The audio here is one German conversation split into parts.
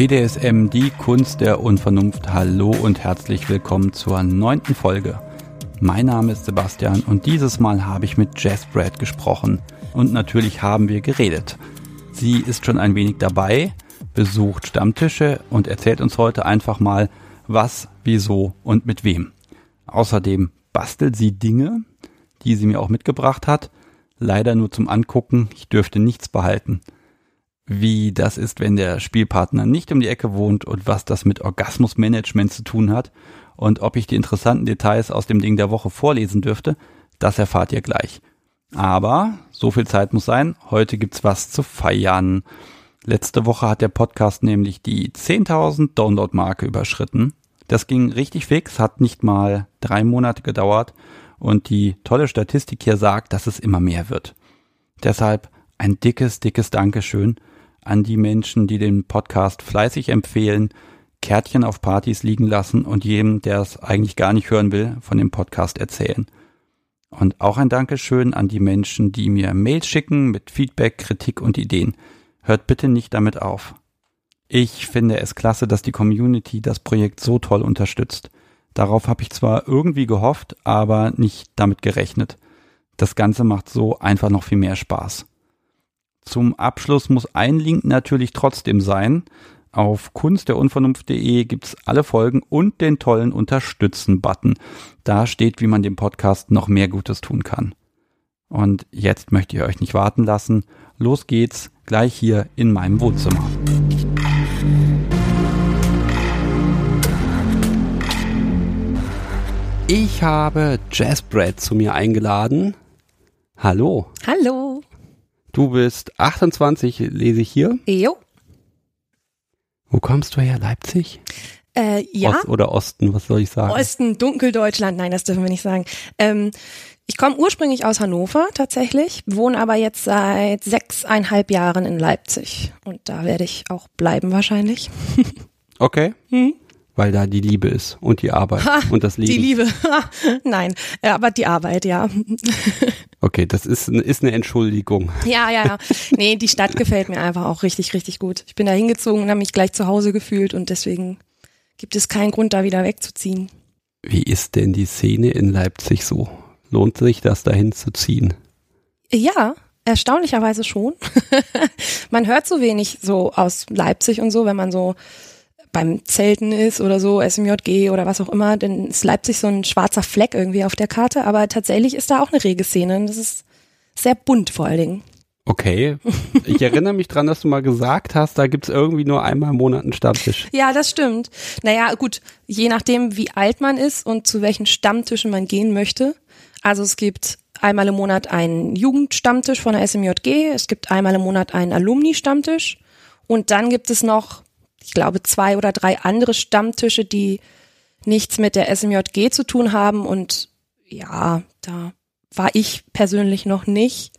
BDSM, die Kunst der Unvernunft. Hallo und herzlich willkommen zur neunten Folge. Mein Name ist Sebastian und dieses Mal habe ich mit Jess Brad gesprochen. Und natürlich haben wir geredet. Sie ist schon ein wenig dabei, besucht Stammtische und erzählt uns heute einfach mal, was, wieso und mit wem. Außerdem bastelt sie Dinge, die sie mir auch mitgebracht hat. Leider nur zum Angucken, ich dürfte nichts behalten wie das ist, wenn der Spielpartner nicht um die Ecke wohnt und was das mit Orgasmusmanagement zu tun hat und ob ich die interessanten Details aus dem Ding der Woche vorlesen dürfte, das erfahrt ihr gleich. Aber so viel Zeit muss sein, heute gibt's was zu feiern. Letzte Woche hat der Podcast nämlich die 10.000 Download-Marke überschritten. Das ging richtig fix, hat nicht mal drei Monate gedauert und die tolle Statistik hier sagt, dass es immer mehr wird. Deshalb ein dickes, dickes Dankeschön an die Menschen, die den Podcast fleißig empfehlen, Kärtchen auf Partys liegen lassen und jedem, der es eigentlich gar nicht hören will, von dem Podcast erzählen. Und auch ein Dankeschön an die Menschen, die mir Mails schicken mit Feedback, Kritik und Ideen. Hört bitte nicht damit auf. Ich finde es klasse, dass die Community das Projekt so toll unterstützt. Darauf habe ich zwar irgendwie gehofft, aber nicht damit gerechnet. Das Ganze macht so einfach noch viel mehr Spaß. Zum Abschluss muss ein Link natürlich trotzdem sein. Auf kunstderunvernunft.de gibt's alle Folgen und den tollen Unterstützen-Button. Da steht, wie man dem Podcast noch mehr Gutes tun kann. Und jetzt möchte ich euch nicht warten lassen. Los geht's gleich hier in meinem Wohnzimmer. Ich habe Jazzbrad zu mir eingeladen. Hallo. Hallo. Du bist 28, lese ich hier. Jo. Wo kommst du her? Leipzig? Äh, ja. Ost oder Osten, was soll ich sagen? Osten, Dunkeldeutschland, nein, das dürfen wir nicht sagen. Ähm, ich komme ursprünglich aus Hannover tatsächlich, wohne aber jetzt seit sechseinhalb Jahren in Leipzig. Und da werde ich auch bleiben wahrscheinlich. Okay. Hm? Weil da die Liebe ist und die Arbeit ha, und das Leben. Die Liebe, nein, aber die Arbeit, ja. Okay, das ist, ist eine Entschuldigung. Ja, ja, ja. Nee, die Stadt gefällt mir einfach auch richtig, richtig gut. Ich bin da hingezogen und habe mich gleich zu Hause gefühlt und deswegen gibt es keinen Grund, da wieder wegzuziehen. Wie ist denn die Szene in Leipzig so? Lohnt sich das dahin zu ziehen? Ja, erstaunlicherweise schon. man hört so wenig so aus Leipzig und so, wenn man so beim Zelten ist oder so, SMJG oder was auch immer, dann ist Leipzig so ein schwarzer Fleck irgendwie auf der Karte, aber tatsächlich ist da auch eine rege Szene. Das ist sehr bunt vor allen Dingen. Okay. Ich erinnere mich dran, dass du mal gesagt hast, da gibt's irgendwie nur einmal im Monat einen Stammtisch. Ja, das stimmt. Naja, gut, je nachdem, wie alt man ist und zu welchen Stammtischen man gehen möchte. Also es gibt einmal im Monat einen Jugendstammtisch von der SMJG, es gibt einmal im Monat einen Alumni-Stammtisch und dann gibt es noch ich glaube, zwei oder drei andere Stammtische, die nichts mit der SMJG zu tun haben. Und ja, da war ich persönlich noch nicht,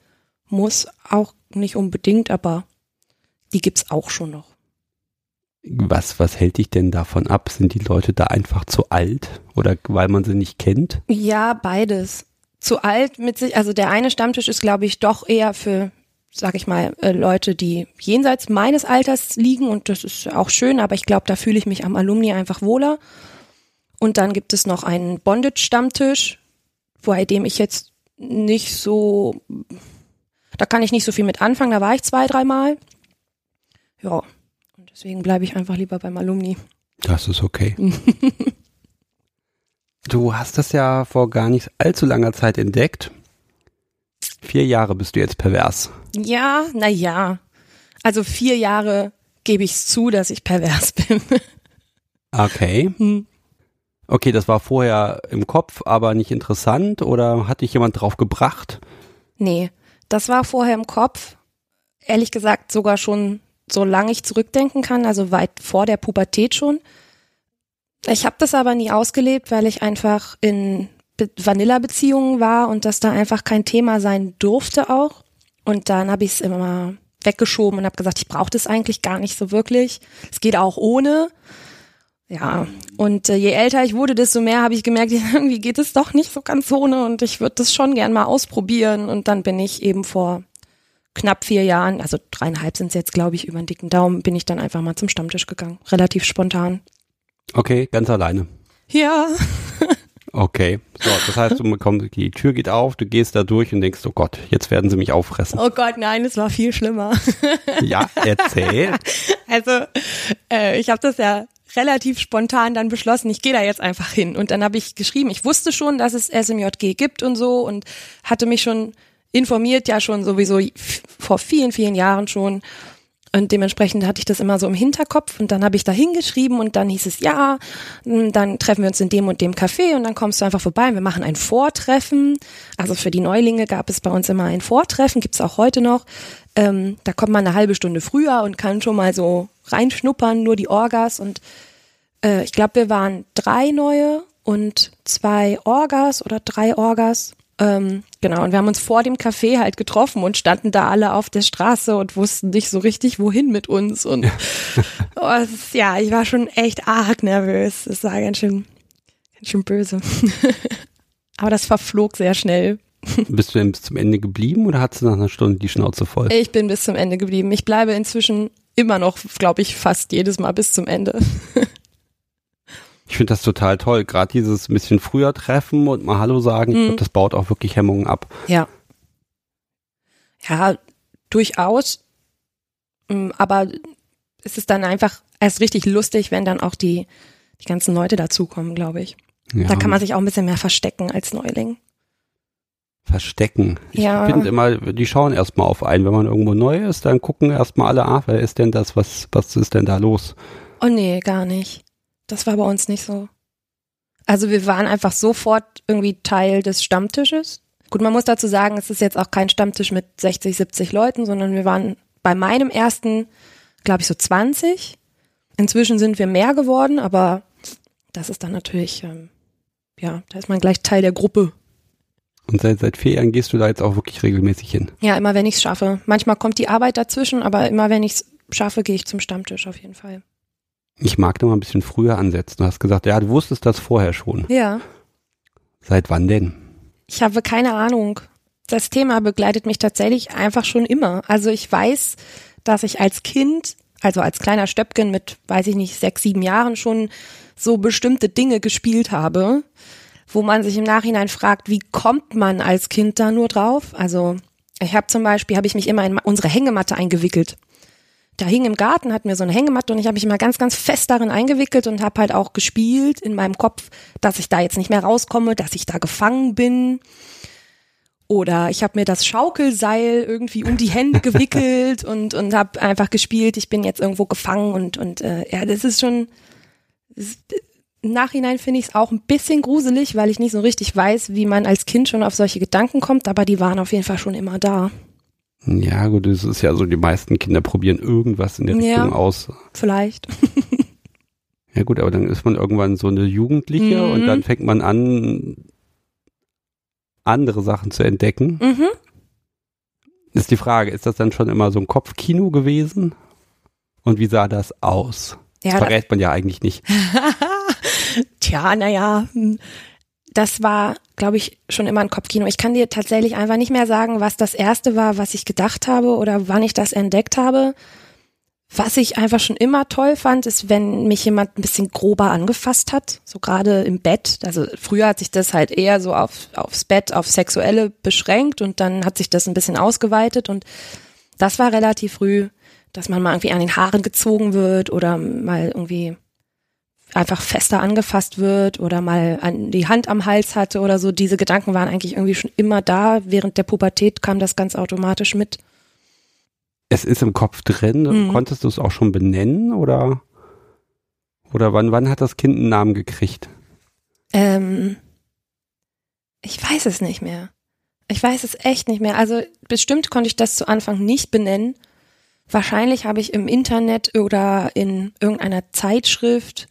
muss auch nicht unbedingt, aber die gibt's auch schon noch. Was, was hält dich denn davon ab? Sind die Leute da einfach zu alt oder weil man sie nicht kennt? Ja, beides. Zu alt mit sich, also der eine Stammtisch ist, glaube ich, doch eher für sag ich mal, äh, Leute, die jenseits meines Alters liegen und das ist auch schön, aber ich glaube, da fühle ich mich am Alumni einfach wohler. Und dann gibt es noch einen Bondage-Stammtisch, bei dem ich jetzt nicht so, da kann ich nicht so viel mit anfangen, da war ich zwei, dreimal. Ja, und deswegen bleibe ich einfach lieber beim Alumni. Das ist okay. du hast das ja vor gar nicht allzu langer Zeit entdeckt Vier Jahre bist du jetzt pervers. Ja, na ja. Also vier Jahre gebe ich es zu, dass ich pervers bin. Okay. Hm. Okay, das war vorher im Kopf, aber nicht interessant oder hat dich jemand drauf gebracht? Nee, das war vorher im Kopf. Ehrlich gesagt sogar schon, solange ich zurückdenken kann, also weit vor der Pubertät schon. Ich habe das aber nie ausgelebt, weil ich einfach in Vanilla-Beziehungen war und dass da einfach kein Thema sein durfte auch. Und dann habe ich es immer weggeschoben und habe gesagt, ich brauche das eigentlich gar nicht so wirklich. Es geht auch ohne. Ja, und äh, je älter ich wurde, desto mehr habe ich gemerkt, irgendwie geht es doch nicht so ganz ohne und ich würde das schon gern mal ausprobieren. Und dann bin ich eben vor knapp vier Jahren, also dreieinhalb sind es jetzt, glaube ich, über den dicken Daumen, bin ich dann einfach mal zum Stammtisch gegangen. Relativ spontan. Okay, ganz alleine. Ja. Okay, so, das heißt, du bekommst, die Tür geht auf, du gehst da durch und denkst, oh Gott, jetzt werden sie mich auffressen. Oh Gott, nein, es war viel schlimmer. Ja, erzähl. Also, äh, ich habe das ja relativ spontan dann beschlossen, ich gehe da jetzt einfach hin. Und dann habe ich geschrieben, ich wusste schon, dass es SMJG gibt und so und hatte mich schon informiert, ja schon sowieso vor vielen, vielen Jahren schon. Und dementsprechend hatte ich das immer so im Hinterkopf und dann habe ich da hingeschrieben und dann hieß es, ja, dann treffen wir uns in dem und dem Café und dann kommst du einfach vorbei und wir machen ein Vortreffen. Also für die Neulinge gab es bei uns immer ein Vortreffen, gibt's auch heute noch. Ähm, da kommt man eine halbe Stunde früher und kann schon mal so reinschnuppern, nur die Orgas und äh, ich glaube, wir waren drei neue und zwei Orgas oder drei Orgas ähm, genau, und wir haben uns vor dem Café halt getroffen und standen da alle auf der Straße und wussten nicht so richtig, wohin mit uns. Und oh, ist, ja, ich war schon echt arg nervös. Es war ganz schön, ganz schön böse. Aber das verflog sehr schnell. Bist du denn bis zum Ende geblieben oder hattest du nach einer Stunde die Schnauze voll? Ich bin bis zum Ende geblieben. Ich bleibe inzwischen immer noch, glaube ich, fast jedes Mal bis zum Ende. Ich finde das total toll. Gerade dieses ein bisschen früher treffen und mal Hallo sagen, mhm. das baut auch wirklich Hemmungen ab. Ja. Ja, durchaus. Mm, aber es ist dann einfach erst richtig lustig, wenn dann auch die, die ganzen Leute dazukommen, glaube ich. Ja. Da kann man sich auch ein bisschen mehr verstecken als Neuling. Verstecken. Ich ja. finde immer, die schauen erstmal auf einen. Wenn man irgendwo neu ist, dann gucken erstmal alle, ah, wer ist denn das? Was, was ist denn da los? Oh nee, gar nicht. Das war bei uns nicht so. Also wir waren einfach sofort irgendwie Teil des Stammtisches. Gut, man muss dazu sagen, es ist jetzt auch kein Stammtisch mit 60, 70 Leuten, sondern wir waren bei meinem ersten, glaube ich, so 20. Inzwischen sind wir mehr geworden, aber das ist dann natürlich, ähm, ja, da ist man gleich Teil der Gruppe. Und seit, seit vier Jahren gehst du da jetzt auch wirklich regelmäßig hin? Ja, immer wenn ich es schaffe. Manchmal kommt die Arbeit dazwischen, aber immer wenn ich es schaffe, gehe ich zum Stammtisch auf jeden Fall. Ich mag da mal ein bisschen früher ansetzen. Du hast gesagt, ja, du wusstest das vorher schon. Ja. Seit wann denn? Ich habe keine Ahnung. Das Thema begleitet mich tatsächlich einfach schon immer. Also ich weiß, dass ich als Kind, also als kleiner Stöpken mit, weiß ich nicht, sechs, sieben Jahren schon so bestimmte Dinge gespielt habe, wo man sich im Nachhinein fragt, wie kommt man als Kind da nur drauf? Also ich habe zum Beispiel, habe ich mich immer in unsere Hängematte eingewickelt da hing im Garten, hatten wir so eine Hängematte und ich habe mich immer ganz, ganz fest darin eingewickelt und habe halt auch gespielt in meinem Kopf, dass ich da jetzt nicht mehr rauskomme, dass ich da gefangen bin. Oder ich habe mir das Schaukelseil irgendwie um die Hände gewickelt und, und habe einfach gespielt, ich bin jetzt irgendwo gefangen und, und äh, ja, das ist schon. Das ist, Im Nachhinein finde ich es auch ein bisschen gruselig, weil ich nicht so richtig weiß, wie man als Kind schon auf solche Gedanken kommt, aber die waren auf jeden Fall schon immer da. Ja, gut, es ist ja so, die meisten Kinder probieren irgendwas in der Richtung ja, aus. Vielleicht. ja gut, aber dann ist man irgendwann so eine Jugendliche mhm. und dann fängt man an, andere Sachen zu entdecken. Mhm. Ist die Frage, ist das dann schon immer so ein Kopfkino gewesen? Und wie sah das aus? Ja, das verrät man ja eigentlich nicht. Tja, naja, hm das war, glaube ich, schon immer ein Kopfkino. Ich kann dir tatsächlich einfach nicht mehr sagen, was das erste war, was ich gedacht habe oder wann ich das entdeckt habe. Was ich einfach schon immer toll fand, ist, wenn mich jemand ein bisschen grober angefasst hat, so gerade im Bett. Also früher hat sich das halt eher so auf, aufs Bett, auf Sexuelle beschränkt und dann hat sich das ein bisschen ausgeweitet und das war relativ früh, dass man mal irgendwie an den Haaren gezogen wird oder mal irgendwie einfach fester angefasst wird oder mal an die Hand am Hals hatte oder so. Diese Gedanken waren eigentlich irgendwie schon immer da. Während der Pubertät kam das ganz automatisch mit. Es ist im Kopf drin. Mhm. Konntest du es auch schon benennen oder oder wann wann hat das Kind einen Namen gekriegt? Ähm, ich weiß es nicht mehr. Ich weiß es echt nicht mehr. Also bestimmt konnte ich das zu Anfang nicht benennen. Wahrscheinlich habe ich im Internet oder in irgendeiner Zeitschrift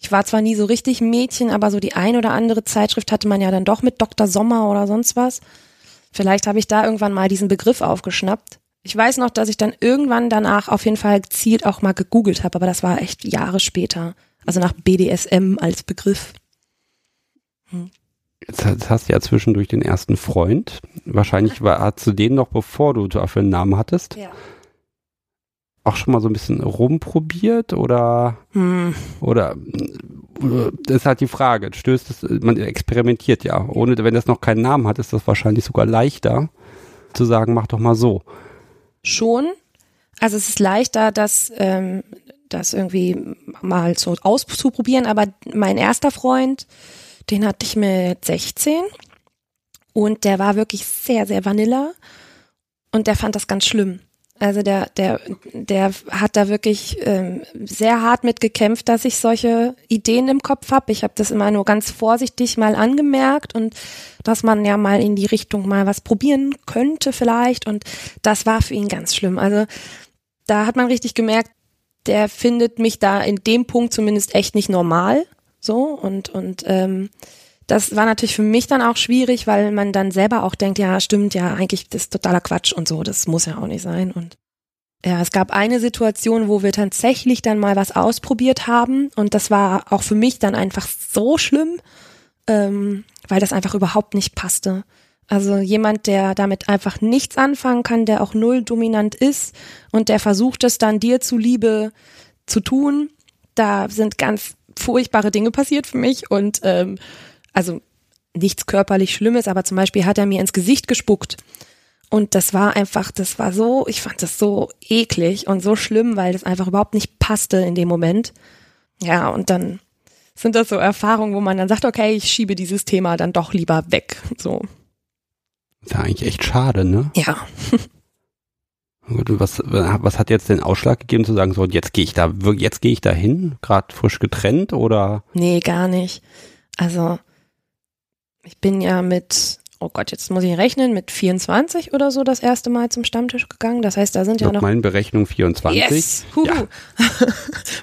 ich war zwar nie so richtig Mädchen, aber so die ein oder andere Zeitschrift hatte man ja dann doch mit Dr. Sommer oder sonst was. Vielleicht habe ich da irgendwann mal diesen Begriff aufgeschnappt. Ich weiß noch, dass ich dann irgendwann danach auf jeden Fall gezielt auch mal gegoogelt habe, aber das war echt Jahre später. Also nach BDSM als Begriff. Hm. Jetzt hast du ja zwischendurch den ersten Freund. Wahrscheinlich war, hast du den noch, bevor du dafür einen Namen hattest. Ja. Auch schon mal so ein bisschen rumprobiert oder, Hm. oder, äh, das ist halt die Frage. Stößt es, man experimentiert ja. Ohne, wenn das noch keinen Namen hat, ist das wahrscheinlich sogar leichter zu sagen, mach doch mal so. Schon. Also es ist leichter, das, ähm, das irgendwie mal so auszuprobieren, aber mein erster Freund, den hatte ich mit 16 und der war wirklich sehr, sehr vanilla und der fand das ganz schlimm. Also der, der, der hat da wirklich ähm, sehr hart mit gekämpft, dass ich solche Ideen im Kopf habe. Ich habe das immer nur ganz vorsichtig mal angemerkt und dass man ja mal in die Richtung mal was probieren könnte vielleicht. Und das war für ihn ganz schlimm. Also da hat man richtig gemerkt, der findet mich da in dem Punkt zumindest echt nicht normal. So und und ähm, das war natürlich für mich dann auch schwierig, weil man dann selber auch denkt, ja, stimmt, ja, eigentlich das ist totaler Quatsch und so, das muss ja auch nicht sein. Und ja, es gab eine Situation, wo wir tatsächlich dann mal was ausprobiert haben und das war auch für mich dann einfach so schlimm, ähm, weil das einfach überhaupt nicht passte. Also jemand, der damit einfach nichts anfangen kann, der auch null dominant ist und der versucht es dann dir zuliebe zu tun, da sind ganz furchtbare Dinge passiert für mich und ähm, also nichts körperlich Schlimmes, aber zum Beispiel hat er mir ins Gesicht gespuckt. Und das war einfach, das war so, ich fand das so eklig und so schlimm, weil das einfach überhaupt nicht passte in dem Moment. Ja, und dann sind das so Erfahrungen, wo man dann sagt, okay, ich schiebe dieses Thema dann doch lieber weg. So. Ist ja eigentlich echt schade, ne? Ja. Was, was hat jetzt den Ausschlag gegeben zu sagen, so, jetzt gehe ich da, jetzt gehe ich da hin, gerade frisch getrennt oder? Nee, gar nicht. Also, ich bin ja mit, oh Gott, jetzt muss ich rechnen, mit 24 oder so das erste Mal zum Stammtisch gegangen. Das heißt, da sind ja Nach noch meinen Berechnungen 24. Yes! Huhu. Ja.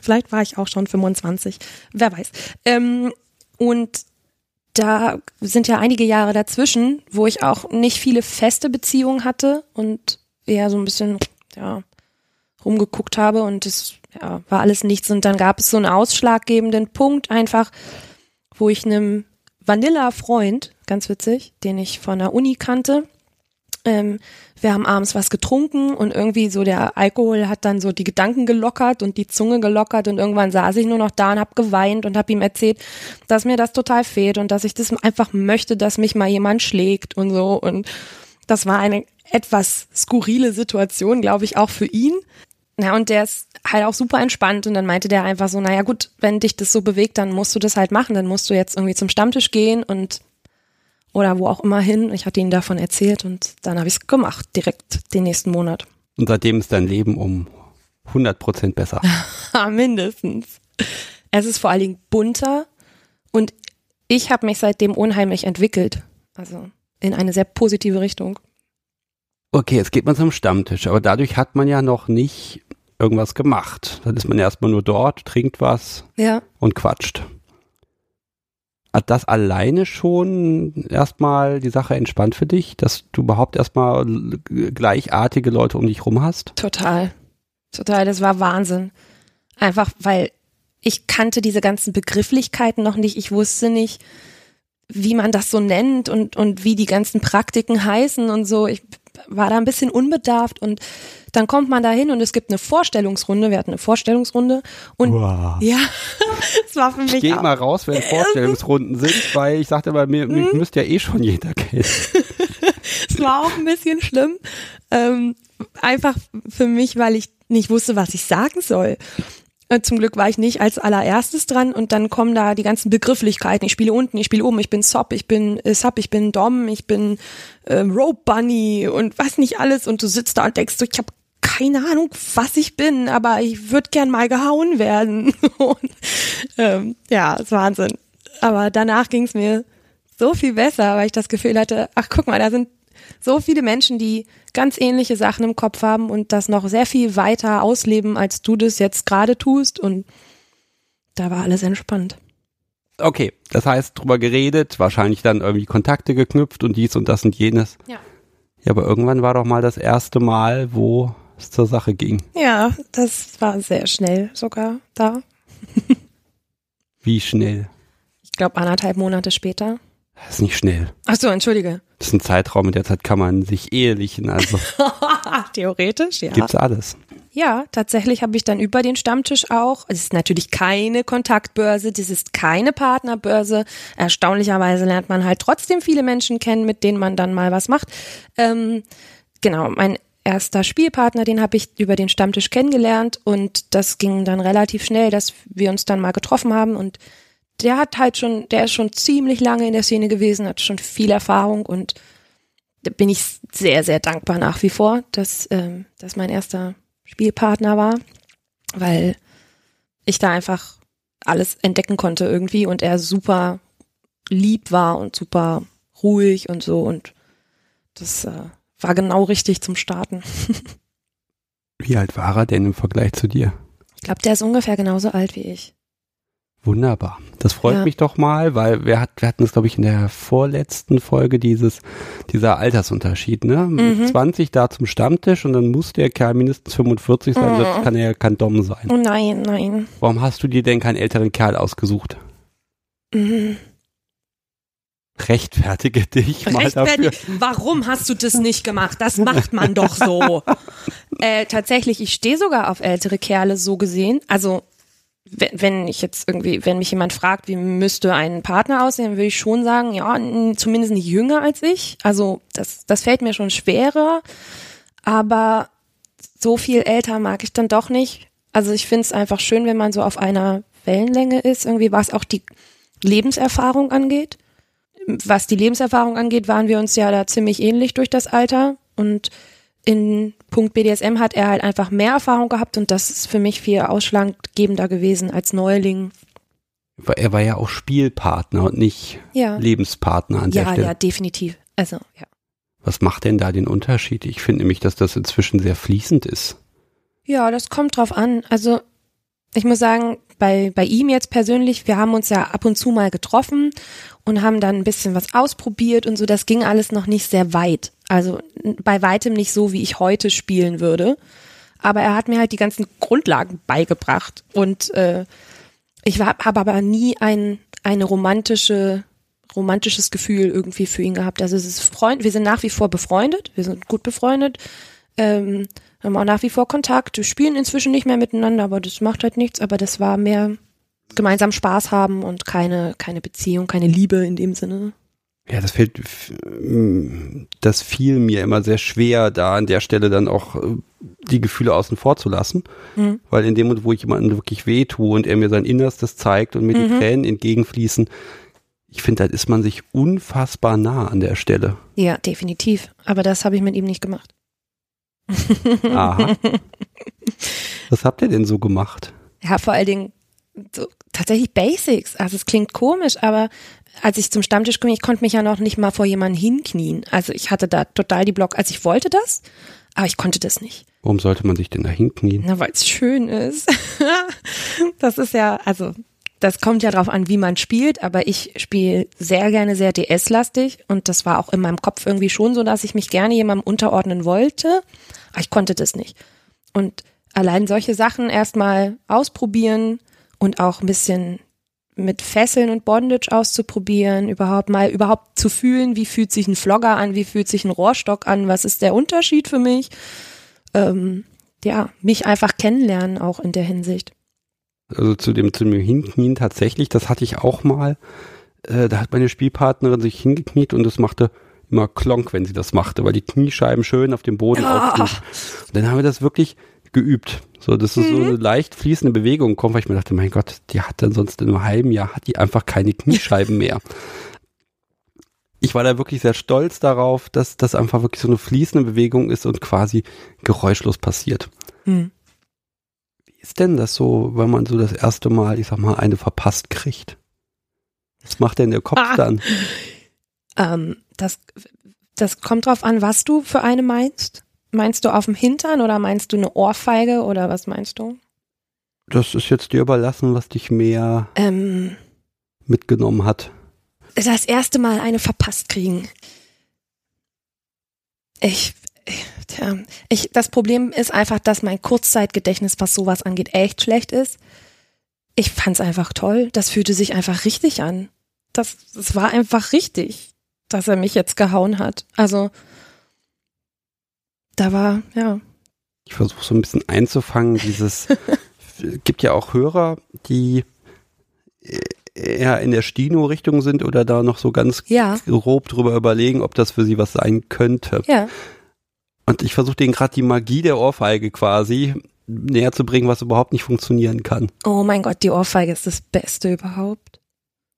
Vielleicht war ich auch schon 25. Wer weiß. Ähm, und da sind ja einige Jahre dazwischen, wo ich auch nicht viele feste Beziehungen hatte und eher so ein bisschen, ja, rumgeguckt habe und es ja, war alles nichts. Und dann gab es so einen ausschlaggebenden Punkt einfach, wo ich einem Vanilla-Freund, ganz witzig, den ich von der Uni kannte, ähm, wir haben abends was getrunken und irgendwie so der Alkohol hat dann so die Gedanken gelockert und die Zunge gelockert und irgendwann saß ich nur noch da und hab geweint und hab ihm erzählt, dass mir das total fehlt und dass ich das einfach möchte, dass mich mal jemand schlägt und so und das war eine etwas skurrile Situation, glaube ich, auch für ihn. Ja, und der ist halt auch super entspannt und dann meinte der einfach so, naja gut, wenn dich das so bewegt, dann musst du das halt machen, dann musst du jetzt irgendwie zum Stammtisch gehen und oder wo auch immer hin. Ich hatte ihm davon erzählt und dann habe ich es gemacht, direkt den nächsten Monat. Und seitdem ist dein Leben um 100 Prozent besser. Mindestens. Es ist vor allen Dingen bunter und ich habe mich seitdem unheimlich entwickelt. Also in eine sehr positive Richtung. Okay, jetzt geht man zum Stammtisch, aber dadurch hat man ja noch nicht irgendwas gemacht. Dann ist man erstmal nur dort, trinkt was Ja. und quatscht. Hat das alleine schon erstmal die Sache entspannt für dich, dass du überhaupt erstmal gleichartige Leute um dich rum hast? Total. Total, das war Wahnsinn. Einfach, weil ich kannte diese ganzen Begrifflichkeiten noch nicht. Ich wusste nicht, wie man das so nennt und, und wie die ganzen Praktiken heißen und so. Ich war da ein bisschen unbedarft und dann kommt man da hin und es gibt eine Vorstellungsrunde. Wir hatten eine Vorstellungsrunde und Wow. ja, es war für mich Ich gehe auch- mal raus, wenn Vorstellungsrunden sind, weil ich sagte, bei mir, mich Mhm. müsste ja eh schon jeder kennen. Es war auch ein bisschen schlimm. Ähm, einfach für mich, weil ich nicht wusste, was ich sagen soll. Äh, Zum Glück war ich nicht als allererstes dran und dann kommen da die ganzen Begrifflichkeiten. Ich spiele unten, ich spiele oben, ich bin Sop, ich bin äh, Sub, ich bin Dom, ich bin äh, Rope Bunny und was nicht alles. Und du sitzt da und denkst so, ich habe keine Ahnung, was ich bin, aber ich würde gern mal gehauen werden. und, ähm, ja, ist Wahnsinn. Aber danach ging es mir so viel besser, weil ich das Gefühl hatte, ach guck mal, da sind so viele Menschen, die ganz ähnliche Sachen im Kopf haben und das noch sehr viel weiter ausleben, als du das jetzt gerade tust. Und da war alles entspannt. Okay, das heißt, drüber geredet, wahrscheinlich dann irgendwie Kontakte geknüpft und dies und das und jenes. Ja. Ja, aber irgendwann war doch mal das erste Mal, wo es zur Sache ging. Ja, das war sehr schnell sogar da. Wie schnell? Ich glaube anderthalb Monate später. Das ist nicht schnell. Ach so, entschuldige. Das ist ein Zeitraum, in der Zeit kann man sich ehelichen, also Theoretisch, ja. gibt's alles. Ja, tatsächlich habe ich dann über den Stammtisch auch. Es ist natürlich keine Kontaktbörse, das ist keine Partnerbörse. Erstaunlicherweise lernt man halt trotzdem viele Menschen kennen, mit denen man dann mal was macht. Ähm, genau, mein erster Spielpartner, den habe ich über den Stammtisch kennengelernt und das ging dann relativ schnell, dass wir uns dann mal getroffen haben und der hat halt schon, der ist schon ziemlich lange in der Szene gewesen, hat schon viel Erfahrung und da bin ich sehr, sehr dankbar nach wie vor, dass, ähm, dass mein erster Spielpartner war, weil ich da einfach alles entdecken konnte irgendwie und er super lieb war und super ruhig und so und das äh, war genau richtig zum Starten. Wie alt war er denn im Vergleich zu dir? Ich glaube, der ist ungefähr genauso alt wie ich. Wunderbar. Das freut Ja. mich doch mal, weil wir, hat, wir hatten es, glaube ich, in der vorletzten Folge dieses, dieser Altersunterschied, ne? Mhm. 20 da zum Stammtisch und dann muss der Kerl mindestens 45 sein, Mhm. sonst kann er ja kein Dom sein. Oh nein, nein. Warum hast du dir denn keinen älteren Kerl ausgesucht? Mhm. Rechtfertige dich mal dafür. Rechtfertig. Warum hast du das nicht gemacht? Das macht man doch so. äh, tatsächlich, ich stehe sogar auf ältere Kerle so gesehen. Also wenn, wenn ich jetzt irgendwie, wenn mich jemand fragt, wie müsste ein Partner aussehen, würde ich schon sagen, ja, zumindest nicht jünger als ich. Also das, das fällt mir schon schwerer. Aber so viel älter mag ich dann doch nicht. Also ich finde es einfach schön, wenn man so auf einer Wellenlänge ist, irgendwie was auch die Lebenserfahrung angeht was die Lebenserfahrung angeht, waren wir uns ja da ziemlich ähnlich durch das Alter. Und in Punkt BDSM hat er halt einfach mehr Erfahrung gehabt und das ist für mich viel ausschlaggebender gewesen als Neuling. Er war ja auch Spielpartner und nicht Ja. Lebenspartner an der Ja, Stelle. ja, definitiv. Also, ja. Was macht denn da den Unterschied? Ich finde nämlich, dass das inzwischen sehr fließend ist. Ja, das kommt drauf an. Also, ich muss sagen, bei, bei ihm jetzt persönlich, wir haben uns ja ab und zu mal getroffen und haben dann ein bisschen was ausprobiert und so. Das ging alles noch nicht sehr weit. Also bei weitem nicht so, wie ich heute spielen würde. Aber er hat mir halt die ganzen Grundlagen beigebracht. Und äh, ich habe hab aber nie ein, eine romantische, romantisches Gefühl irgendwie für ihn gehabt. Also es ist Freund, wir sind nach wie vor befreundet, wir sind gut befreundet. Ähm, haben auch nach wie vor Kontakt. Wir spielen inzwischen nicht mehr miteinander, aber das macht halt nichts. Aber das war mehr gemeinsam Spaß haben und keine, keine Beziehung, keine Liebe in dem Sinne. Ja, das fällt, f- m, das fiel mir immer sehr schwer, da an der Stelle dann auch äh, die Gefühle außen vor zu lassen. Mhm. Weil in dem Moment, wo ich jemandem wirklich weh tue und er mir sein Innerstes zeigt und mir die Mhm. Tränen entgegenfließen, ich finde, da ist man sich unfassbar nah an der Stelle. Ja, definitiv. Aber das habe ich mit ihm nicht gemacht. Aha. Was habt ihr denn so gemacht? Ja, vor allen Dingen so, tatsächlich Basics. Also es klingt komisch, aber als ich zum Stammtisch kam, ich konnte mich ja noch nicht mal vor jemanden hinknien. Also ich hatte da total die Block, also ich wollte das, aber ich konnte das nicht. Warum sollte man sich denn da hinknien? Na, weil es schön ist. das ist ja, also das kommt ja drauf an, wie man spielt, aber ich spiele sehr gerne sehr DS-lastig und das war auch in meinem Kopf irgendwie schon so, dass ich mich gerne jemandem unterordnen wollte, ich konnte das nicht. Und allein solche Sachen erstmal ausprobieren und auch ein bisschen mit Fesseln und Bondage auszuprobieren, überhaupt mal überhaupt zu fühlen, wie fühlt sich ein Flogger an, wie fühlt sich ein Rohrstock an, was ist der Unterschied für mich? Ähm, ja, mich einfach kennenlernen auch in der Hinsicht. Also zu dem, zu dem Hinknien tatsächlich, das hatte ich auch mal. Äh, da hat meine Spielpartnerin sich hingekniet und es machte immer Klonk, wenn sie das machte, weil die Kniescheiben schön auf dem Boden Ah. aufknien. Und dann haben wir das wirklich geübt. So, dass es so eine leicht fließende Bewegung kommt, weil ich mir dachte, mein Gott, die hat dann sonst in einem halben Jahr hat die einfach keine Kniescheiben mehr. Ich war da wirklich sehr stolz darauf, dass das einfach wirklich so eine fließende Bewegung ist und quasi geräuschlos passiert. Hm. Wie ist denn das so, wenn man so das erste Mal, ich sag mal, eine verpasst kriegt? Was macht denn der Kopf Ah. dann? Ähm, das, das kommt drauf an, was du für eine meinst. Meinst du auf dem Hintern oder meinst du eine Ohrfeige oder was meinst du? Das ist jetzt dir überlassen, was dich mehr Ähm, mitgenommen hat. das erste Mal eine verpasst kriegen. Ich, tja, ich, das Problem ist einfach, dass mein Kurzzeitgedächtnis, was sowas angeht, echt schlecht ist. Ich fand's einfach toll. Das fühlte sich einfach richtig an. das, das war einfach richtig, dass er mich jetzt gehauen hat. Also da war, ja. Ich versuche so ein bisschen einzufangen, dieses, gibt ja auch Hörer, die eher in der Stino-Richtung sind oder da noch so ganz ja. grob drüber überlegen, ob das für sie was sein könnte. Ja. Und ich versuche denen gerade die Magie der Ohrfeige quasi näher zu bringen, was überhaupt nicht funktionieren kann. Oh mein Gott, die Ohrfeige ist das Beste überhaupt.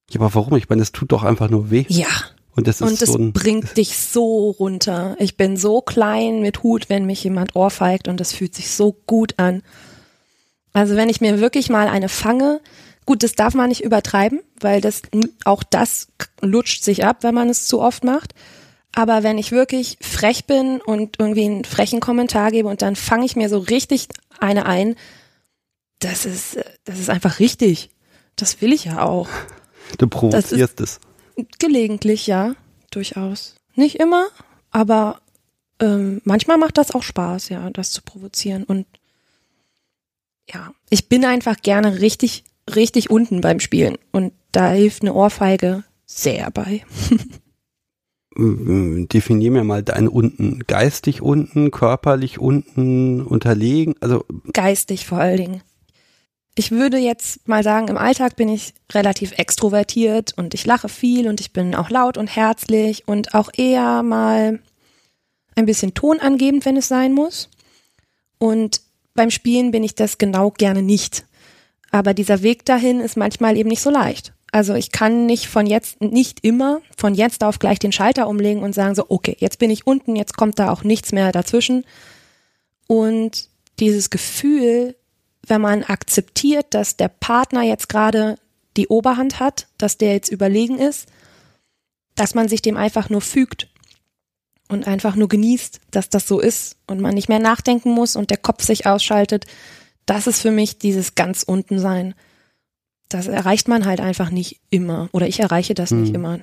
Ja, aber warum? Ich meine, es tut doch einfach nur weh. Ja. Und das ist Und es so ein, bringt dich so runter. Ich bin so klein mit Hut, wenn mich jemand ohrfeigt und das fühlt sich so gut an. Also wenn ich mir wirklich mal eine fange, gut, das darf man nicht übertreiben, weil das auch das lutscht sich ab, wenn man es zu oft macht. Aber wenn ich wirklich frech bin und irgendwie einen frechen Kommentar gebe und dann fange ich mir so richtig eine ein, das ist, das ist einfach richtig. Das will ich ja auch. du provozierst es. Gelegentlich, ja, durchaus. Nicht immer, aber ähm, manchmal macht das auch Spaß, ja, das zu provozieren. Und ja, ich bin einfach gerne richtig, richtig unten beim Spielen. Und da hilft eine Ohrfeige sehr bei. Definier mir mal dein unten. Geistig unten, körperlich unten, unterlegen, also Geistig vor allen Dingen. Ich würde jetzt mal sagen, im Alltag bin ich relativ extrovertiert und ich lache viel und ich bin auch laut und herzlich und auch eher mal ein bisschen tonangebend, wenn es sein muss. Und beim Spielen bin ich das genau gerne nicht. Aber dieser Weg dahin ist manchmal eben nicht so leicht. Also ich kann nicht von jetzt, nicht immer von jetzt auf gleich den Schalter umlegen und sagen so, okay, jetzt bin ich unten, jetzt kommt da auch nichts mehr dazwischen. Und dieses Gefühl, wenn man akzeptiert, dass der Partner jetzt gerade die Oberhand hat, dass der jetzt überlegen ist, dass man sich dem einfach nur fügt und einfach nur genießt, dass das so ist und man nicht mehr nachdenken muss und der Kopf sich ausschaltet, das ist für mich dieses ganz unten sein das erreicht man halt einfach nicht immer. Oder ich erreiche das nicht Hm. immer.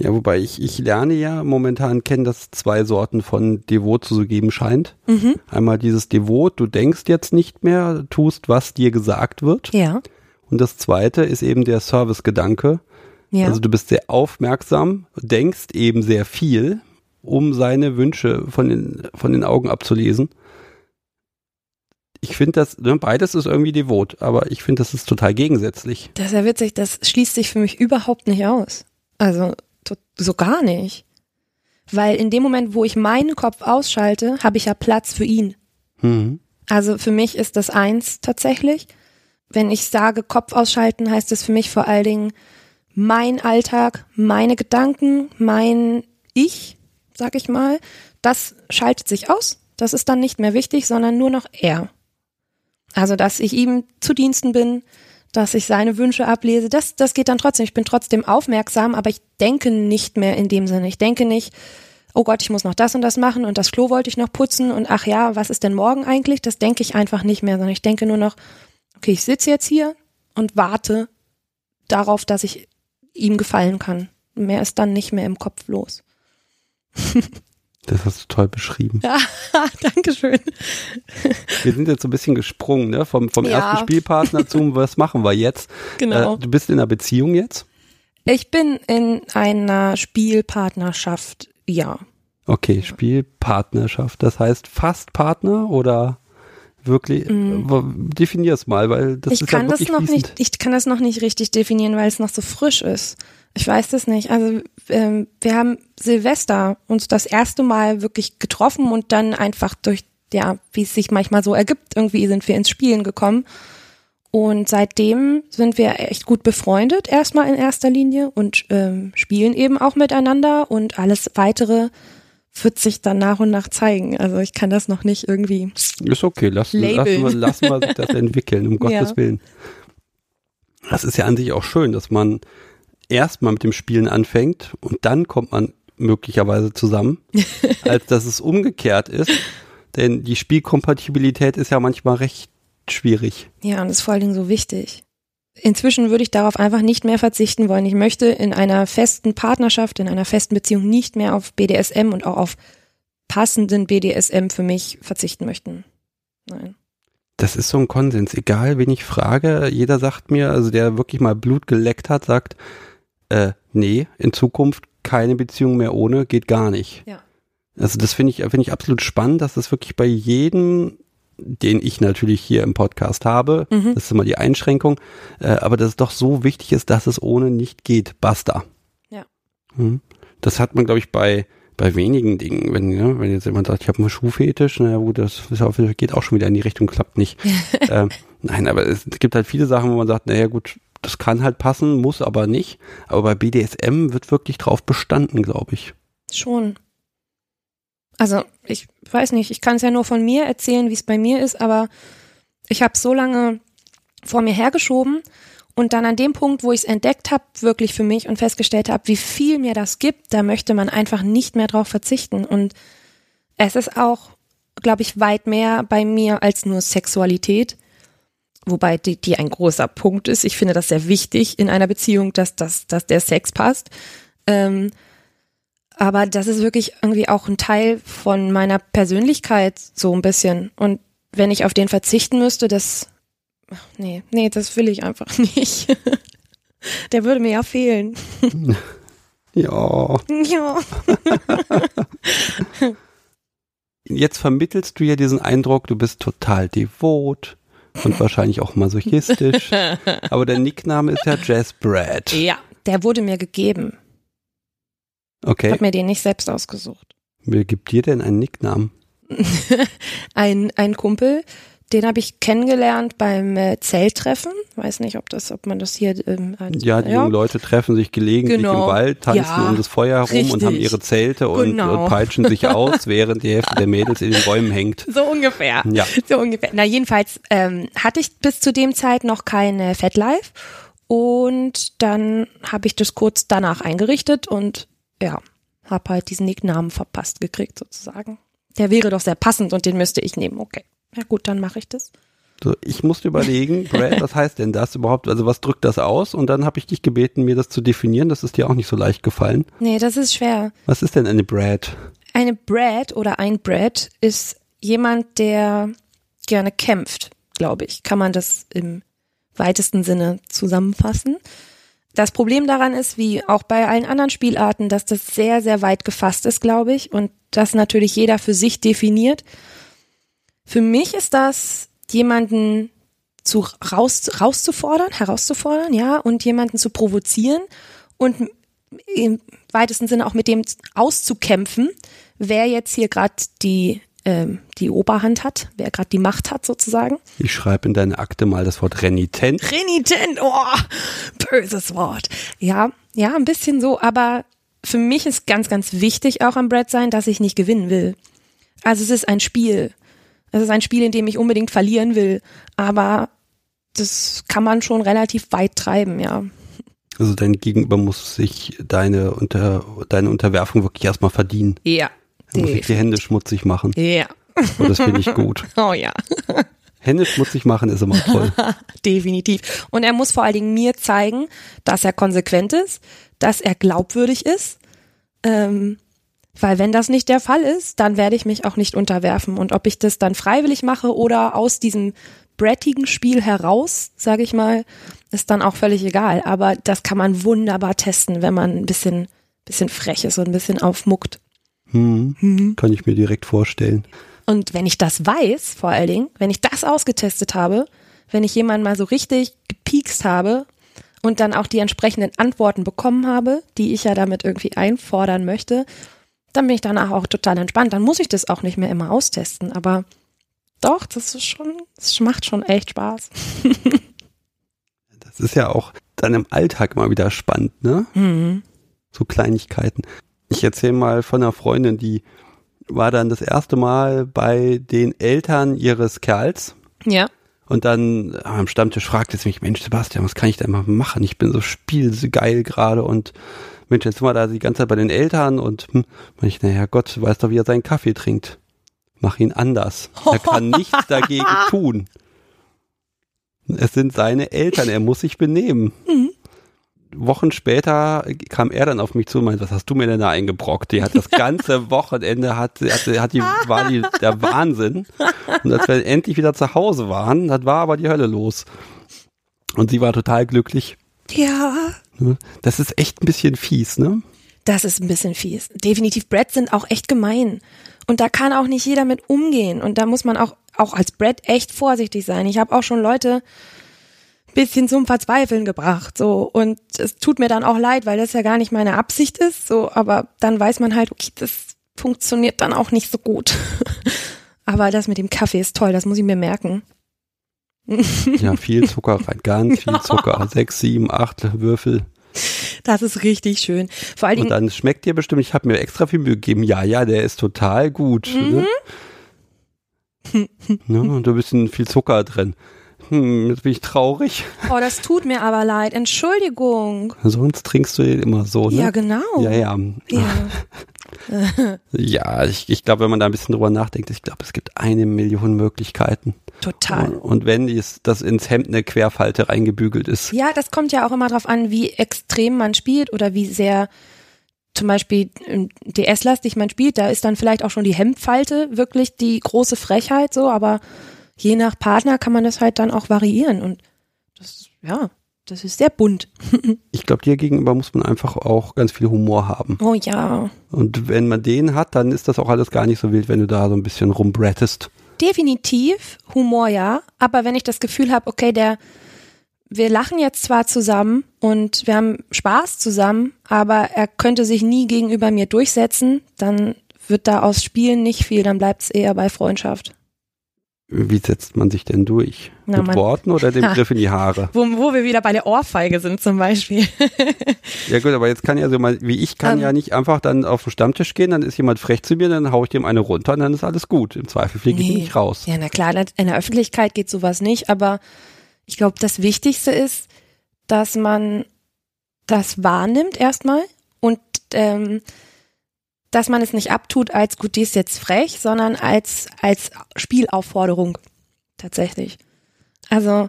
Ja, wobei ich, ich lerne ja momentan kennen, dass es zwei Sorten von Devot zu geben scheint. Mhm. Einmal dieses Devot, du denkst jetzt nicht mehr, tust, was dir gesagt wird. Ja, Und das zweite ist eben der Service-Gedanke. ja. Also du bist sehr aufmerksam, denkst eben sehr viel, um seine Wünsche von den, von den Augen abzulesen. Ich finde das, ne, beides ist irgendwie devot, aber ich finde, das ist total gegensätzlich. das ist ja witzig, das schließt sich für mich überhaupt nicht aus. Also to- so gar nicht. Weil in dem Moment, wo ich meinen Kopf ausschalte, habe ich ja Platz für ihn. Mhm. Also für mich ist das eins tatsächlich. Wenn ich sage Kopf ausschalten, heißt es für mich vor allen Dingen mein Alltag, meine Gedanken, mein Ich, sag ich mal, das schaltet sich aus. Das ist dann nicht mehr wichtig, sondern nur noch er. Also, dass ich ihm zu Diensten bin, dass ich seine Wünsche ablese, das, das geht dann trotzdem. Ich bin trotzdem aufmerksam, aber ich denke nicht mehr in dem Sinne. Ich denke nicht, oh Gott, ich muss noch das und das machen und das Klo wollte ich noch putzen und ach ja, was ist denn morgen eigentlich? Das denke ich einfach nicht mehr, sondern ich denke nur noch, okay, ich sitze jetzt hier und warte darauf, dass ich ihm gefallen kann. Mehr ist dann nicht mehr im Kopf los. Das hast du toll beschrieben. Ja, Dankeschön. Wir sind jetzt so ein bisschen gesprungen, ne? Vom, vom Ja. ersten Spielpartner zum, was machen wir jetzt? Genau. Äh, du bist in einer Beziehung jetzt? Ich bin in einer Spielpartnerschaft, ja. Okay, Spielpartnerschaft. Das heißt fast Partner oder wirklich? Äh, Definier es mal, weil das Mhm. ich ist kann ja das wirklich noch fließend. nicht, ich kann das noch nicht richtig definieren, weil es noch so frisch ist. Ich weiß das nicht. Also ähm, wir haben Silvester uns das erste Mal wirklich getroffen und dann einfach durch, ja, wie es sich manchmal so ergibt, irgendwie sind wir ins Spielen gekommen. Und seitdem sind wir echt gut befreundet, erstmal in erster Linie und ähm, spielen eben auch miteinander und alles weitere wird sich dann nach und nach zeigen. Also ich kann das noch nicht irgendwie. Ist okay, lass, Labeln. wir, lassen wir sich das entwickeln, um Ja. Gottes Willen. Das ist ja an sich auch schön, dass man erstmal mit dem Spielen anfängt und dann kommt man möglicherweise zusammen, als dass es umgekehrt ist. Denn die Spielkompatibilität ist ja manchmal recht schwierig. Ja, und ist vor allen Dingen so wichtig. Inzwischen würde ich darauf einfach nicht mehr verzichten wollen. Ich möchte in einer festen Partnerschaft, in einer festen Beziehung nicht mehr auf BDSM und auch auf passenden BDSM für mich verzichten möchten. Nein. Das ist so ein Konsens. Egal, wen ich frage, jeder sagt mir, also der wirklich mal Blut geleckt hat, sagt, äh, nee, in Zukunft keine Beziehung mehr ohne, geht gar nicht. Ja. Also das finde ich, finde ich absolut spannend, dass das wirklich bei jedem, den ich natürlich hier im Podcast habe, Mhm. das ist immer die Einschränkung, äh, aber dass es doch so wichtig ist, dass es ohne nicht geht. Basta. Ja. Mhm. Das hat man, glaube ich, bei bei wenigen Dingen, wenn, ja, wenn jetzt jemand sagt, ich habe einen Schuhfetisch, naja gut, das geht auch schon wieder in die Richtung, klappt nicht. ähm, nein, aber es gibt halt viele Sachen, wo man sagt, naja gut, das kann halt passen, muss aber nicht. Aber bei BDSM wird wirklich drauf bestanden, glaube ich. Schon. Also, ich weiß nicht, ich kann es ja nur von mir erzählen, wie es bei mir ist, aber ich habe so lange vor mir hergeschoben und dann an dem Punkt, wo ich es entdeckt habe, wirklich für mich und festgestellt habe, wie viel mir das gibt, da möchte man einfach nicht mehr drauf verzichten. Und es ist auch, glaube ich, weit mehr bei mir als nur Sexualität. Wobei die, die ein großer Punkt ist. Ich finde das sehr wichtig in einer Beziehung, dass, dass, dass der Sex passt. Ähm, aber das ist wirklich irgendwie auch ein Teil von meiner Persönlichkeit, so ein bisschen. Und wenn ich auf den verzichten müsste, das, ach, nee, nee, das will ich einfach nicht. Der würde mir ja fehlen. Ja. Ja. Jetzt vermittelst du ja diesen Eindruck, du bist total devot und wahrscheinlich auch masochistisch. aber der Nickname ist ja Jazz Brad. Ja, der wurde mir gegeben. Ich Okay. habe mir den nicht selbst ausgesucht. Wer gibt dir denn einen Nicknamen? ein, ein Kumpel, den habe ich kennengelernt beim äh, Zelttreffen. Weiß nicht, ob das, ob man das hier ähm, als- Ja, die jungen Leute treffen sich gelegentlich Genau. im Wald, tanzen Ja, um das Feuer herum und haben richtig. ihre Zelte und, Genau. und peitschen sich aus, während die Hälfte der Mädels in den Bäumen hängt. So ungefähr. Ja. So ungefähr. Na, jedenfalls ähm, hatte ich bis zu dem Zeit noch keine FetLife und dann habe ich das kurz danach eingerichtet und ja, habe halt diesen Nicknamen verpasst gekriegt sozusagen. Der wäre doch sehr passend und den müsste ich nehmen. Okay. Ja gut, dann mache ich das. So, ich musste überlegen, Brad, was heißt denn das überhaupt? Also was drückt das aus? Und dann habe ich dich gebeten, mir das zu definieren. Das ist dir auch nicht so leicht gefallen. Nee, das ist schwer. Was ist denn eine Brad? Eine Brad oder ein Brad ist jemand, der gerne kämpft, glaube ich. Kann man das im weitesten Sinne zusammenfassen. Das Problem daran ist, wie auch bei allen anderen Spielarten, dass das sehr, sehr weit gefasst ist, glaube ich, und das natürlich jeder für sich definiert. Für mich ist das jemanden zu raus, rauszufordern, herauszufordern, ja, und jemanden zu provozieren und im weitesten Sinne auch mit dem auszukämpfen, wer jetzt hier gerade die ähm, die Oberhand hat, wer gerade die Macht hat sozusagen. Ich schreibe in deine Akte mal das Wort renitent. Renitent, oh, böses Wort. Ja, ja, ein bisschen so, aber für mich ist ganz, ganz wichtig auch am Brett sein, dass ich nicht gewinnen will. Also es ist ein Spiel. Es ist ein Spiel, in dem ich unbedingt verlieren will, aber das kann man schon relativ weit treiben, ja. Also dein Gegenüber muss sich deine, unter, deine Unterwerfung wirklich erstmal verdienen. Ja. Er muss sich die Hände schmutzig machen. Ja. Und das finde ich gut. Oh ja. Hände schmutzig machen ist immer toll. Definitiv. Und er muss vor allen Dingen mir zeigen, dass er konsequent ist, dass er glaubwürdig ist. Ähm, weil wenn das nicht der Fall ist, dann werde ich mich auch nicht unterwerfen. Und ob ich das dann freiwillig mache oder aus diesem brattigen Spiel heraus, sage ich mal, ist dann auch völlig egal. Aber das kann man wunderbar testen, wenn man ein bisschen, bisschen frech ist und ein bisschen aufmuckt. Hm, kann ich mir direkt vorstellen. Und wenn ich das weiß, vor allen Dingen, wenn ich das ausgetestet habe, wenn ich jemanden mal so richtig gepiekst habe und dann auch die entsprechenden Antworten bekommen habe, die ich ja damit irgendwie einfordern möchte, dann bin ich danach auch total entspannt. Dann muss ich das auch nicht mehr immer austesten. Aber doch, das ist schon, das macht schon echt Spaß. Das ist ja auch dann im Alltag mal wieder spannend, ne? Mhm. So Kleinigkeiten. Ich erzähle mal von einer Freundin, die war dann das erste Mal bei den Eltern ihres Kerls. Ja. Und dann am Stammtisch fragte sie mich, Mensch, Sebastian, was kann ich da mal machen? Ich bin so spielgeil gerade und Mensch, jetzt sind wir da die ganze Zeit bei den Eltern und hm, ich, naja Gott, du weißt doch, wie er seinen Kaffee trinkt. Mach ihn anders. Er kann nichts dagegen tun. Es sind seine Eltern, er muss sich benehmen. Wochen später kam er dann auf mich zu und meinte, was hast du mir denn da eingebrockt? Die hat das ganze Wochenende hat, hat, hat die, war die der Wahnsinn. Und als wir endlich wieder zu Hause waren, das war aber die Hölle los. Und sie war total glücklich, Ja. Ne? Das ist echt ein bisschen fies, ne? Das ist ein bisschen fies. Definitiv, Brett sind auch echt gemein. Und da kann auch nicht jeder mit umgehen. Und da muss man auch, auch als Brett echt vorsichtig sein. Ich habe auch schon Leute bisschen zum Verzweifeln gebracht, so. Und es tut mir dann auch leid, weil das ja gar nicht meine Absicht ist, so. Aber dann weiß man halt, okay, das funktioniert dann auch nicht so gut. aber das mit dem Kaffee ist toll, das muss ich mir merken. Ja, viel Zucker rein, ganz viel Zucker. Sechs, sieben, acht Würfel. Das ist richtig schön. Vor allen Dingen. Und dann schmeckt dir bestimmt, ich habe mir extra viel Mühe gegeben. Ja, ja, der ist total gut. Ne? Mhm. Ne? Und da bisschen viel Zucker drin. Hm, jetzt bin ich traurig. Oh, das tut mir aber leid. Entschuldigung. Sonst trinkst du immer so, ne? Ja, genau. Ja, ja. Ja. Ja, ich, ich glaube, wenn man da ein bisschen drüber nachdenkt, ich glaube, es gibt eine Million Möglichkeiten. Total. Und wenn dies, das ins Hemd eine Querfalte reingebügelt ist. Ja, das kommt ja auch immer drauf an, wie extrem man spielt oder wie sehr zum Beispiel ähm, DS-lastig man spielt. Da ist dann vielleicht auch schon die Hemdfalte wirklich die große Frechheit so, aber je nach Partner kann man das halt dann auch variieren und das, ja, das ist sehr bunt. Ich glaube, dir gegenüber muss man einfach auch ganz viel Humor haben. Oh ja. Und wenn man den hat, dann ist das auch alles gar nicht so wild, wenn du da so ein bisschen rumbrettest. Definitiv Humor ja, aber wenn ich das Gefühl habe, okay, der wir lachen jetzt zwar zusammen und wir haben Spaß zusammen, aber er könnte sich nie gegenüber mir durchsetzen, dann wird da aus Spielen nicht viel, dann bleibt es eher bei Freundschaft. Wie setzt man sich denn durch? Na, Mit man- Worten oder dem Griff in die Haare? Wo, wo wir wieder bei der Ohrfeige sind zum Beispiel. Ja gut, aber jetzt kann ja so mal, wie ich kann Ähm. ja nicht einfach dann auf den Stammtisch gehen, dann ist jemand frech zu mir, dann hau ich dem eine runter und dann ist alles gut. Im Zweifel fliege ich Nee. nicht raus. Ja, na klar, in der Öffentlichkeit geht sowas nicht, aber ich glaube, das Wichtigste ist, dass man das wahrnimmt erstmal und ähm, dass man es nicht abtut als gut, die ist jetzt frech, sondern als als Spielaufforderung tatsächlich. Also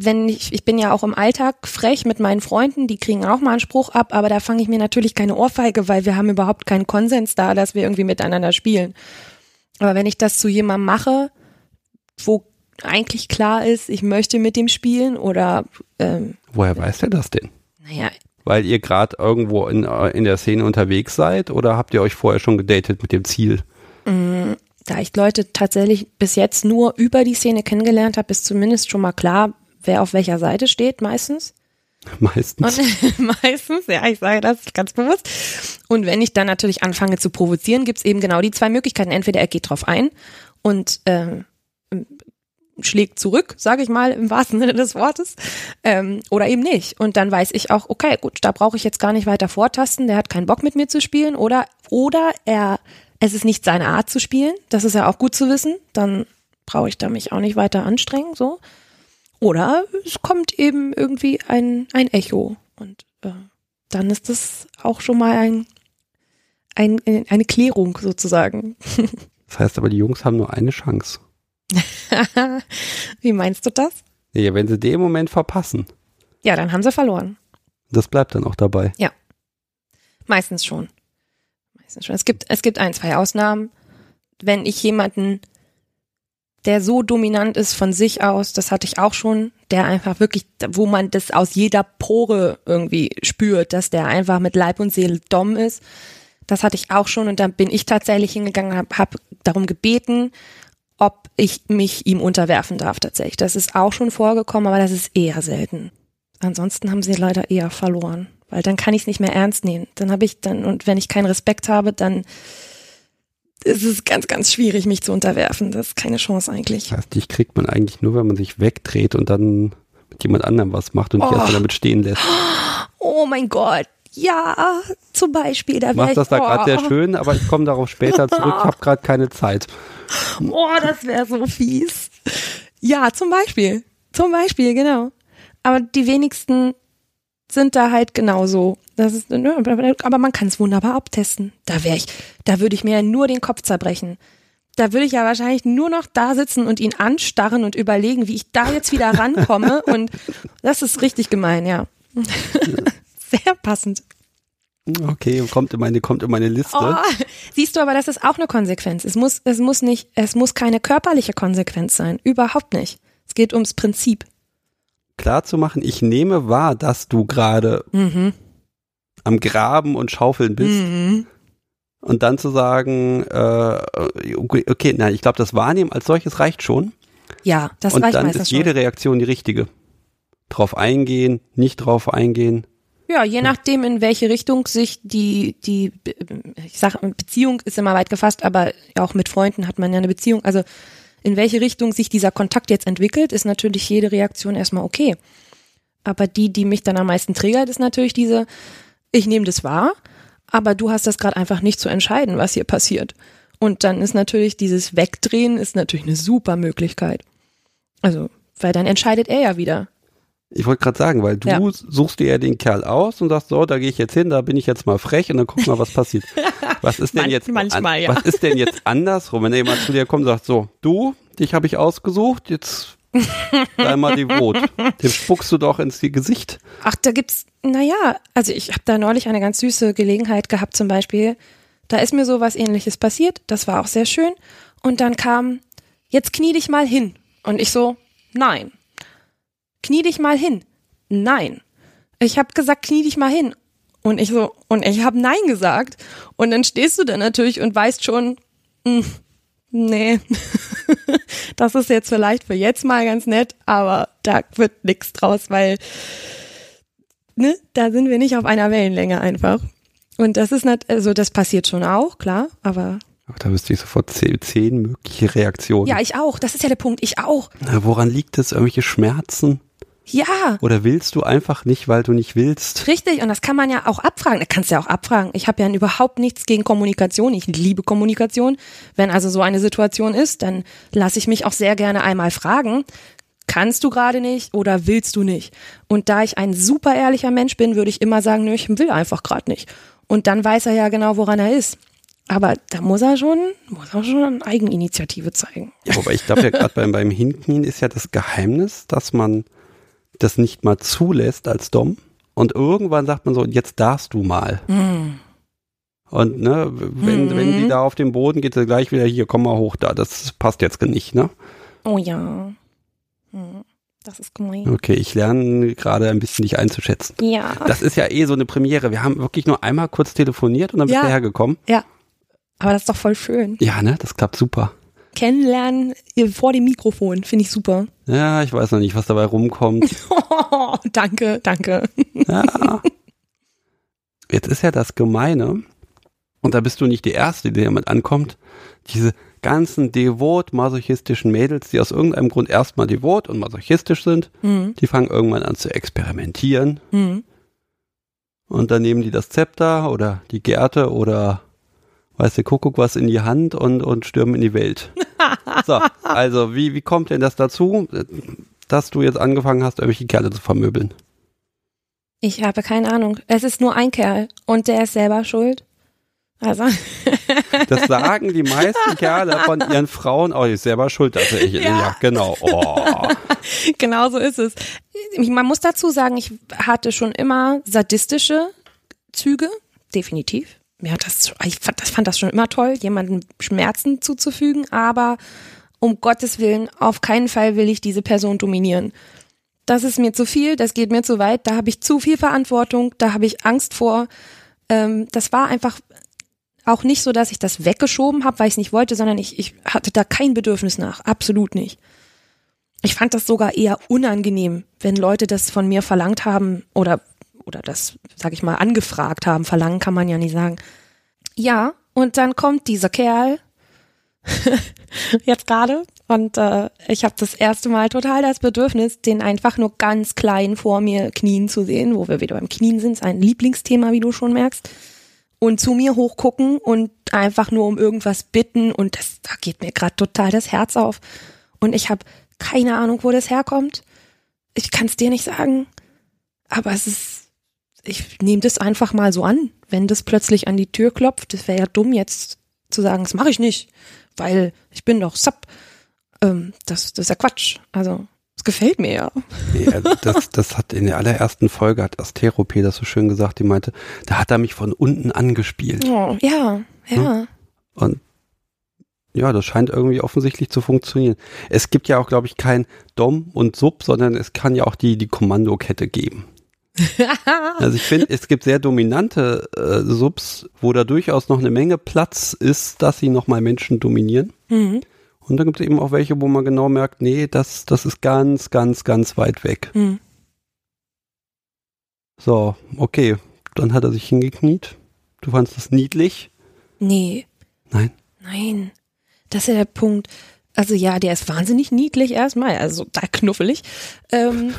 wenn ich, ich bin ja auch im Alltag frech mit meinen Freunden, die kriegen auch mal einen Spruch ab, aber da fange ich mir natürlich keine Ohrfeige, weil wir haben überhaupt keinen Konsens da, dass wir irgendwie miteinander spielen. Aber wenn ich das zu jemandem mache, wo eigentlich klar ist, ich möchte mit dem spielen oder ähm, Woher weiß der das denn? naja, Weil ihr gerade irgendwo in, äh, in der Szene unterwegs seid oder habt ihr euch vorher schon gedatet mit dem Ziel? da ich Leute tatsächlich bis jetzt nur über die Szene kennengelernt habe, ist zumindest schon mal klar, wer auf welcher Seite steht meistens. Meistens. Und meistens, ja, ich sage das ganz bewusst. Und wenn ich dann natürlich anfange zu provozieren, gibt's eben genau die zwei Möglichkeiten. Entweder er geht drauf ein und ähm, schlägt zurück, sage ich mal im wahrsten Sinne des Wortes, ähm, oder eben nicht. Und dann weiß ich auch, okay, gut, da brauche ich jetzt gar nicht weiter vortasten. Der hat keinen Bock mit mir zu spielen, oder oder er, es ist nicht seine Art zu spielen. Das ist ja auch gut zu wissen. Dann brauche ich da mich auch nicht weiter anstrengen, so. Oder es kommt eben irgendwie ein, ein Echo. Und äh, dann ist das auch schon mal ein, ein, eine Klärung sozusagen. Das heißt aber, die Jungs haben nur eine Chance. Wie meinst du das? Ja, wenn sie den Moment verpassen, Ja, dann haben sie verloren. das bleibt dann auch dabei. Meistens schon. Meistens schon. Es gibt, es gibt ein, zwei Ausnahmen. Wenn ich jemanden, der so dominant ist von sich aus, das hatte ich auch schon, der einfach wirklich, wo man das aus jeder Pore irgendwie spürt, dass der einfach mit Leib und Seele dumm ist. Das hatte ich auch schon und dann bin ich tatsächlich hingegangen, habe hab darum gebeten, ob ich mich ihm unterwerfen darf tatsächlich. Das ist auch schon vorgekommen, aber das ist eher selten. Ansonsten haben sie leider eher verloren, weil dann kann ich es nicht mehr ernst nehmen. Dann habe ich dann und wenn ich keinen Respekt habe, dann ist es ganz, ganz schwierig, mich zu unterwerfen. Das ist keine Chance eigentlich. Das heißt, dich kriegt man eigentlich nur, wenn man sich wegdreht und dann mit jemand anderem was macht und dich Oh. erstmal damit stehen lässt. Oh mein Gott. Ja, zum Beispiel. Da machst ich, das da gerade oh, sehr schön, aber ich komme darauf später zurück, ich habe gerade keine Zeit. Oh, das wäre so fies. Ja, zum Beispiel. Zum Beispiel, genau. Aber die wenigsten sind da halt genauso. Das ist, ne, aber man kann es wunderbar abtesten. Da wäre ich, da würde ich mir ja nur den Kopf zerbrechen. Da würde ich ja wahrscheinlich nur noch da sitzen und ihn anstarren und überlegen, wie ich da jetzt wieder rankomme. Und das ist richtig gemein, ja. Sehr passend. Okay, kommt in meine, kommt in meine Liste. Oh, siehst du, aber das ist auch eine Konsequenz. Es muss, es muss nicht, es muss keine körperliche Konsequenz sein. Überhaupt nicht. Es geht ums Prinzip. klar zu machen, ich nehme wahr, dass du gerade Mhm. am Graben und Schaufeln bist. Mhm. Und dann zu sagen, äh, okay, okay, nein, ich glaube, das Wahrnehmen als solches reicht schon. Ja, das und reicht dann meistens ist jede schon. Reaktion die richtige. Drauf eingehen, nicht drauf eingehen. Ja, je nachdem, in welche Richtung sich die, die, ich sag, Beziehung ist immer weit gefasst, aber auch mit Freunden hat man ja eine Beziehung. Also in welche Richtung sich dieser Kontakt jetzt entwickelt, ist natürlich jede Reaktion erstmal okay. Aber die, die mich dann am meisten triggert, ist natürlich diese, ich nehme das wahr, aber du hast das gerade einfach nicht zu entscheiden, was hier passiert. Und dann ist natürlich dieses Wegdrehen ist natürlich eine super Möglichkeit. Also, weil dann entscheidet er ja wieder. Ich wollte gerade sagen, weil du Ja. suchst dir ja den Kerl aus und sagst, so, da gehe ich jetzt hin, da bin ich jetzt mal frech und dann guck mal, was passiert. Was ist denn Man- jetzt manchmal, ja. was ist denn jetzt andersrum, wenn jemand zu dir kommt und sagt, so, du, dich habe ich ausgesucht, jetzt sei mal devot. Dem spuckst du doch ins Gesicht. Ach, da gibt's, naja, also ich habe da neulich eine ganz süße Gelegenheit gehabt zum Beispiel. Da ist mir so was ähnliches passiert, das war auch sehr schön. Und dann kam, jetzt knie dich mal hin. Und ich so, nein. Knie dich mal hin. Nein. Ich habe gesagt, knie dich mal hin. Und ich so, und ich habe nein gesagt. Und dann stehst du da natürlich und weißt schon, hm, nee, das ist jetzt vielleicht für jetzt mal ganz nett, aber da wird nix draus, weil ne, da sind wir nicht auf einer Wellenlänge einfach. Und das ist nicht, also das passiert schon auch, klar, aber Ach, Da wüsste ich sofort zehn, zehn mögliche Reaktionen. ja, ich auch, das ist ja der Punkt, ich auch. Na, woran liegt es? Irgendwelche Schmerzen? Ja, Oder willst du einfach nicht, weil du nicht willst? richtig, und das kann man ja auch abfragen. Da kannst du ja auch abfragen. Ich habe ja überhaupt nichts gegen Kommunikation. Ich liebe Kommunikation. Wenn also so eine Situation ist, dann lasse ich mich auch sehr gerne einmal fragen. Kannst du gerade nicht oder willst du nicht? Und da ich ein super ehrlicher Mensch bin, würde ich immer sagen, nö, ich will einfach gerade nicht. Und dann weiß er ja genau, woran er ist. Aber da muss er schon, muss er schon Eigeninitiative zeigen. Ja, wobei ich glaube ja gerade beim, beim Hinknien ist ja das Geheimnis, dass man das nicht mal zulässt als Dom. Und irgendwann sagt man so, jetzt darfst du mal. Und ne, wenn, Mhm. wenn die da auf dem Boden geht, sie gleich wieder hier, komm mal hoch da. Das passt jetzt nicht, ne? Oh ja. Hm, Das ist gemein. Okay, ich lerne gerade ein bisschen dich einzuschätzen. Ja. Das ist ja eh so eine Premiere. Wir haben wirklich nur einmal kurz telefoniert und dann bist Ja. du hergekommen. Ja. Aber das ist doch voll schön. Ja, ne? Das klappt super. Kennenlernen vor dem Mikrofon, finde ich super. Ja, ich weiß noch nicht, was dabei rumkommt. danke, danke. Ja. Jetzt ist ja das Gemeine, und da bist du nicht die Erste, die damit ankommt, diese ganzen devot-masochistischen Mädels, die aus irgendeinem Grund erstmal devot und masochistisch sind, Hm, die fangen irgendwann an zu experimentieren hm. und dann nehmen die das Zepter oder die Gerte oder weiß der Kuckuck was in die Hand und, und stürmen in die Welt. So, also wie, wie kommt denn das dazu, dass du jetzt angefangen hast, irgendwelche Kerle zu vermöbeln? Ich habe keine Ahnung. Es ist nur ein Kerl und der ist selber schuld. Also, Das sagen die meisten Kerle von ihren Frauen, oh, ich ist selber schuld, dass ich, ja. Ja. genau, oh. genau so ist es. Man muss dazu sagen, ich hatte schon immer sadistische Züge, definitiv. Mir hat das, ich fand das, fand das schon immer toll, jemandem Schmerzen zuzufügen, aber um Gottes Willen, auf keinen Fall will ich diese Person dominieren. Das ist mir zu viel, das geht mir zu weit, da habe ich zu viel Verantwortung, da habe ich Angst vor. Ähm, das war einfach auch nicht so, dass ich das weggeschoben habe, weil ich es nicht wollte, sondern ich, ich hatte da kein Bedürfnis nach, absolut nicht. Ich fand das sogar eher unangenehm, wenn Leute das von mir verlangt haben oder oder das, sag ich mal, angefragt haben. Verlangen kann man ja nicht sagen. Ja, und dann kommt dieser Kerl jetzt gerade und äh, ich habe das erste Mal total das Bedürfnis, den einfach nur ganz klein vor mir knien zu sehen, wo wir wieder beim Knien sind, ist ein Lieblingsthema, wie du schon merkst. Und zu mir hochgucken und einfach nur um irgendwas bitten und das, da geht mir gerade total das Herz auf. Und ich habe keine Ahnung, wo das herkommt. Ich kann es dir nicht sagen, aber es ist, ich nehme das einfach mal so an, wenn das plötzlich an die Tür klopft. Das wäre ja dumm jetzt zu sagen, das mache ich nicht, weil ich bin doch Sub. Ähm, das, das ist ja Quatsch. Also es gefällt mir ja. Ja, das, das hat in der allerersten Folge hat Asterope das so schön gesagt, die meinte, da hat er mich von unten angespielt. Oh, ja, ja. Und Ja, das scheint irgendwie offensichtlich zu funktionieren. Es gibt ja auch, glaube ich, kein Dom und Sub, sondern es kann ja auch die, die Kommandokette geben. also ich finde, es gibt sehr dominante äh, Subs, wo da durchaus noch eine Menge Platz ist, dass sie nochmal Menschen dominieren. Mhm. Und dann gibt es eben auch welche, wo man genau merkt, nee, das, das ist ganz, ganz, ganz weit weg. Mhm. So, okay. Dann hat er sich hingekniet. Du fandest das niedlich? Nee. Nein? Nein. Das ist ja der Punkt. Also ja, der ist wahnsinnig niedlich erstmal, also da knuffelig. Ähm.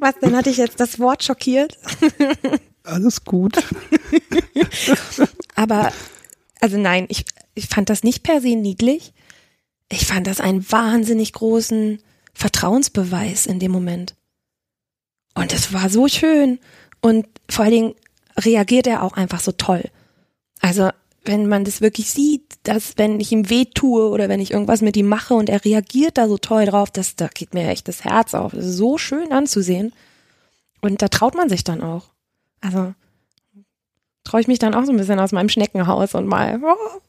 Was denn hatte ich jetzt das Wort schockiert? Alles gut. Aber also nein, ich, ich fand das nicht per se niedlich. Ich fand das einen wahnsinnig großen Vertrauensbeweis in dem Moment. Und es war so schön. Und vor allen Dingen reagiert er auch einfach so toll. Also wenn man das wirklich sieht, dass wenn ich ihm weh tue oder wenn ich irgendwas mit ihm mache und er reagiert da so toll drauf, das, da geht mir echt das Herz auf. Das ist so schön anzusehen. Und da traut man sich dann auch. Also traue ich mich dann auch so ein bisschen aus meinem Schneckenhaus und mal. Oh.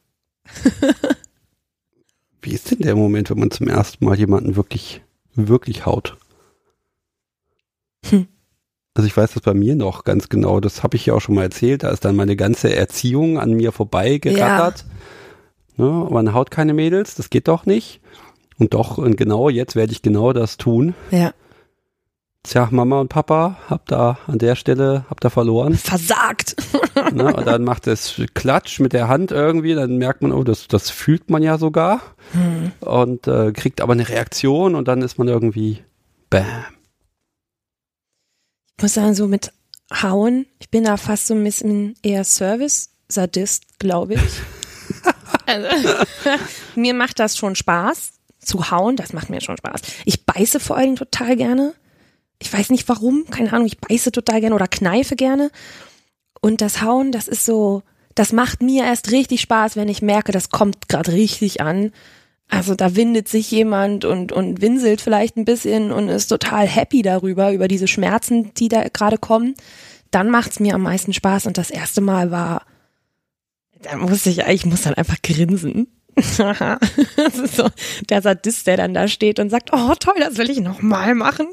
Wie ist denn der Moment, wenn man zum ersten Mal jemanden wirklich, wirklich haut? Hm. Also ich weiß das bei mir noch ganz genau, das habe ich ja auch schon mal erzählt, da ist dann meine ganze Erziehung an mir vorbei gerattert. Ja. Ne, man haut keine Mädels, das geht doch nicht. Und doch, und genau jetzt werde ich genau das tun. Ja. Tja, Mama und Papa, hab da an der Stelle, hab da verloren. Versagt. Ne, und dann macht es Klatsch mit der Hand irgendwie, dann merkt man, oh, das, das fühlt man ja sogar. Hm. Und äh, kriegt aber eine Reaktion und dann ist man irgendwie Bam muss sagen, so mit Hauen, ich bin da fast so ein bisschen eher Service-Sadist, glaube ich. also, mir macht das schon Spaß zu hauen, das macht mir schon Spaß. Ich beiße vor allen Dingen total gerne. Ich weiß nicht warum, keine Ahnung, ich beiße total gerne oder kneife gerne. Und das Hauen, das ist so, das macht mir erst richtig Spaß, wenn ich merke, das kommt gerade richtig an. Also da windet sich jemand und, und winselt vielleicht ein bisschen und ist total happy darüber, über diese Schmerzen, die da gerade kommen. Dann macht's mir am meisten Spaß. Und das erste Mal war, da musste ich, ich muss dann einfach grinsen. das ist so der Sadist, der dann da steht und sagt, oh toll, das will ich nochmal machen.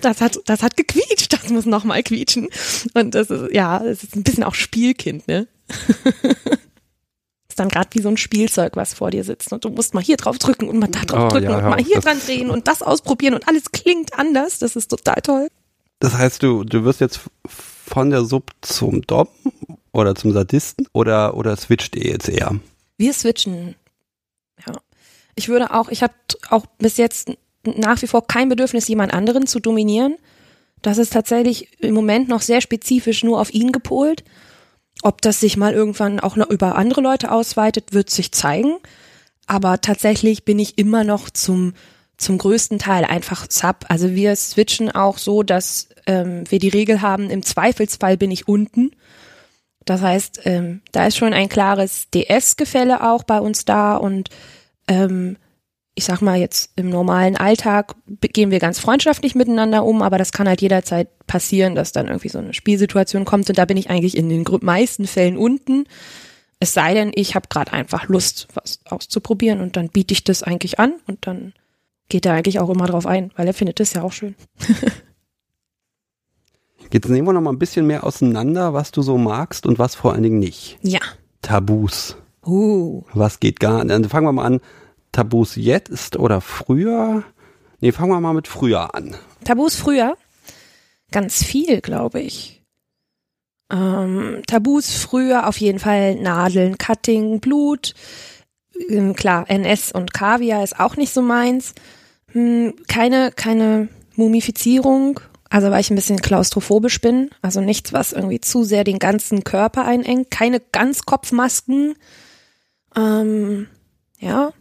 Das hat, das hat gequietscht, das muss nochmal quietschen. Und das ist, ja, das ist ein bisschen auch Spielkind, ne? ist dann gerade wie so ein Spielzeug, was vor dir sitzt und du musst mal hier drauf drücken und mal da drauf oh, drücken ja, und mal hier dran drehen und das ausprobieren und alles klingt anders. Das ist total toll. Das heißt, du, du wirst jetzt von der Sub zum Dom oder zum Sadisten oder, oder switcht ihr jetzt eher? Wir switchen. Ja. Ich würde auch, ich habe auch bis jetzt nach wie vor kein Bedürfnis, jemand anderen zu dominieren. Das ist tatsächlich im Moment noch sehr spezifisch nur auf ihn gepolt. Ob das sich mal irgendwann auch noch über andere Leute ausweitet, wird sich zeigen. Aber tatsächlich bin ich immer noch zum, zum größten Teil einfach Sub. Also wir switchen auch so, dass ähm, wir die Regel haben, im Zweifelsfall bin ich unten. Das heißt, ähm, da ist schon ein klares DS-Gefälle auch bei uns da und ähm, ich sag mal jetzt im normalen Alltag gehen wir ganz freundschaftlich miteinander um, aber das kann halt jederzeit passieren, dass dann irgendwie so eine Spielsituation kommt und da bin ich eigentlich in den meisten Fällen unten. Es sei denn, ich habe gerade einfach Lust, was auszuprobieren und dann biete ich das eigentlich an und dann geht er eigentlich auch immer drauf ein, weil er findet es ja auch schön. Jetzt nehmen wir noch mal ein bisschen mehr auseinander, was du so magst und was vor allen Dingen nicht. Ja. Tabus. Uh. Was geht gar nicht? Dann fangen wir mal an. Tabus jetzt oder früher? Nee, fangen wir mal mit früher an. Tabus früher? Ganz viel, glaube ich. Ähm, Tabus früher auf jeden Fall Nadeln, Cutting, Blut. Ähm, klar, NS und Kaviar ist auch nicht so meins. Hm, keine, keine Mumifizierung, also weil ich ein bisschen klaustrophobisch bin. Also nichts, was irgendwie zu sehr den ganzen Körper einengt. Keine Ganzkopfmasken. Ähm, ja,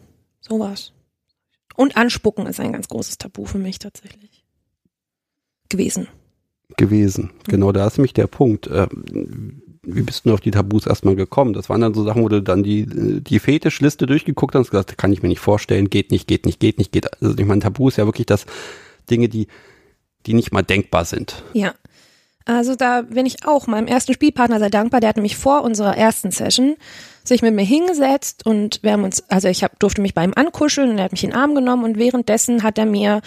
Sowas. Und Anspucken ist ein ganz großes Tabu für mich tatsächlich. Gewesen. Gewesen. Genau, da ist nämlich der Punkt. Ähm, wie bist du auf die Tabus erstmal gekommen? Das waren dann so Sachen, wo du dann die, die Fetischliste durchgeguckt hast und gesagt, kann ich mir nicht vorstellen, geht nicht, geht nicht, geht nicht, geht. Also ich meine, Tabu ist ja wirklich das Dinge, die, die nicht mal denkbar sind. Ja. Also da bin ich auch meinem ersten Spielpartner sehr dankbar. Der hat nämlich vor unserer ersten Session sich mit mir hingesetzt und wir haben uns, also ich hab, durfte mich bei ihm ankuscheln und er hat mich in den Arm genommen und währenddessen hat er mir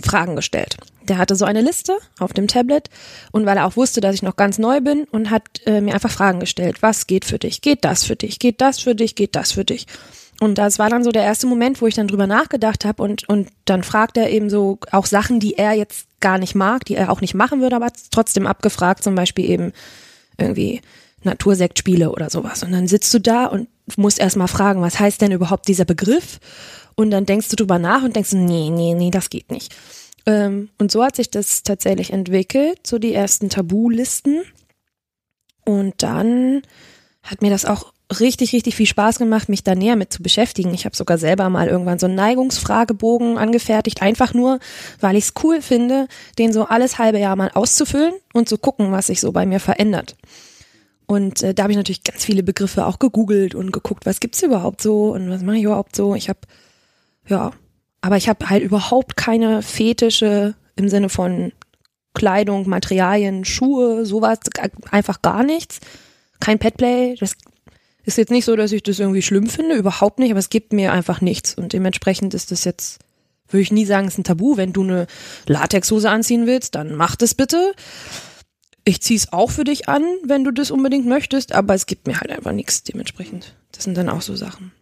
Fragen gestellt. Der hatte so eine Liste auf dem Tablet und weil er auch wusste, dass ich noch ganz neu bin und hat äh, mir einfach Fragen gestellt. Was geht für dich? Geht das für dich? Geht das für dich? Geht das für dich? Und das war dann so der erste Moment, wo ich dann drüber nachgedacht habe und, und dann fragt er eben so auch Sachen, die er jetzt gar nicht mag, die er auch nicht machen würde, aber trotzdem abgefragt, zum Beispiel eben irgendwie Natursektspiele oder sowas. Und dann sitzt du da und musst erstmal fragen, was heißt denn überhaupt dieser Begriff? Und dann denkst du drüber nach und denkst, nee, nee, nee, das geht nicht. Ähm, und so hat sich das tatsächlich entwickelt, so die ersten Tabulisten. Und dann hat mir das auch richtig, richtig viel Spaß gemacht, mich da näher mit zu beschäftigen. Ich habe sogar selber mal irgendwann so einen Neigungsfragebogen angefertigt, einfach nur, weil ich es cool finde, den so alles halbe Jahr mal auszufüllen und zu gucken, was sich so bei mir verändert. Und äh, da habe ich natürlich ganz viele Begriffe auch gegoogelt und geguckt, was gibt's überhaupt so und was mache ich überhaupt so. Ich habe ja, aber ich habe halt überhaupt keine Fetische im Sinne von Kleidung, Materialien, Schuhe, sowas, einfach gar nichts. Kein Petplay, das ist jetzt nicht so, dass ich das irgendwie schlimm finde, überhaupt nicht, aber es gibt mir einfach nichts. Und dementsprechend ist das jetzt, würde ich nie sagen, es ist ein Tabu. Wenn du eine Latexhose anziehen willst, dann mach das bitte. Ich zieh's auch für dich an, wenn du das unbedingt möchtest, aber es gibt mir halt einfach nichts dementsprechend. Das sind dann auch so Sachen.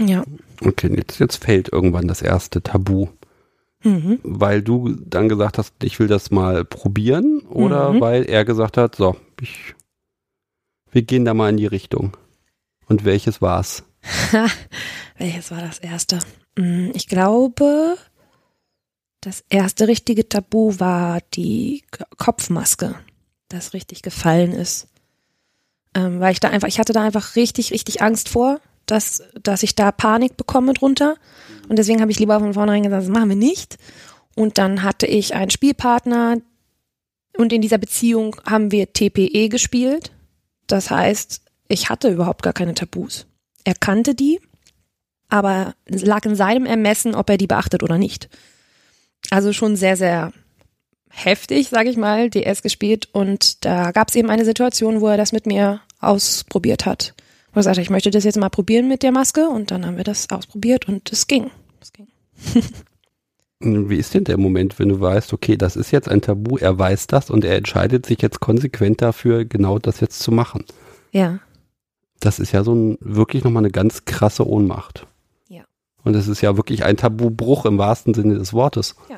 Ja. Okay, jetzt, jetzt fällt irgendwann das erste Tabu. Mhm. Weil du dann gesagt hast, ich will das mal probieren oder mhm. weil er gesagt hat, so, ich, wir gehen da mal in die Richtung. Und welches war's? welches war das erste? Mm, ich glaube, das erste richtige Tabu war die Kopfmaske, das richtig gefallen ist. Ähm, weil ich da einfach, ich hatte da einfach richtig, richtig Angst vor, dass, dass ich da Panik bekomme drunter. Und deswegen habe ich lieber von vornherein gesagt, das machen wir nicht. Und dann hatte ich einen Spielpartner und in dieser Beziehung haben wir TPE gespielt. Das heißt, ich hatte überhaupt gar keine Tabus. Er kannte die, aber es lag in seinem Ermessen, ob er die beachtet oder nicht. Also schon sehr, sehr heftig, sage ich mal, DS gespielt. Und da gab es eben eine Situation, wo er das mit mir ausprobiert hat. Wo er sagte, ich möchte das jetzt mal probieren mit der Maske. Und dann haben wir das ausprobiert und es ging. Es ging. Wie ist denn der Moment, wenn du weißt, okay, das ist jetzt ein Tabu, er weiß das und er entscheidet sich jetzt konsequent dafür, genau das jetzt zu machen? Ja das ist ja so ein, wirklich nochmal eine ganz krasse Ohnmacht. Ja. Und es ist ja wirklich ein Tabubruch im wahrsten Sinne des Wortes. Ja.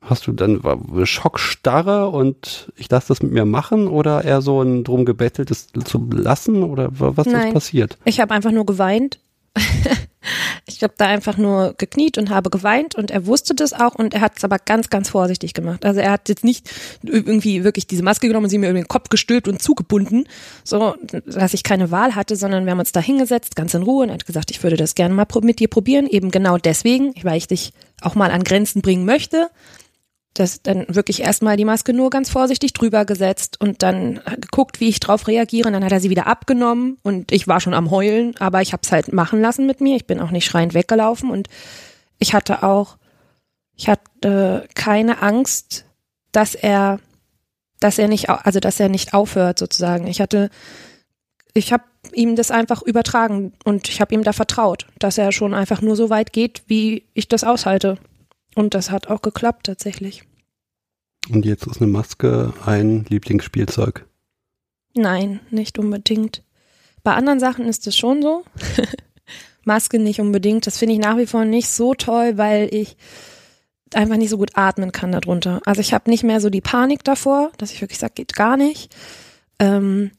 Hast du dann Schockstarre und ich lasse das mit mir machen oder eher so ein drum gebetteltes zu lassen oder was Nein. ist passiert? Ich habe einfach nur geweint ich habe da einfach nur gekniet und habe geweint und er wusste das auch und er hat es aber ganz, ganz vorsichtig gemacht. Also er hat jetzt nicht irgendwie wirklich diese Maske genommen und sie mir über den Kopf gestülpt und zugebunden, so dass ich keine Wahl hatte, sondern wir haben uns da hingesetzt, ganz in Ruhe und er hat gesagt, ich würde das gerne mal mit dir probieren, eben genau deswegen, weil ich dich auch mal an Grenzen bringen möchte das dann wirklich erstmal die Maske nur ganz vorsichtig drüber gesetzt und dann geguckt, wie ich drauf reagiere. Und dann hat er sie wieder abgenommen und ich war schon am Heulen, aber ich habe es halt machen lassen mit mir. Ich bin auch nicht schreiend weggelaufen und ich hatte auch, ich hatte keine Angst, dass er, dass er nicht, also dass er nicht aufhört sozusagen. Ich hatte, ich habe ihm das einfach übertragen und ich habe ihm da vertraut, dass er schon einfach nur so weit geht, wie ich das aushalte. Und das hat auch geklappt tatsächlich. Und jetzt ist eine Maske ein Lieblingsspielzeug? Nein, nicht unbedingt. Bei anderen Sachen ist es schon so. Maske nicht unbedingt. Das finde ich nach wie vor nicht so toll, weil ich einfach nicht so gut atmen kann darunter. Also ich habe nicht mehr so die Panik davor, dass ich wirklich sage, geht gar nicht. Ähm,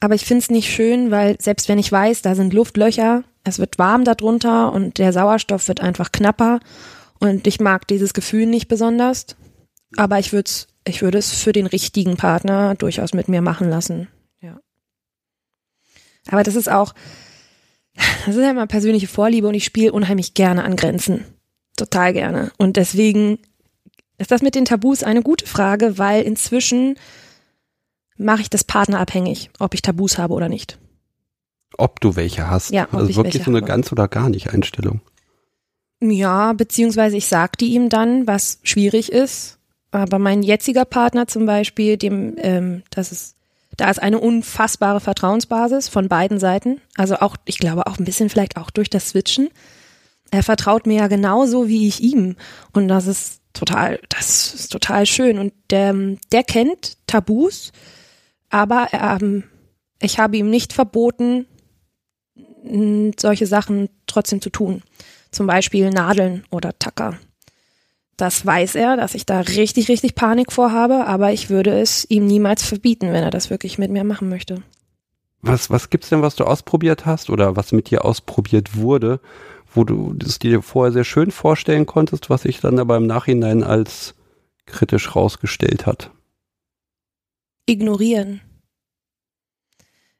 aber ich finde es nicht schön, weil selbst wenn ich weiß, da sind Luftlöcher, es wird warm darunter und der Sauerstoff wird einfach knapper und ich mag dieses Gefühl nicht besonders, aber ich würde ich würde es für den richtigen Partner durchaus mit mir machen lassen. Ja. Aber das ist auch, das ist ja immer persönliche Vorliebe und ich spiele unheimlich gerne an Grenzen. Total gerne. Und deswegen ist das mit den Tabus eine gute Frage, weil inzwischen mache ich das Partner abhängig, ob ich Tabus habe oder nicht. Ob du welche hast. Ja, also ich wirklich so eine habe. ganz oder gar nicht Einstellung. Ja, beziehungsweise ich sagte ihm dann, was schwierig ist, Aber mein jetziger Partner zum Beispiel, dem, ähm, das ist, da ist eine unfassbare Vertrauensbasis von beiden Seiten. Also auch, ich glaube auch ein bisschen vielleicht auch durch das Switchen. Er vertraut mir ja genauso wie ich ihm. Und das ist total, das ist total schön. Und der, der kennt Tabus, aber ähm, ich habe ihm nicht verboten, solche Sachen trotzdem zu tun. Zum Beispiel Nadeln oder Tacker. Das weiß er, dass ich da richtig, richtig Panik vorhabe, aber ich würde es ihm niemals verbieten, wenn er das wirklich mit mir machen möchte. Was, was gibt's denn, was du ausprobiert hast oder was mit dir ausprobiert wurde, wo du es dir vorher sehr schön vorstellen konntest, was sich dann aber im Nachhinein als kritisch rausgestellt hat? Ignorieren.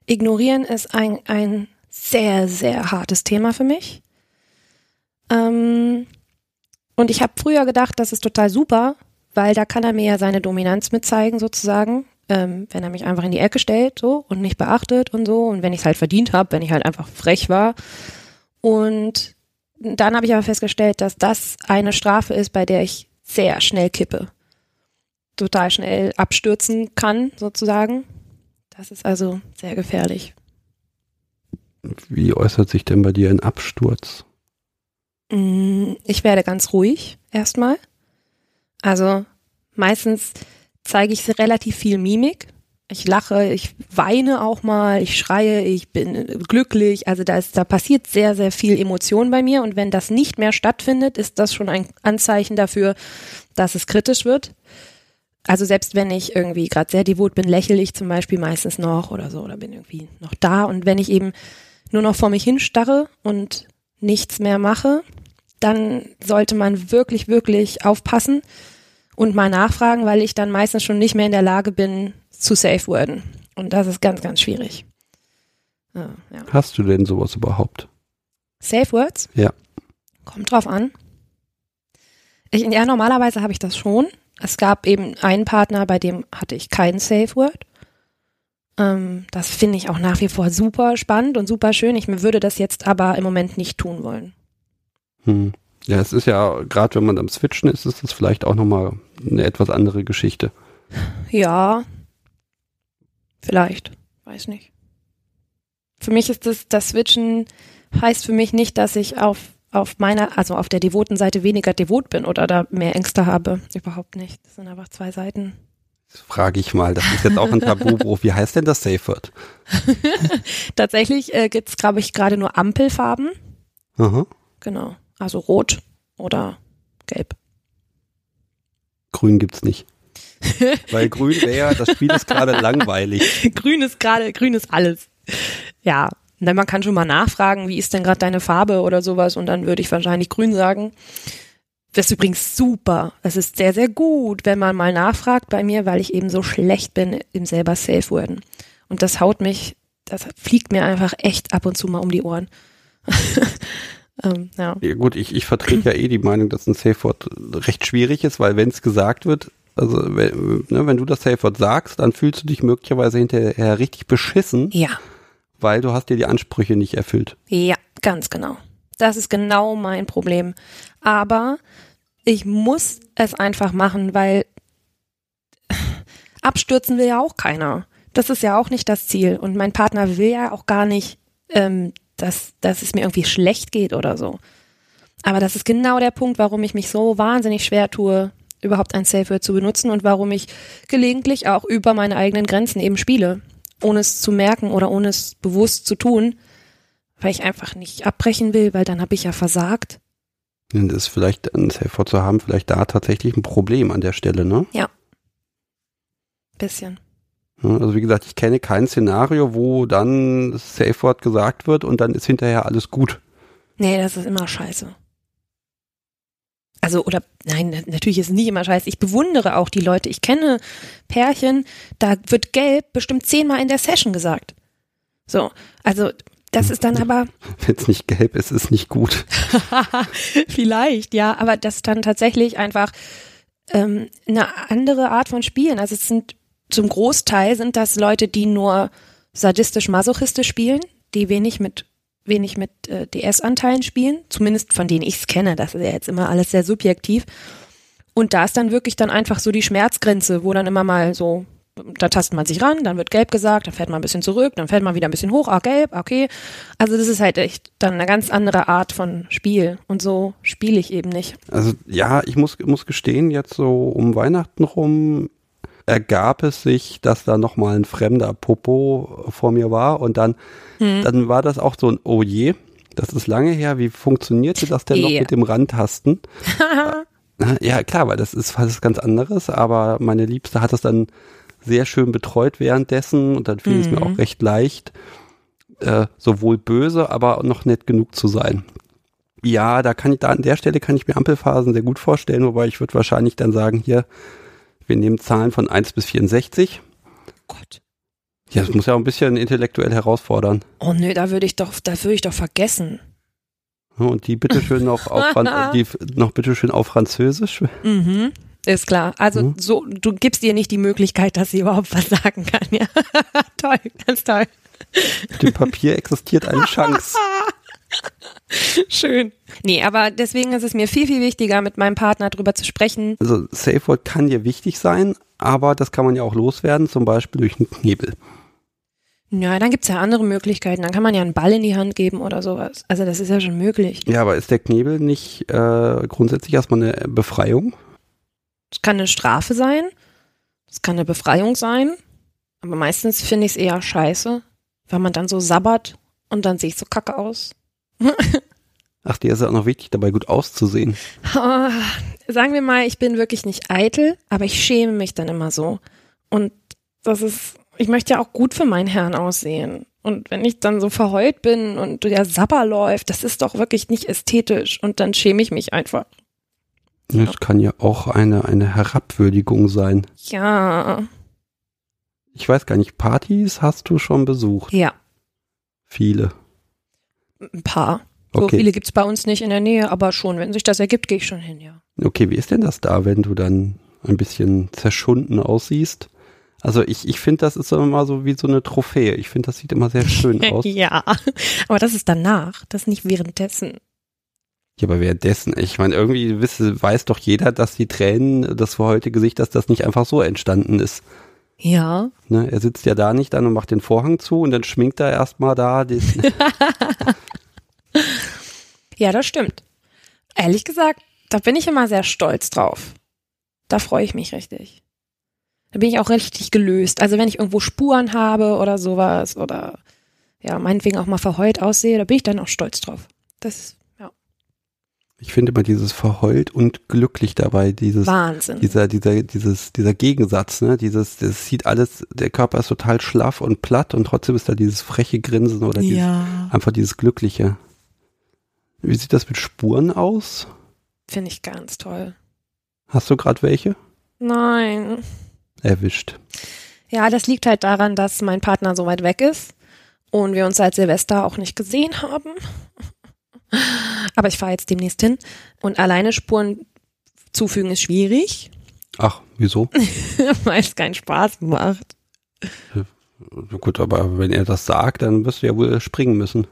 Ignorieren ist ein, ein sehr, sehr hartes Thema für mich. Ähm, und ich habe früher gedacht, das ist total super, weil da kann er mir ja seine Dominanz mitzeigen sozusagen, ähm, wenn er mich einfach in die Ecke stellt so und mich beachtet und so und wenn ich es halt verdient habe, wenn ich halt einfach frech war. Und dann habe ich aber festgestellt, dass das eine Strafe ist, bei der ich sehr schnell kippe, total schnell abstürzen kann sozusagen. Das ist also sehr gefährlich. Wie äußert sich denn bei dir ein Absturz? Mm, ich werde ganz ruhig erstmal. Also meistens zeige ich relativ viel Mimik. Ich lache, ich weine auch mal, ich schreie, ich bin glücklich. Also da, ist, da passiert sehr, sehr viel Emotion bei mir. Und wenn das nicht mehr stattfindet, ist das schon ein Anzeichen dafür, dass es kritisch wird. Also selbst wenn ich irgendwie gerade sehr devot bin, lächle ich zum Beispiel meistens noch oder so oder bin irgendwie noch da. Und wenn ich eben nur noch vor mich hinstarre und nichts mehr mache, dann sollte man wirklich, wirklich aufpassen und mal nachfragen, weil ich dann meistens schon nicht mehr in der Lage bin zu safe worden. Und das ist ganz, ganz schwierig. Ja, ja. Hast du denn sowas überhaupt? Safe Words? Ja. Kommt drauf an. Ich, ja, normalerweise habe ich das schon. Es gab eben einen Partner, bei dem hatte ich kein Safe Word. Ähm, das finde ich auch nach wie vor super spannend und super schön. Ich würde das jetzt aber im Moment nicht tun wollen. Hm. Ja, es ist ja, gerade wenn man am Switchen ist, ist es vielleicht auch nochmal eine etwas andere Geschichte. Ja, vielleicht, weiß nicht. Für mich ist das, das Switchen heißt für mich nicht, dass ich auf, auf meiner, also auf der devoten Seite weniger devot bin oder da mehr Ängste habe. Überhaupt nicht. Das sind einfach zwei Seiten frage ich mal, das ist jetzt auch ein Tabubruch. Wie heißt denn das Safe Word? Tatsächlich äh, gibt es, glaube ich, gerade nur Ampelfarben. Aha. Genau. Also rot oder gelb. Grün gibt's nicht. Weil grün wäre, das Spiel ist gerade langweilig. Grün ist gerade, grün ist alles. Ja. Und dann man kann schon mal nachfragen, wie ist denn gerade deine Farbe oder sowas und dann würde ich wahrscheinlich grün sagen. Das ist übrigens super. Es ist sehr, sehr gut, wenn man mal nachfragt bei mir, weil ich eben so schlecht bin im selber Safe Worden. Und das haut mich, das fliegt mir einfach echt ab und zu mal um die Ohren. ähm, ja. ja. Gut, ich, ich vertrete ja eh die Meinung, dass ein Safe Word recht schwierig ist, weil wenn es gesagt wird, also wenn, ne, wenn du das Safe Word sagst, dann fühlst du dich möglicherweise hinterher richtig beschissen. Ja. Weil du hast dir die Ansprüche nicht erfüllt. Ja, ganz genau. Das ist genau mein Problem. Aber ich muss es einfach machen, weil abstürzen will ja auch keiner. Das ist ja auch nicht das Ziel. Und mein Partner will ja auch gar nicht, ähm, dass, dass es mir irgendwie schlecht geht oder so. Aber das ist genau der Punkt, warum ich mich so wahnsinnig schwer tue, überhaupt ein Safe Word zu benutzen und warum ich gelegentlich auch über meine eigenen Grenzen eben spiele, ohne es zu merken oder ohne es bewusst zu tun, weil ich einfach nicht abbrechen will, weil dann habe ich ja versagt. Das ist vielleicht ein Safe zu haben, vielleicht da tatsächlich ein Problem an der Stelle, ne? Ja. Bisschen. Also wie gesagt, ich kenne kein Szenario, wo dann Safe Word gesagt wird und dann ist hinterher alles gut. Nee, das ist immer scheiße. Also, oder nein, natürlich ist es nicht immer scheiße. Ich bewundere auch die Leute. Ich kenne Pärchen, da wird gelb bestimmt zehnmal in der Session gesagt. So, also das ist dann aber. Wenn es nicht gelb ist, ist nicht gut. Vielleicht, ja, aber das ist dann tatsächlich einfach ähm, eine andere Art von Spielen. Also es sind zum Großteil sind das Leute, die nur sadistisch-masochistisch spielen, die wenig mit wenig mit äh, DS-Anteilen spielen, zumindest von denen ich es kenne. Das ist ja jetzt immer alles sehr subjektiv. Und da ist dann wirklich dann einfach so die Schmerzgrenze, wo dann immer mal so, da tastet man sich ran, dann wird gelb gesagt, dann fährt man ein bisschen zurück, dann fährt man wieder ein bisschen hoch, ah, gelb, okay. Also das ist halt echt dann eine ganz andere Art von Spiel. Und so spiele ich eben nicht. Also ja, ich muss, muss gestehen, jetzt so um Weihnachten rum ergab es sich, dass da nochmal ein fremder Popo vor mir war und dann, hm. dann war das auch so ein Oh je, das ist lange her, wie funktionierte das denn noch mit dem Randtasten? ja, klar, weil das ist was ganz anderes, aber meine Liebste hat es dann sehr schön betreut währenddessen und dann fiel mhm. es mir auch mhm. recht leicht, äh, sowohl böse, aber noch nett genug zu sein. Ja, da kann ich, da an der Stelle kann ich mir Ampelphasen sehr gut vorstellen, wobei ich würde wahrscheinlich dann sagen, hier, wir nehmen Zahlen von 1 bis 64. Gott. Ja, das muss ja auch ein bisschen intellektuell herausfordern. Oh nö, da würde ich doch, da würde ich doch vergessen. Und die bitteschön noch auf, die noch bitteschön auf Französisch. Mhm. Ist klar. Also mhm. so, du gibst ihr nicht die Möglichkeit, dass sie überhaupt was sagen kann. Ja, toll, ganz toll. Mit dem Papier existiert eine Chance. Schön. Nee, aber deswegen ist es mir viel, viel wichtiger, mit meinem Partner drüber zu sprechen. Also Safe Word kann dir wichtig sein, aber das kann man ja auch loswerden, zum Beispiel durch einen Knebel. Ja, dann gibt es ja andere Möglichkeiten. Dann kann man ja einen Ball in die Hand geben oder sowas. Also das ist ja schon möglich. Ja, aber ist der Knebel nicht äh, grundsätzlich erstmal eine Befreiung? Es kann eine Strafe sein. Es kann eine Befreiung sein. Aber meistens finde ich es eher scheiße, weil man dann so sabbert und dann sehe ich so kacke aus. Ach, dir ist es auch noch wichtig, dabei gut auszusehen. Oh, sagen wir mal, ich bin wirklich nicht eitel, aber ich schäme mich dann immer so. Und das ist, ich möchte ja auch gut für meinen Herrn aussehen. Und wenn ich dann so verheult bin und der Sabber läuft, das ist doch wirklich nicht ästhetisch. Und dann schäme ich mich einfach. Das kann ja auch eine, eine Herabwürdigung sein. Ja. Ich weiß gar nicht, Partys hast du schon besucht? Ja. Viele. Ein paar. So okay. viele gibt es bei uns nicht in der Nähe, aber schon, wenn sich das ergibt, gehe ich schon hin, ja. Okay, wie ist denn das da, wenn du dann ein bisschen zerschunden aussiehst? Also ich, ich finde, das ist immer so wie so eine Trophäe. Ich finde, das sieht immer sehr schön aus. ja, aber das ist danach, das ist nicht währenddessen. Ja, aber währenddessen, ich meine, irgendwie wisse, weiß doch jeder, dass die Tränen, das verheulte Gesicht, dass das nicht einfach so entstanden ist. Ja. Ne, er sitzt ja da nicht dann und macht den Vorhang zu und dann schminkt er erstmal da. ja, das stimmt. Ehrlich gesagt, da bin ich immer sehr stolz drauf. Da freue ich mich richtig. Da bin ich auch richtig gelöst. Also wenn ich irgendwo Spuren habe oder sowas oder ja, meinetwegen auch mal verheult aussehe, da bin ich dann auch stolz drauf. Das ich finde immer dieses verheult und glücklich dabei, dieses Wahnsinn. Dieser, dieser, dieses, dieser Gegensatz, ne? Dieses, das sieht alles, der Körper ist total schlaff und platt und trotzdem ist da dieses freche Grinsen oder dieses, ja. einfach dieses Glückliche. Wie sieht das mit Spuren aus? Finde ich ganz toll. Hast du gerade welche? Nein. Erwischt. Ja, das liegt halt daran, dass mein Partner so weit weg ist und wir uns seit Silvester auch nicht gesehen haben. Aber ich fahre jetzt demnächst hin. Und alleine Spuren zufügen ist schwierig. Ach, wieso? Weil es keinen Spaß macht. Gut, aber wenn er das sagt, dann wirst du ja wohl springen müssen.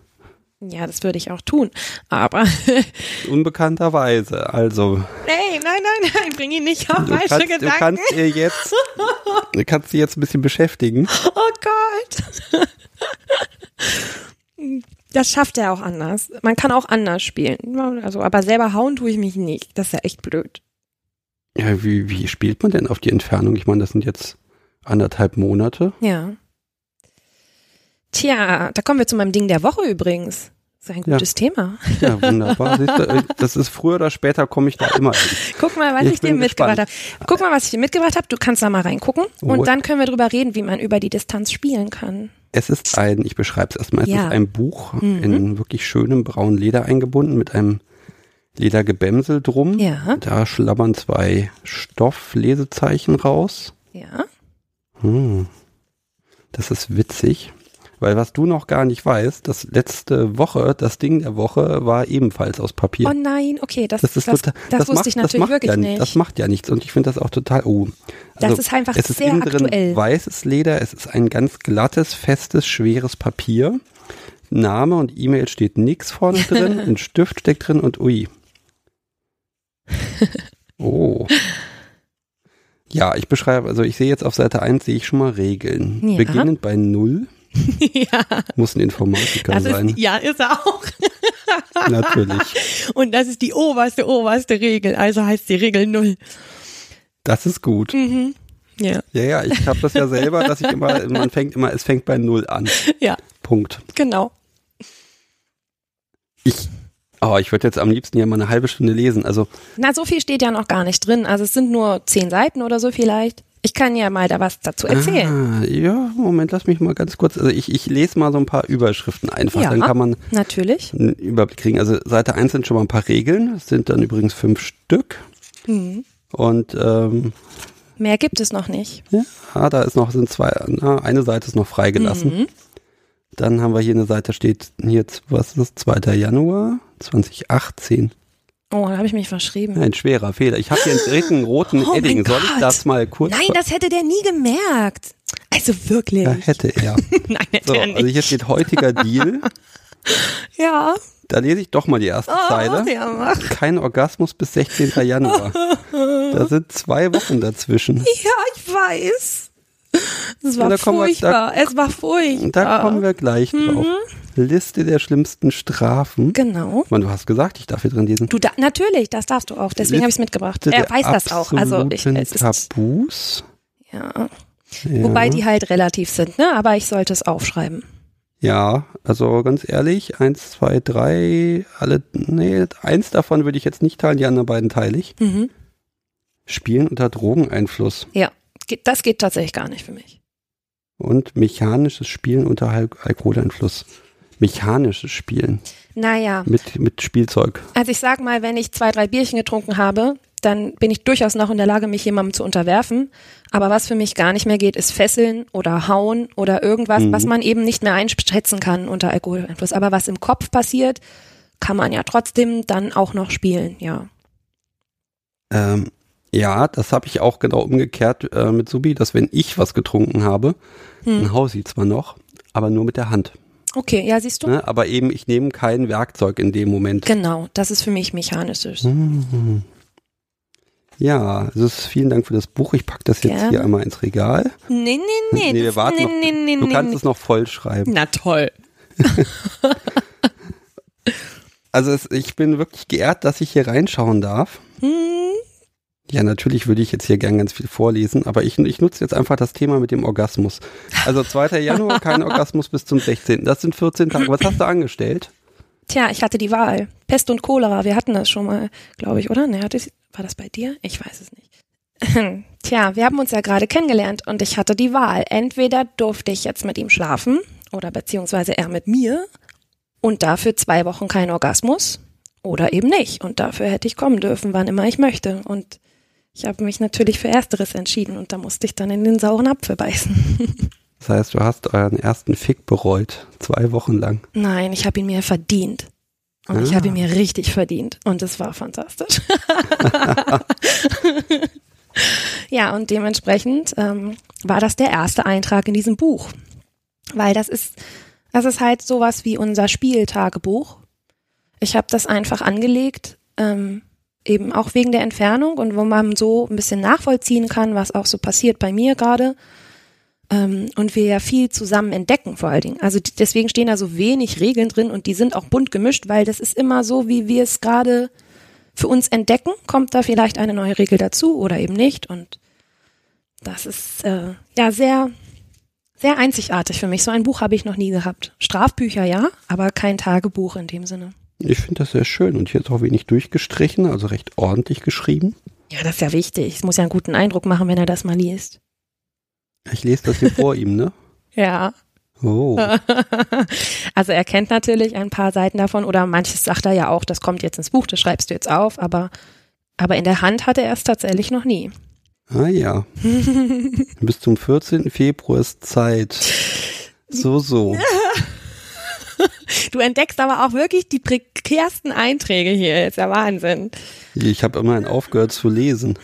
Ja, das würde ich auch tun. Aber. Unbekannterweise, also. Nee, nein, nein, nein, bring ihn nicht auf falsche kannst, Gedanken. Du kannst dir jetzt, du kannst dich jetzt ein bisschen beschäftigen. Oh Gott. Das schafft er auch anders. Man kann auch anders spielen. Also, aber selber hauen tue ich mich nicht. Das ist ja echt blöd. Ja, wie, wie spielt man denn auf die Entfernung? Ich meine, das sind jetzt anderthalb Monate. Ja. Tja, da kommen wir zu meinem Ding der Woche übrigens. Das ist ein gutes ja. Thema. Ja, wunderbar. Das ist früher oder später komme ich da immer hin. Guck mal, was ich, ich dir mitgebracht habe. Guck mal, was ich dir mitgebracht habe. Du kannst da mal reingucken. Und oh. dann können wir drüber reden, wie man über die Distanz spielen kann. Es ist ein, ich beschreibe es erstmal, es ja. ist ein Buch mhm. in wirklich schönem braunen Leder eingebunden mit einem Ledergebämsel drum. Ja. Da schlabbern zwei Stofflesezeichen raus. Ja. Hm. Das ist witzig. Weil was du noch gar nicht weißt, das letzte Woche, das Ding der Woche war ebenfalls aus Papier. Oh nein, okay, das, das, ist das, total, das, das wusste macht, ich natürlich wirklich ja, nicht. Das macht ja nichts und ich finde das auch total, oh. Also, das ist einfach es ist sehr innen drin aktuell. weißes Leder, es ist ein ganz glattes, festes, schweres Papier. Name und E-Mail steht nix vorne drin, ein Stift steckt drin und ui. Oh. Ja, ich beschreibe, also ich sehe jetzt auf Seite 1 sehe ich schon mal Regeln. Ja. Beginnend bei Null. ja, Muss ein Informatiker das sein. ist, ja, ist er auch. Natürlich. Und das ist die oberste, oberste Regel. Also heißt die Regel null. Das ist gut. Mhm. Ja, Ja, ja, ich habe das ja selber, dass ich immer, man fängt immer, es fängt bei Null an. ja, Punkt. genau. Ich, oh, ich würde jetzt am liebsten ja mal eine halbe Stunde lesen. Also, Na, so viel steht ja noch gar nicht drin. Also es sind nur zehn Seiten oder so vielleicht. Ich kann ja mal da was dazu erzählen. Ah, ja, Moment, lass mich mal ganz kurz. Also ich, ich lese mal so ein paar Überschriften einfach. Ja. Dann kann man Natürlich. einen Überblick kriegen. Also Seite 1 sind schon mal ein paar Regeln. Es sind dann übrigens fünf Stück. Mhm. Und ähm, Mehr gibt es noch nicht. ja, da ist noch, sind zwei, na, eine Seite ist noch freigelassen. Mhm. Dann haben wir hier eine Seite, steht hier, was ist das, 2. Januar 2018. Oh, da habe ich mich verschrieben. Ein schwerer Fehler. Ich habe hier einen dritten roten Oh Edding. Soll ich das mal kurz? Nein, das hätte der nie gemerkt. Also wirklich. ja, hätte er. Nein, hätte So, er nicht. also hier steht heutiger Deal. ja. Da lese ich doch mal die erste Oh, Zeile. ja, mach. Kein Orgasmus bis 16. Januar. Da sind zwei Wochen dazwischen. Ja, ich weiß. Es war da furchtbar. es war furchtbar. Da kommen wir gleich drauf. Liste der schlimmsten Strafen. Genau. Meine, du hast gesagt, ich darf hier drin lesen. Du da, natürlich, das darfst du auch. Deswegen habe ich es mitgebracht. Er weiß das auch. Also ich, es ist, Tabus. ja. Ja. Wobei die halt relativ sind, ne? Aber ich sollte es aufschreiben. Ja, also ganz ehrlich, eins, zwei, drei, alle, nee, eins davon würde ich jetzt nicht teilen, die anderen beiden teile ich. Mhm. Spielen unter Drogeneinfluss Ja, das geht tatsächlich gar nicht für mich. und mechanisches Spielen unter Al Alkoholeinfluss. Mechanisches Spielen Naja, mit, mit Spielzeug. also ich sag mal, wenn ich zwei, drei Bierchen getrunken habe, dann bin ich durchaus noch in der Lage, mich jemandem zu unterwerfen. Aber was für mich gar nicht mehr geht, ist Fesseln oder Hauen oder irgendwas, Mhm. was man eben nicht mehr einschätzen kann unter Alkoholeinfluss. Aber was im Kopf passiert, kann man ja trotzdem dann auch noch spielen, ja. Ähm, ja, das habe ich auch genau umgekehrt äh, mit Subi, dass wenn ich was getrunken habe, Hm. dann hau sie zwar noch, aber nur mit der Hand. Okay, ja, siehst du? Ne? Aber eben, ich nehme kein Werkzeug in dem Moment. Genau, das ist für mich mechanisches. Mhm. Ja, also es ist, vielen Dank für das Buch. Ich packe das jetzt Gerne. hier einmal ins Regal. Nee, nee, nee. Nee, wir warten nee, noch. nee, nee, Du nee, kannst nee. es noch voll schreiben. Na toll. Also es, ich bin wirklich geehrt, dass ich hier reinschauen darf. Hm, Ja, natürlich würde ich jetzt hier gern ganz viel vorlesen, aber ich, ich nutze jetzt einfach das Thema mit dem Orgasmus. Also 2. Januar, kein Orgasmus bis zum 16. Das sind 14 Tage. Was hast du angestellt? Tja, ich hatte die Wahl. Pest und Cholera, wir hatten das schon mal, glaube ich, oder? Ne, hatte ich, war das bei dir? Ich weiß es nicht. Tja, wir haben uns ja gerade kennengelernt und ich hatte die Wahl. Entweder durfte ich jetzt mit ihm schlafen oder beziehungsweise er mit mir und dafür zwei Wochen kein Orgasmus oder eben nicht. Und dafür hätte ich kommen dürfen, wann immer ich möchte. Und ich habe mich natürlich für Ersteres entschieden und da musste ich dann in den sauren Apfel beißen. Das heißt, du hast euren ersten Fick bereut. Zwei Wochen lang. Nein, ich habe ihn mir verdient. Und ich Ah. habe ihn mir richtig verdient. Und es war fantastisch. ja, und dementsprechend ähm, war das der erste Eintrag in diesem Buch. Weil das ist, das ist halt sowas wie unser Spieltagebuch. Ich habe das einfach angelegt, ähm, eben auch wegen der Entfernung und wo man so ein bisschen nachvollziehen kann, was auch so passiert bei mir gerade ähm, und wir ja viel zusammen entdecken vor allen Dingen. Also deswegen stehen da so wenig Regeln drin und die sind auch bunt gemischt, weil das ist immer so, wie wir es gerade für uns entdecken, kommt da vielleicht eine neue Regel dazu oder eben nicht und das ist äh, ja sehr sehr einzigartig für mich. So ein Buch habe ich noch nie gehabt. Strafbücher ja, aber kein Tagebuch in dem Sinne. Ich finde das sehr schön und hier ist auch wenig durchgestrichen, also recht ordentlich geschrieben. Ja, das ist ja wichtig. Es muss ja einen guten Eindruck machen, wenn er das mal liest. Ich lese das hier vor ihm, ne? Ja. Oh. also er kennt natürlich ein paar Seiten davon oder manches sagt er ja auch, das kommt jetzt ins Buch, das schreibst du jetzt auf, aber, aber in der Hand hatte er es tatsächlich noch nie. Ah ja. Bis zum 14. Februar ist Zeit. So, so. Du entdeckst aber auch wirklich die prekärsten Einträge hier, ist ja Wahnsinn. Ich habe immerhin aufgehört zu lesen.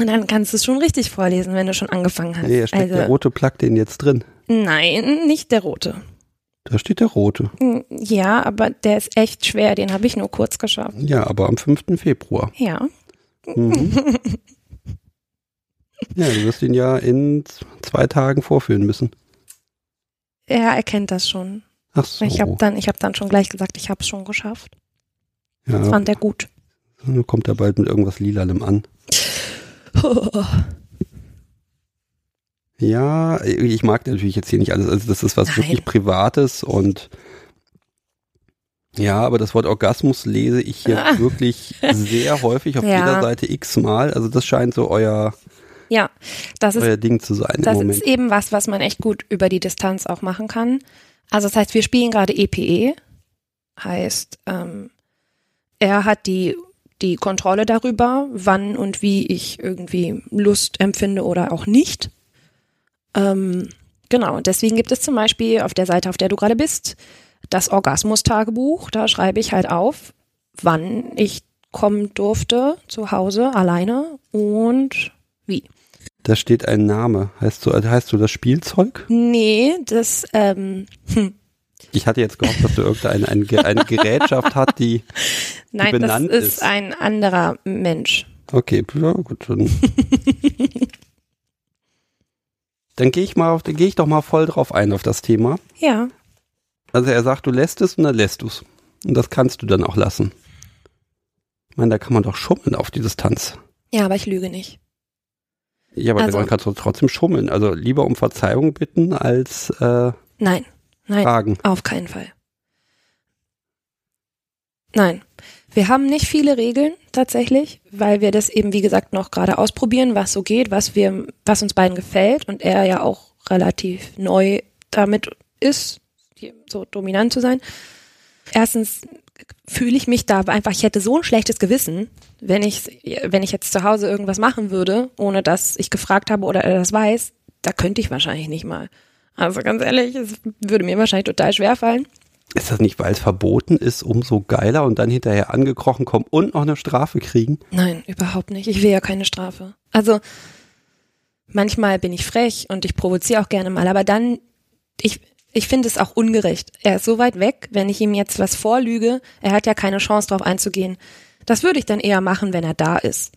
Und dann kannst du es schon richtig vorlesen, wenn du schon angefangen hast. Nee, steckt der also, rote Plug den jetzt drin. nein, nicht der rote. Da steht der rote. Hm, Ja, aber der ist echt schwer, den habe ich nur kurz geschafft. Ja, aber am 5. Februar. Ja, Mhm. Ja, du wirst ihn ja in zwei Tagen vorführen müssen. Er erkennt das schon. Ach so. Ich habe dann, ich hab dann schon gleich gesagt, ich habe es schon geschafft. Das ja, fand er gut. dann kommt er bald mit irgendwas Lilalem an. Ja, ich mag natürlich jetzt hier nicht alles. Also das ist was Nein. wirklich Privates und ja, aber das Wort Orgasmus lese ich hier Ah. wirklich sehr häufig auf Ja. jeder Seite x-mal. Also das scheint so euer, Ja, das ist euer Ding zu sein Das ist eben was, was man echt gut über die Distanz auch machen kann. Also das heißt, wir spielen gerade EPE, heißt, ähm, er hat die, die Kontrolle darüber, wann und wie ich irgendwie Lust empfinde oder auch nicht. Ähm, genau, und deswegen gibt es zum Beispiel auf der Seite, auf der du gerade bist, das Orgasmus-Tagebuch. Da schreibe ich halt auf, wann ich kommen durfte zu Hause alleine und wie. Da steht ein Name. Heißt du, heißt du das Spielzeug? Nee, das, ähm, hm, Ich hatte jetzt gehofft, dass du irgendeine eine, eine Gerätschaft hat, die. nein, das benannt ist, ist. ein anderer Mensch. Okay, ja, gut, dann. Dann gehe ich mal auf, dann gehe ich doch mal voll drauf ein auf das Thema. Ja, Also er sagt, du lässt es und dann lässt du es. Und das kannst du dann auch lassen. Ich meine, da kann man doch schummeln auf die Distanz. ja, aber ich lüge nicht. Ja, aber Also- man kann trotzdem schummeln. Also lieber um Verzeihung bitten als äh, Nein, nein, fragen. auf keinen Fall. Nein, wir haben nicht viele Regeln tatsächlich, weil wir das eben, wie gesagt, noch gerade ausprobieren, was so geht, was wir, was uns beiden gefällt und er ja auch relativ neu damit ist, hier so dominant zu sein. Erstens fühle ich mich da einfach, ich hätte so ein schlechtes Gewissen, wenn ich, wenn ich jetzt zu Hause irgendwas machen würde, ohne dass ich gefragt habe oder er das weiß, da könnte ich wahrscheinlich nicht mal. Also ganz ehrlich, es würde mir wahrscheinlich total schwer fallen. Ist das nicht, weil es verboten ist, umso geiler und dann hinterher angekrochen kommen und noch eine Strafe kriegen? Nein, überhaupt nicht. Ich will ja keine Strafe. Also manchmal bin ich frech und ich provoziere auch gerne mal, aber dann, ich, ich finde es auch ungerecht. Er ist so weit weg, wenn ich ihm jetzt was vorlüge, er hat ja keine Chance darauf einzugehen. Das würde ich dann eher machen, wenn er da ist.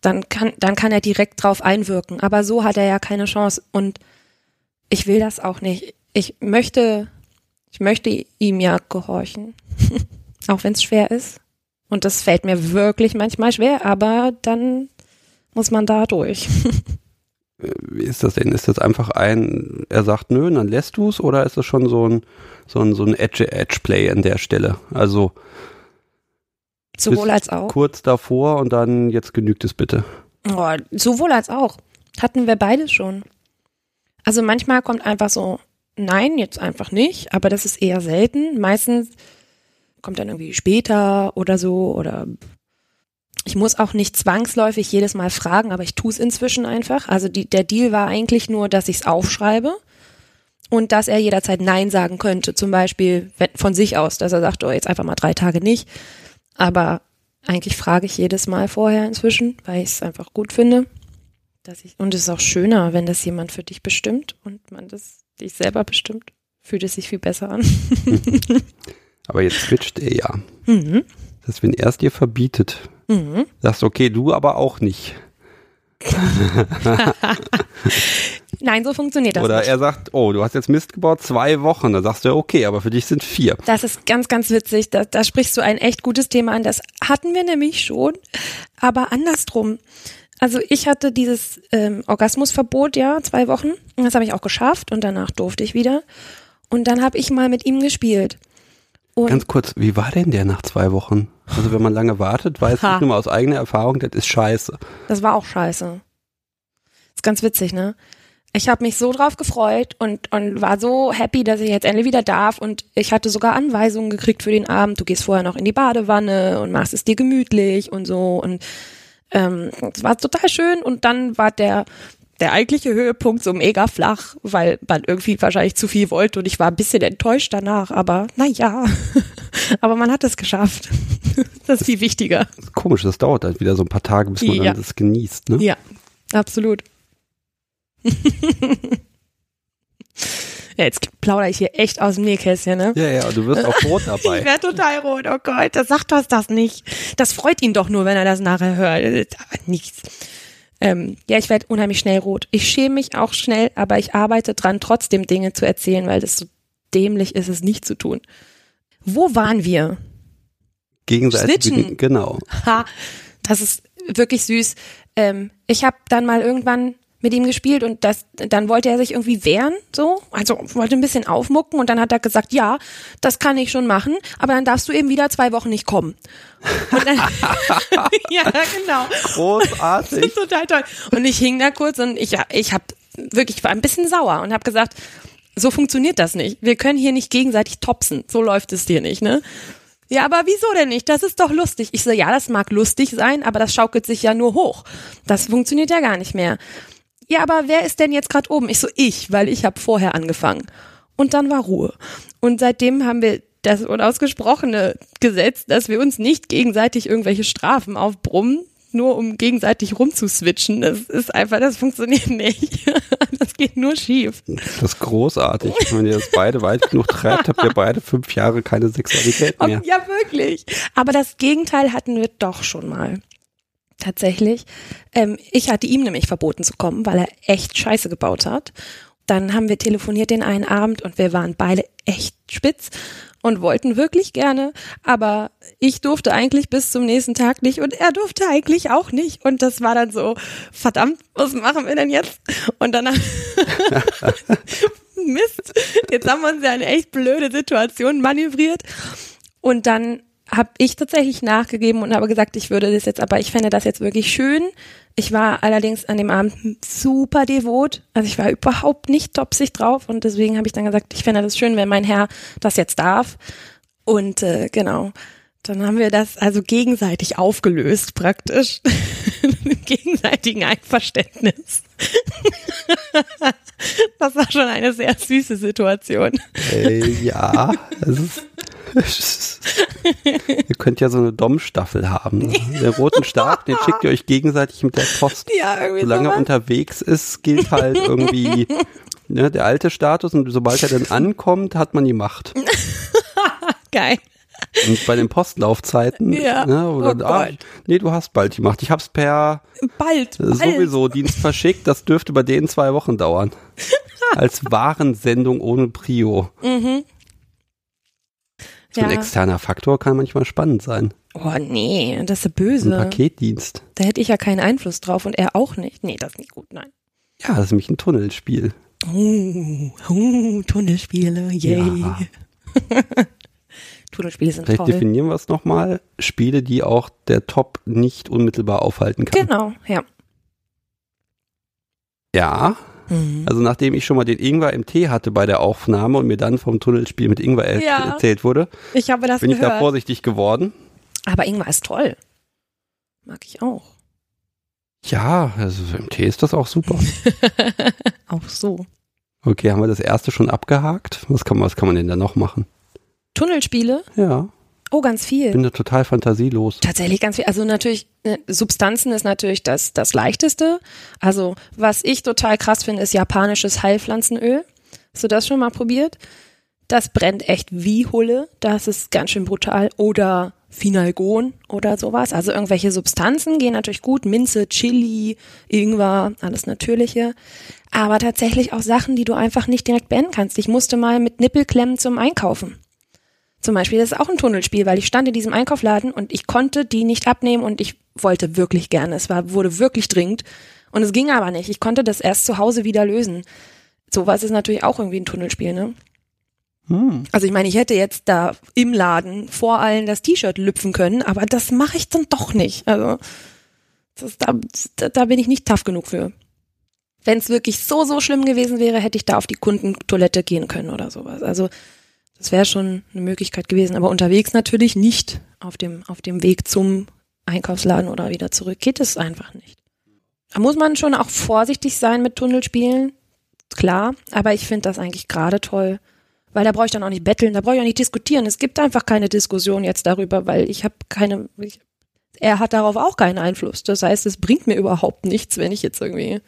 Dann kann, dann kann er direkt drauf einwirken. Aber so hat er ja keine Chance und ich will das auch nicht. Ich möchte, ich möchte ihm ja gehorchen. auch wenn es schwer ist. Und das fällt mir wirklich manchmal schwer, aber dann muss man da durch. Wie ist das denn? Ist das einfach ein, er sagt nö, dann lässt du es oder ist das schon so ein, so ein, so ein Edge-Edge-Play an der Stelle? Also Sowohl als auch. kurz davor und dann jetzt genügt es bitte. Oh, sowohl als auch. Hatten wir beides schon. Also manchmal kommt einfach so, nein, jetzt einfach nicht, aber das ist eher selten. Meistens kommt dann irgendwie später oder so oder ich muss auch nicht zwangsläufig jedes Mal fragen, aber ich tue es inzwischen einfach. Also die, der Deal war eigentlich nur, dass ich es aufschreibe und dass er jederzeit Nein sagen könnte. Zum Beispiel von sich aus, dass er sagt, oh, jetzt einfach mal drei Tage nicht. Aber eigentlich frage ich jedes Mal vorher inzwischen, weil ich es einfach gut finde. Dass ich, und es ist auch schöner, wenn das jemand für dich bestimmt und man das dich selber bestimmt. Fühlt es sich viel besser an. Aber jetzt switcht er ja. Mhm. Dass wenn er es dir verbietet, Mhm. sagst du, okay, du aber auch nicht. Nein, so funktioniert das Oder nicht. er sagt, oh, du hast jetzt Mist gebaut, zwei Wochen. Dann sagst du, ja, okay, aber für dich sind vier. Das ist ganz, ganz witzig. Da, da sprichst du ein echt gutes Thema an. Das hatten wir nämlich schon, aber andersrum. Also ich hatte dieses ähm, Orgasmusverbot, ja, zwei Wochen. Und Das habe ich auch geschafft und danach durfte ich wieder. Und dann habe ich mal mit ihm gespielt. Und Ganz kurz, wie war denn der nach zwei Wochen? Also wenn man lange wartet, weiß Ha. ich nur mal aus eigener Erfahrung, das ist scheiße. das war auch scheiße. Ist ganz witzig, ne? Ich habe mich so drauf gefreut und, und war so happy, dass ich jetzt endlich wieder darf. Und ich hatte sogar Anweisungen gekriegt für den Abend. Du gehst vorher noch in die Badewanne und machst es dir gemütlich und so. Und ähm, es war total schön. Und dann war der, der eigentliche Höhepunkt so mega flach, weil man irgendwie wahrscheinlich zu viel wollte. Und ich war ein bisschen enttäuscht danach. Aber naja, aber man hat es geschafft. Das ist viel wichtiger. Das ist komisch, das dauert halt wieder so ein paar Tage, bis man Ja. dann das genießt. Ne? Ja, absolut. Ja, jetzt plaudere ich hier echt aus dem Nähkästchen, ne? Ja, ja, du wirst auch rot dabei. ich werde total rot, oh Gott, das sagt das das nicht. Das freut ihn doch nur, wenn er das nachher hört. Aber nichts. Ähm, ja, ich werde unheimlich schnell rot. Ich schäme mich auch schnell, aber ich arbeite dran, trotzdem Dinge zu erzählen, weil das so dämlich ist, es nicht zu tun. Wo waren wir? Gegenseitig. Snitchen. Genau. Ha, das ist wirklich süß. Ähm, ich habe dann mal irgendwann mit ihm gespielt und das, dann wollte er sich irgendwie wehren, so, also wollte ein bisschen aufmucken und dann hat er gesagt, ja, das kann ich schon machen, aber dann darfst du eben wieder zwei Wochen nicht kommen. Und dann, ja, genau. Großartig. Das ist total toll. Und ich hing da kurz und ich, ich habe wirklich war ein bisschen sauer und habe gesagt, so funktioniert das nicht. Wir können hier nicht gegenseitig topsen. So läuft es hier nicht, ne? Ja, aber wieso denn nicht? Das ist doch lustig. Ich so, ja, das mag lustig sein, aber das schaukelt sich ja nur hoch. Das funktioniert ja gar nicht mehr. Ja, aber wer ist denn jetzt gerade oben? Ich so, ich, weil ich habe vorher angefangen. Und dann war Ruhe. Und seitdem haben wir das unausgesprochene Gesetz, dass wir uns nicht gegenseitig irgendwelche Strafen aufbrummen, nur um gegenseitig rumzuswitchen. Das ist einfach, das funktioniert nicht. Das geht nur schief. Das ist großartig. Wenn ihr das beide weit genug treibt, habt ihr beide fünf Jahre keine Sexualität mehr. Ja, wirklich. Aber das Gegenteil hatten wir doch schon mal. Tatsächlich. Ähm, ich hatte ihm nämlich verboten zu kommen, weil er echt Scheiße gebaut hat. Dann haben wir telefoniert den einen Abend und wir waren beide echt spitz und wollten wirklich gerne, aber ich durfte eigentlich bis zum nächsten Tag nicht und er durfte eigentlich auch nicht und das war dann so, verdammt, was machen wir denn jetzt? Und dann Mist, jetzt haben wir uns ja eine echt blöde Situation manövriert und dann habe ich tatsächlich nachgegeben und habe gesagt, ich würde das jetzt, aber ich fände das jetzt wirklich schön. Ich war allerdings an dem Abend super devot, also ich war überhaupt nicht topsig drauf und deswegen habe ich dann gesagt, ich fände das schön, wenn mein Herr das jetzt darf. Und äh, genau, dann haben wir das also gegenseitig aufgelöst praktisch, mit gegenseitigem Einverständnis. das war schon eine sehr süße Situation. Äh, ja, das ist ihr könnt ja so eine Dom-Staffel haben. Den roten Stab, den schickt ihr euch gegenseitig mit der Post. Ja, irgendwie Solange er unterwegs ist, gilt halt irgendwie ne, der alte Status und sobald er dann ankommt, hat man die Macht. Geil. Und bei den Postlaufzeiten, Ja. ne, oder, Oh ah, nee, du hast bald die Macht. Ich hab's per Bald, äh, bald. sowieso Dienst verschickt, das dürfte bei denen zwei Wochen dauern. Als Warensendung ohne Prio. So ein Ja. externer Faktor kann manchmal spannend sein. Oh nee, das ist ja Ein böse. Paketdienst. Da hätte ich ja keinen Einfluss drauf und er auch nicht. Nee, das ist nicht gut, nein. Ja, das ist nämlich ein Tunnelspiel. Uh, uh, Tunnelspiele, yay. Ja. Tunnelspiele sind Vielleicht toll. definieren wir es nochmal. Spiele, die auch der Top nicht unmittelbar aufhalten kann. Genau, ja. Ja, Mhm. also nachdem ich schon mal den Ingwer im Tee hatte bei der Aufnahme und mir dann vom Tunnelspiel mit Ingwer er Ja. erzählt wurde, Ich habe das bin ich da gehört. vorsichtig geworden. Aber Ingwer ist toll. Mag ich auch. Ja, also im Tee ist das auch super. auch so. Okay, haben wir das erste schon abgehakt? Was kann man, was kann man denn da noch machen? Tunnelspiele? Ja, Oh, ganz viel. bin da total fantasielos. Tatsächlich ganz viel. Also natürlich, äh, Substanzen ist natürlich das, das leichteste. Also was ich total krass finde, ist japanisches Heilpflanzenöl. Hast du das schon mal probiert? Das brennt echt wie Hulle. Das ist ganz schön brutal. Oder Finalgon oder sowas. Also irgendwelche Substanzen gehen natürlich gut. Minze, Chili, Ingwer, alles Natürliche. Aber tatsächlich auch Sachen, die du einfach nicht direkt beenden kannst. Ich musste mal mit Nippelklemmen zum Einkaufen. Zum Beispiel, das ist auch ein Tunnelspiel, weil ich stand in diesem Einkaufsladen und ich konnte die nicht abnehmen und ich wollte wirklich gerne. Es war, wurde wirklich dringend. Und es ging aber nicht. Ich konnte das erst zu Hause wieder lösen. Sowas ist natürlich auch irgendwie ein Tunnelspiel, ne? Hm. Also ich meine, ich hätte jetzt da im Laden vor allen das T-Shirt lüpfen können, aber das mache ich dann doch nicht. Also das, da, da, da bin ich nicht tough genug für. Wenn es wirklich so, so schlimm gewesen wäre, hätte ich da auf die Kundentoilette gehen können oder sowas. Also das wäre schon eine Möglichkeit gewesen. Aber unterwegs natürlich nicht auf dem, auf dem Weg zum Einkaufsladen oder wieder zurück. Geht es einfach nicht. Da muss man schon auch vorsichtig sein mit Tunnelspielen. Klar, aber ich finde das eigentlich gerade toll. Weil da brauche ich dann auch nicht betteln, da brauche ich auch nicht diskutieren. Es gibt einfach keine Diskussion jetzt darüber, weil ich habe keine, ich, er hat darauf auch keinen Einfluss. Das heißt, es bringt mir überhaupt nichts, wenn ich jetzt irgendwie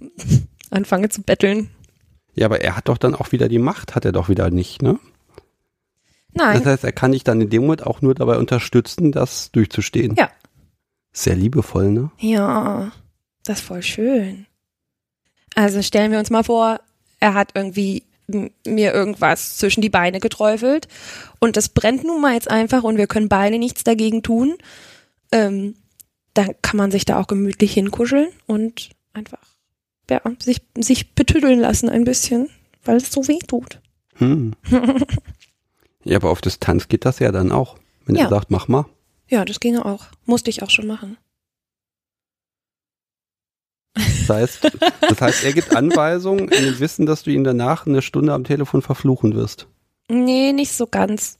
anfange zu betteln. Ja, aber er hat doch dann auch wieder die Macht, hat er doch wieder nicht, ne? Nein. Das heißt, er kann dich dann in dem Moment auch nur dabei unterstützen, das durchzustehen. Ja. Sehr liebevoll, ne? Ja, das ist voll schön. Also stellen wir uns mal vor, er hat irgendwie mir irgendwas zwischen die Beine geträufelt und das brennt nun mal jetzt einfach und wir können beide nichts dagegen tun. Ähm, dann kann man sich da auch gemütlich hinkuscheln und einfach ja, sich, sich betüddeln lassen ein bisschen, weil es so weh tut. Hm. ja, aber auf Distanz geht das ja dann auch. Wenn Ja. er sagt, mach mal. Ja, das ginge auch. Musste ich auch schon machen. Das heißt, das heißt, er gibt Anweisungen in dem Wissen, dass du ihn danach eine Stunde am Telefon verfluchen wirst. Nee, nicht so ganz.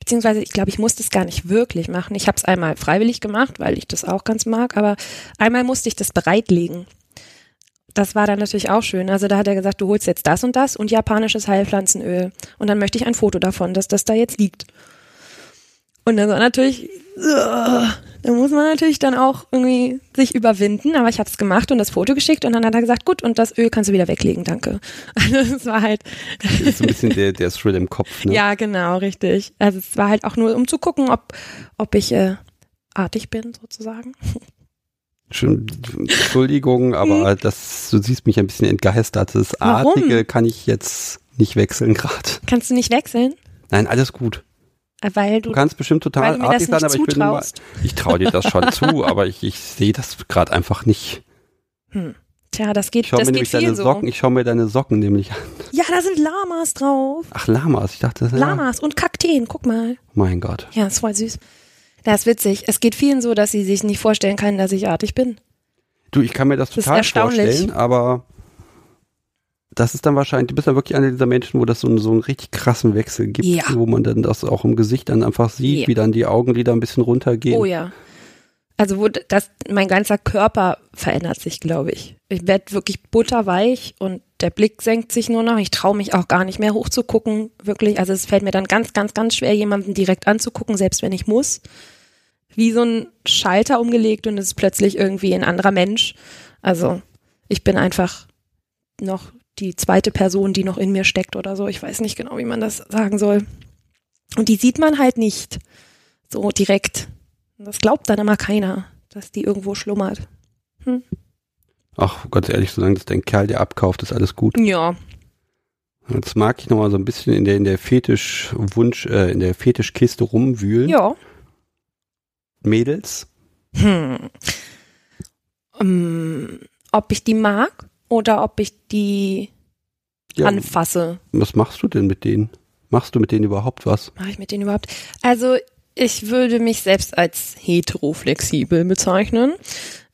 Beziehungsweise, ich glaube, ich musste es gar nicht wirklich machen. Ich habe es einmal freiwillig gemacht, weil ich das auch ganz mag, aber einmal musste ich das bereitlegen. Das war dann natürlich auch schön. Also da hat er gesagt, du holst jetzt das und das und japanisches Heilpflanzenöl. Und dann möchte ich ein Foto davon, dass das da jetzt liegt. Und dann war natürlich, da muss man natürlich dann auch irgendwie sich überwinden. Aber ich habe es gemacht und das Foto geschickt und dann hat er gesagt, gut, und das Öl kannst du wieder weglegen, danke. Also es war halt, Das ist so ein bisschen der, der Thrill im Kopf, ne? ja, genau, richtig. Also es war halt auch nur, um zu gucken, ob, ob ich äh, artig bin, sozusagen. Entschuldigung, aber das, du siehst mich ein bisschen entgeistert. Das Hm. Warum? Artige kann ich jetzt nicht wechseln gerade. Kannst du nicht wechseln? Nein, alles gut. Äh, Weil du, Du kannst bestimmt total artig sein, aber ich bin zutraust. ich traue dir das schon zu, aber ich, ich sehe das gerade einfach nicht. Hm. Tja, das geht, Ich schaue das mir geht deine viel so. Socken, ich schaue mir deine Socken nämlich an. Ja, da sind Lamas drauf. Ach, Lamas, ich dachte, ja, Lamas und Kakteen, guck mal. mein Gott. Ja, ist voll süß. Das ist witzig. Es geht vielen so, dass sie sich nicht vorstellen können, dass ich artig bin. Du, ich kann mir das Das total vorstellen, aber das ist dann wahrscheinlich, du bist dann wirklich einer dieser Menschen, wo das so, einen- so einen richtig krassen Wechsel gibt, Ja. wo man dann das auch im Gesicht dann einfach sieht, Ja. wie dann die Augenlider ein bisschen runtergehen. Oh ja. Also wo das, mein ganzer Körper verändert sich, glaube ich. Ich werde wirklich butterweich und der Blick senkt sich nur noch. Ich traue mich auch gar nicht mehr hochzugucken, wirklich. Also es fällt mir dann ganz, ganz, ganz schwer, jemanden direkt anzugucken, selbst wenn ich muss. Wie so ein Schalter umgelegt und es ist plötzlich irgendwie ein anderer Mensch. Also ich bin einfach noch die zweite Person, die noch in mir steckt oder so. Ich weiß nicht genau, wie man das sagen soll. Und die sieht man halt nicht so direkt. Das glaubt dann immer keiner, dass die irgendwo schlummert. Ach, ganz ehrlich, solange das dein Kerl dir abkauft, ist alles gut. Ja. Jetzt mag ich nochmal so ein bisschen in der, in der Fetischwunsch, äh, in der Fetischkiste rumwühlen. Ja. Mädels, Hm. Ähm, ob ich die mag oder ob ich die ja, anfasse. was machst du denn mit denen? Machst du mit denen überhaupt was? Mache ich mit denen überhaupt? Also ich würde mich selbst als heteroflexibel bezeichnen.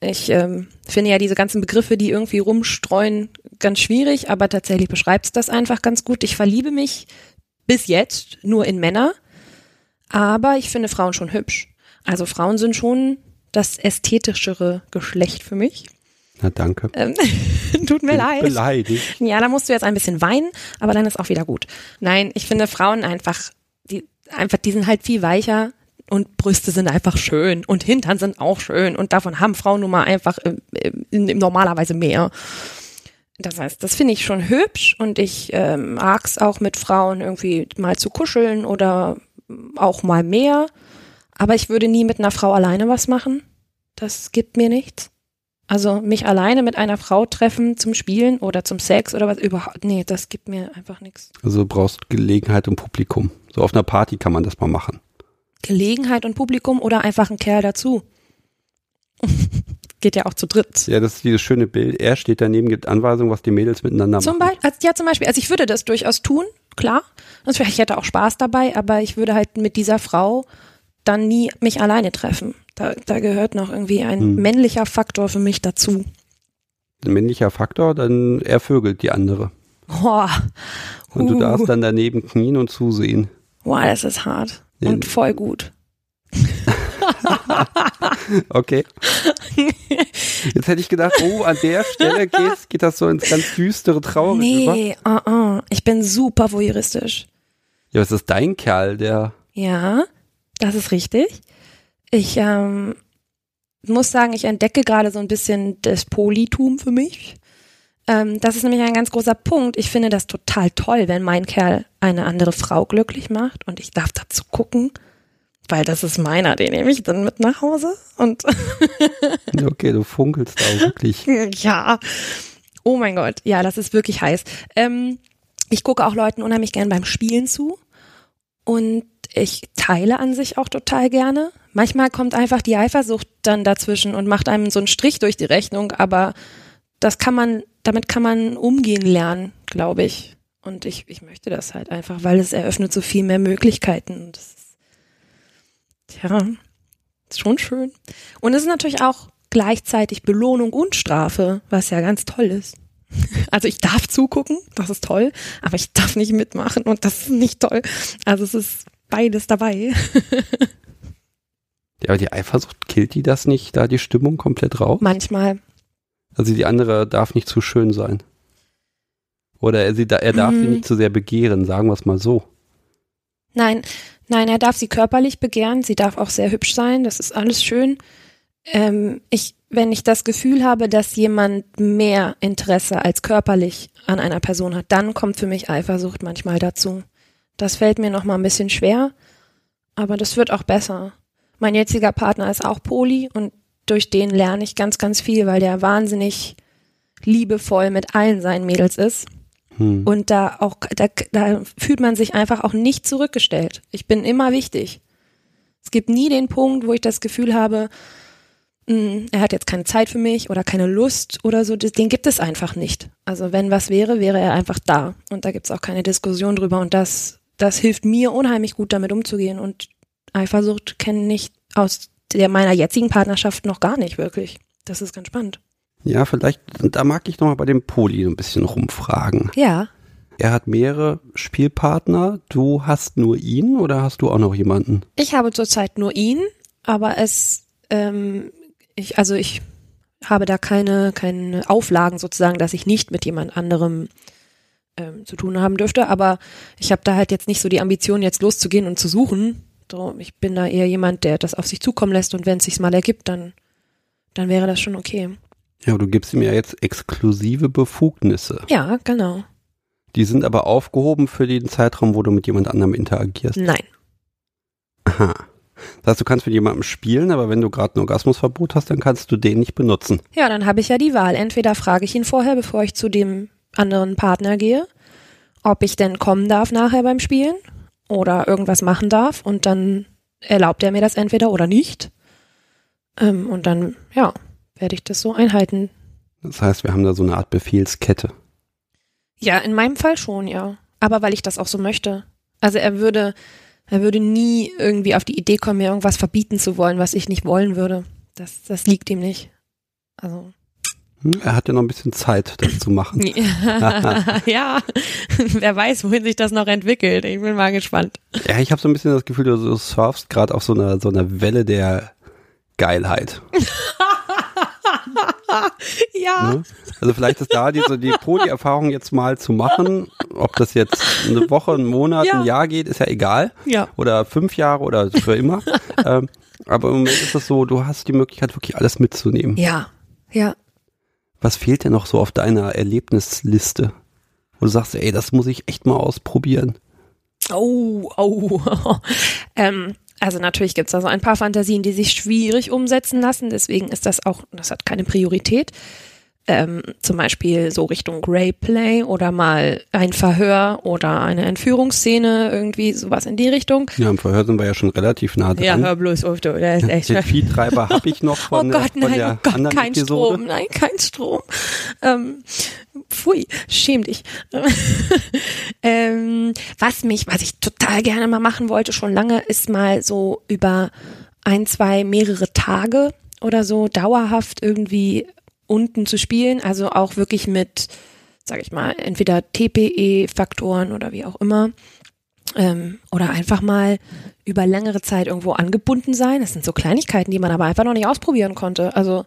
Ich ähm, finde ja diese ganzen Begriffe, die irgendwie rumstreuen, ganz schwierig, aber tatsächlich beschreibt es das einfach ganz gut. Ich verliebe mich bis jetzt nur in Männer, aber ich finde Frauen schon hübsch. Also Frauen sind schon das ästhetischere Geschlecht für mich. Na danke. Ähm, tut mir Bin leid. Beleidigt. Ja, da musst du jetzt ein bisschen weinen, aber dann ist auch wieder gut. Nein, ich finde Frauen einfach, die, einfach, die sind halt viel weicher und Brüste sind einfach schön und Hintern sind auch schön und davon haben Frauen nun mal einfach äh, äh, normalerweise mehr. Das heißt, das finde ich schon hübsch und ich ähm, mag's auch mit Frauen irgendwie mal zu kuscheln oder auch mal mehr. Aber ich würde nie mit einer Frau alleine was machen. Das gibt mir nichts. Also mich alleine mit einer Frau treffen zum Spielen oder zum Sex oder was überhaupt. Nee, das gibt mir einfach nichts. Also brauchst Gelegenheit und Publikum. So auf einer Party kann man das mal machen. Gelegenheit und Publikum oder einfach ein Kerl dazu. Geht ja auch zu dritt. Ja, das ist dieses schöne Bild. Er steht daneben, gibt Anweisungen, was die Mädels miteinander Zum machen. Beispiel, also, ja, zum Beispiel, also ich würde das durchaus tun, klar. Und ich hätte auch Spaß dabei, aber ich würde halt mit dieser Frau dann nie mich alleine treffen. Da, da gehört noch irgendwie ein Hm. männlicher Faktor für mich dazu. Ein männlicher Faktor, dann er vögelt die andere. Boah, Und du Uh. darfst dann daneben knien und zusehen. boah, das ist hart. Ja. Und voll gut. Okay. Jetzt hätte ich gedacht, oh, an der Stelle geht, geht das so ins ganz düstere, traurige. Nee, uh -uh. ich bin super voyeuristisch. Ja, es ist dein Kerl, der. Ja, das ist richtig. Ich ähm, muss sagen, ich entdecke gerade so ein bisschen das Politum für mich. Ähm, das ist nämlich ein ganz großer Punkt. Ich finde das total toll, wenn mein Kerl eine andere Frau glücklich macht und ich darf dazu gucken, weil das ist meiner, den nehme ich dann mit nach Hause und okay, du funkelst da wirklich. ja. Oh mein Gott, ja, das ist wirklich heiß. Ähm, ich gucke auch Leuten unheimlich gern beim Spielen zu und ich teile an sich auch total gerne. Manchmal kommt einfach die Eifersucht dann dazwischen und macht einem so einen Strich durch die Rechnung, aber das kann man, damit kann man umgehen lernen, glaube ich. Und ich, ich möchte das halt einfach, weil es eröffnet so viel mehr Möglichkeiten. Und das ist, ja, ist schon schön. Und es ist natürlich auch gleichzeitig Belohnung und Strafe, was ja ganz toll ist. Also ich darf zugucken, das ist toll, aber ich darf nicht mitmachen und das ist nicht toll. Also es ist beides dabei. Ja, aber die Eifersucht killt die das nicht, da die Stimmung komplett raus? Manchmal. Also die andere darf nicht zu schön sein. Oder er, sie, er darf Mhm. sie nicht zu sehr begehren, sagen wir es mal so. Nein, nein, er darf sie körperlich begehren, sie darf auch sehr hübsch sein, das ist alles schön. Ähm, ich, wenn ich das Gefühl habe, dass jemand mehr Interesse als körperlich an einer Person hat, dann kommt für mich Eifersucht manchmal dazu. Das fällt mir noch mal ein bisschen schwer, aber das wird auch besser. Mein jetziger Partner ist auch Poli und durch den lerne ich ganz, ganz viel, weil der wahnsinnig liebevoll mit allen seinen Mädels ist. Hm. Und da auch, da, da fühlt man sich einfach auch nicht zurückgestellt. Ich bin immer wichtig. Es gibt nie den Punkt, wo ich das Gefühl habe, mh, er hat jetzt keine Zeit für mich oder keine Lust oder so. Den gibt es einfach nicht. Also wenn was wäre, wäre er einfach da. Und da gibt es auch keine Diskussion drüber. Und das, das hilft mir unheimlich gut, damit umzugehen. Und Eifersucht kenne ich aus der meiner jetzigen Partnerschaft noch gar nicht wirklich. Das ist ganz spannend. Ja, vielleicht, da mag ich nochmal bei dem Poli ein bisschen rumfragen. Ja. Er hat mehrere Spielpartner, du hast nur ihn oder hast du auch noch jemanden? Ich habe zurzeit nur ihn, aber es, ähm, ich, also ich habe da keine, keine Auflagen sozusagen, dass ich nicht mit jemand anderem ähm, zu tun haben dürfte. Aber ich habe da halt jetzt nicht so die Ambition, jetzt loszugehen und zu suchen. So, ich bin da eher jemand, der das auf sich zukommen lässt und wenn es sich mal ergibt, dann, dann wäre das schon okay. Ja, aber du gibst ihm ja jetzt exklusive Befugnisse. Ja, genau. Die sind aber aufgehoben für den Zeitraum, wo du mit jemand anderem interagierst. Nein. Aha. Das heißt, du kannst mit jemandem spielen, aber wenn du gerade ein Orgasmusverbot hast, dann kannst du den nicht benutzen. Ja, dann habe ich ja die Wahl. Entweder frage ich ihn vorher, bevor ich zu dem anderen Partner gehe, ob ich denn kommen darf nachher beim Spielen oder irgendwas machen darf und dann erlaubt er mir das entweder oder nicht. Ähm, und dann, ja, werde ich das so einhalten. Das heißt, wir haben da so eine Art Befehlskette. Ja, in meinem Fall schon, ja. Aber weil ich das auch so möchte. Also er würde, er würde nie irgendwie auf die Idee kommen, mir irgendwas verbieten zu wollen, was ich nicht wollen würde. Das, das liegt ihm nicht. Also. Er hat ja noch ein bisschen Zeit, das zu machen. ja, wer weiß, wohin sich das noch entwickelt. Ich bin mal gespannt. Ja, ich habe so ein bisschen das Gefühl, du, du surfst gerade auf so einer so einer Welle der Geilheit. Ja. Ne? Also vielleicht ist da diese die Poli-Erfahrung jetzt mal zu machen, ob das jetzt eine Woche, einen Monat, Ja. ein Jahr geht, ist ja egal. Ja. Oder fünf Jahre oder für immer. ähm, aber im Moment ist es so, du hast die Möglichkeit, wirklich alles mitzunehmen. Ja. Ja. Was fehlt denn noch so auf deiner Erlebnisliste? Wo du sagst, ey, das muss ich echt mal ausprobieren. Oh, oh. ähm, also natürlich gibt's da so ein paar Fantasien, die sich schwierig umsetzen lassen. Deswegen ist das auch, das hat keine Priorität. Ähm, zum Beispiel so Richtung Greyplay oder mal ein Verhör oder eine Entführungsszene, irgendwie sowas in die Richtung. Ja, im Verhör sind wir ja schon relativ nah dran. Ja, hör bloß auf, du, der ist echt Den Viehtreiber habe ich noch von, oh der, Gott, von nein, der oh Gott, kein Episode. Strom, nein, kein Strom. Ähm, pfui, schäm dich. ähm, was mich, was ich total gerne mal machen wollte, schon lange, ist mal so über ein, zwei, mehrere Tage oder so dauerhaft irgendwie unten zu spielen, also auch wirklich mit, sag ich mal, entweder TPE-Faktoren oder wie auch immer. Ähm, oder einfach mal über längere Zeit irgendwo angebunden sein. Das sind so Kleinigkeiten, die man aber einfach noch nicht ausprobieren konnte. Also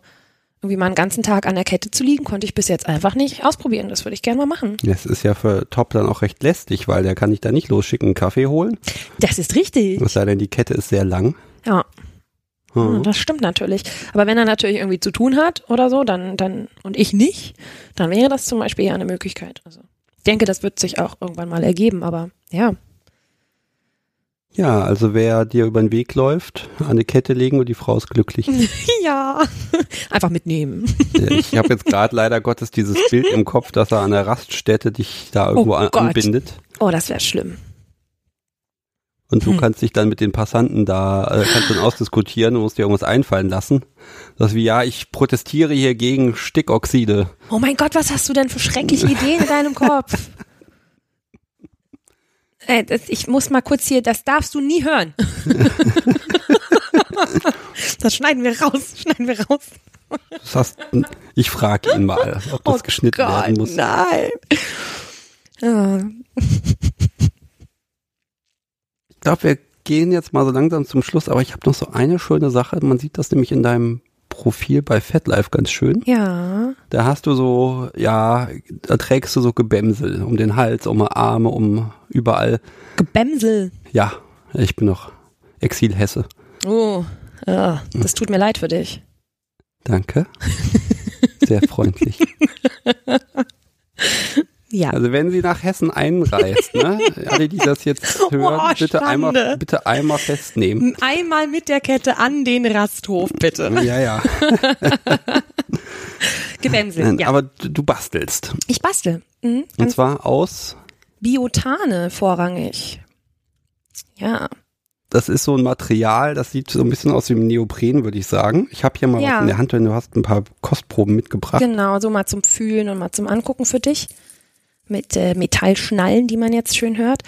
irgendwie mal einen ganzen Tag an der Kette zu liegen, konnte ich bis jetzt einfach nicht ausprobieren. Das würde ich gerne mal machen. Das ist ja für Top dann auch recht lästig, weil der kann dich da nicht losschicken, einen Kaffee holen. Das ist richtig. Es sei denn, die Kette ist sehr lang. Ja. Mhm. Das stimmt natürlich. Aber wenn er natürlich irgendwie zu tun hat oder so, dann, dann, und ich nicht, dann wäre das zum Beispiel ja eine Möglichkeit. Also, ich denke, das wird sich auch irgendwann mal ergeben, aber ja. Ja, also wer dir über den Weg läuft, an die Kette legen und die Frau ist glücklich. ja, einfach mitnehmen. ich habe jetzt gerade leider Gottes dieses Bild im Kopf, dass er an der Raststätte dich da irgendwo oh an, anbindet. Oh, das wäre schlimm. Und du hm. kannst dich dann mit den Passanten da, äh, kannst dann ausdiskutieren und musst dir irgendwas einfallen lassen. Das wie, ja, ich protestiere hier gegen Stickoxide. Oh mein Gott, was hast du denn für schreckliche Ideen in deinem Kopf? Äh, das, ich muss mal kurz hier, das darfst du nie hören. das schneiden wir raus, schneiden wir raus. Das heißt, ich frage ihn mal, ob das oh geschnitten Gott, werden muss. Nein. Oh glaube, wir gehen jetzt mal so langsam zum Schluss, aber ich habe noch so eine schöne Sache. Man sieht das nämlich in deinem Profil bei FatLife ganz schön. Ja. Da hast du so, ja, da trägst du so Gebämsel um den Hals, um die Arme, um überall. Gebämsel? Ja, ich bin noch Exil-Hesse. Oh, ja, das tut mir leid für dich. Danke. Sehr freundlich. Ja. Also wenn sie nach Hessen einreist, ne? Alle, die das jetzt hören, oh, bitte einmal, bitte einmal festnehmen. Einmal mit der Kette an den Rasthof, bitte. Ja, ja. Gebämsel, ja. Aber du bastelst. Ich bastel. Mhm. Und zwar aus Biotane vorrangig. Ja. Das ist so ein Material, das sieht so ein bisschen aus wie ein Neopren, würde ich sagen. Ich habe hier mal ja. was in der Hand, wenn du hast ein paar Kostproben mitgebracht. Genau, so mal zum Fühlen und mal zum Angucken für dich mit äh, Metallschnallen, die man jetzt schön hört.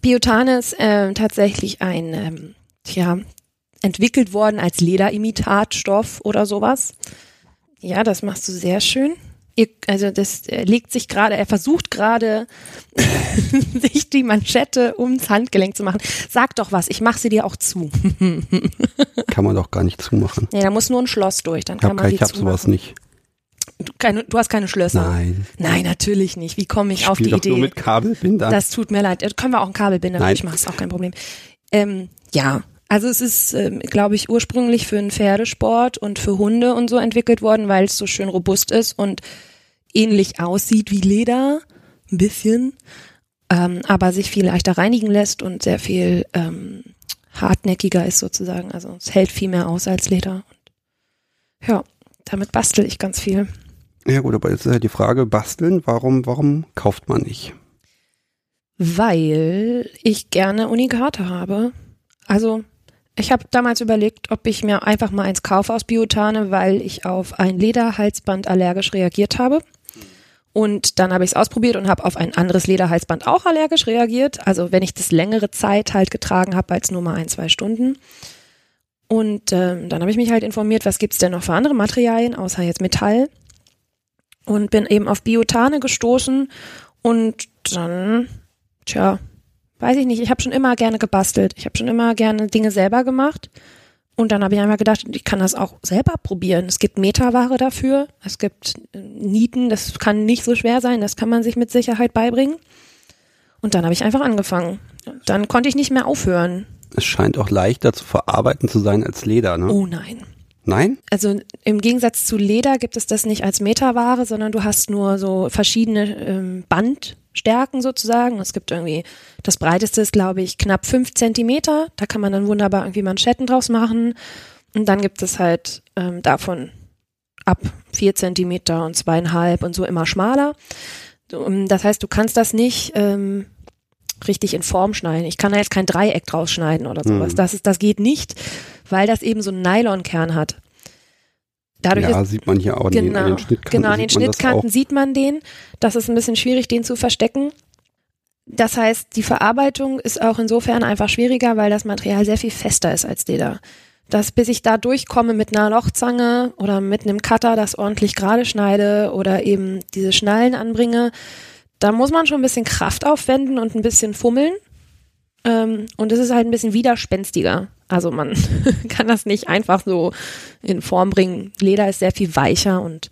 Biotane ist äh, tatsächlich ein, ähm, tja, entwickelt worden als Lederimitatstoff oder sowas. Ja, das machst du sehr schön. Ihr, also das äh, legt sich gerade, er versucht gerade, sich die Manschette ums Handgelenk zu machen. Sag doch was, ich mache sie dir auch zu. kann man doch gar nicht zumachen. Nee, da muss nur ein Schloss durch, dann kann man Ich habe sowas nicht. Du, keine, du hast keine Schlösser? Nein. Nein, natürlich nicht. Wie komme ich, ich auf die doch Idee? Nur mit Kabelbinder. Das tut mir leid. Können wir auch einen Kabelbinder Nein. machen, ist auch kein Problem. Ähm, ja, also es ist, ähm, glaube ich, ursprünglich für einen Pferdesport und für Hunde und so entwickelt worden, weil es so schön robust ist und ähnlich aussieht wie Leder, ein bisschen, ähm, aber sich viel leichter reinigen lässt und sehr viel ähm, hartnäckiger ist sozusagen. Also es hält viel mehr aus als Leder. Und ja, damit bastel ich ganz viel. Ja gut, aber jetzt ist ja die Frage, basteln, warum, warum kauft man nicht? Weil ich gerne Unikate habe. Also ich habe damals überlegt, ob ich mir einfach mal eins kaufe aus Biotane, weil ich auf ein Lederhalsband allergisch reagiert habe. Und dann habe ich es ausprobiert und habe auf ein anderes Lederhalsband auch allergisch reagiert. Also wenn ich das längere Zeit halt getragen habe als nur mal ein, zwei Stunden. Und ähm, dann habe ich mich halt informiert, was gibt's denn noch für andere Materialien, außer jetzt Metall und bin eben auf Biotane gestoßen und dann, tja, weiß ich nicht, ich habe schon immer gerne gebastelt. Ich habe schon immer gerne Dinge selber gemacht. Und dann habe ich einmal gedacht, ich kann das auch selber probieren. Es gibt Metaware dafür, es gibt äh, Nieten, das kann nicht so schwer sein, das kann man sich mit Sicherheit beibringen. Und dann habe ich einfach angefangen. Dann konnte ich nicht mehr aufhören. Es scheint auch leichter zu verarbeiten zu sein als Leder, ne? Oh nein. Nein? Also im Gegensatz zu Leder gibt es das nicht als Metaware, sondern du hast nur so verschiedene ähm, Bandstärken sozusagen. Es gibt irgendwie, das breiteste ist, glaube ich, knapp fünf Zentimeter. Da kann man dann wunderbar irgendwie Manschetten draus machen. Und dann gibt es halt ähm, davon ab vier Zentimeter und zweieinhalb und so immer schmaler. Ähm, das heißt, du kannst das nicht ähm, richtig in Form schneiden. Ich kann da jetzt kein Dreieck draus schneiden oder sowas. Mhm. Das ist, das geht nicht, weil das eben so einen Nylonkern hat. Dadurch ja, ist, sieht man hier auch genau, an den Schnittkanten. Genau, an den Schnittkanten sieht man den. Das ist ein bisschen schwierig, den zu verstecken. Das heißt, die Verarbeitung ist auch insofern einfach schwieriger, weil das Material sehr viel fester ist als Leder. Dass bis ich da durchkomme mit einer Lochzange oder mit einem Cutter, das ordentlich gerade schneide oder eben diese Schnallen anbringe, da muss man schon ein bisschen Kraft aufwenden und ein bisschen fummeln. Ähm, und es ist halt ein bisschen widerspenstiger. Also man kann das nicht einfach so in Form bringen. Leder ist sehr viel weicher und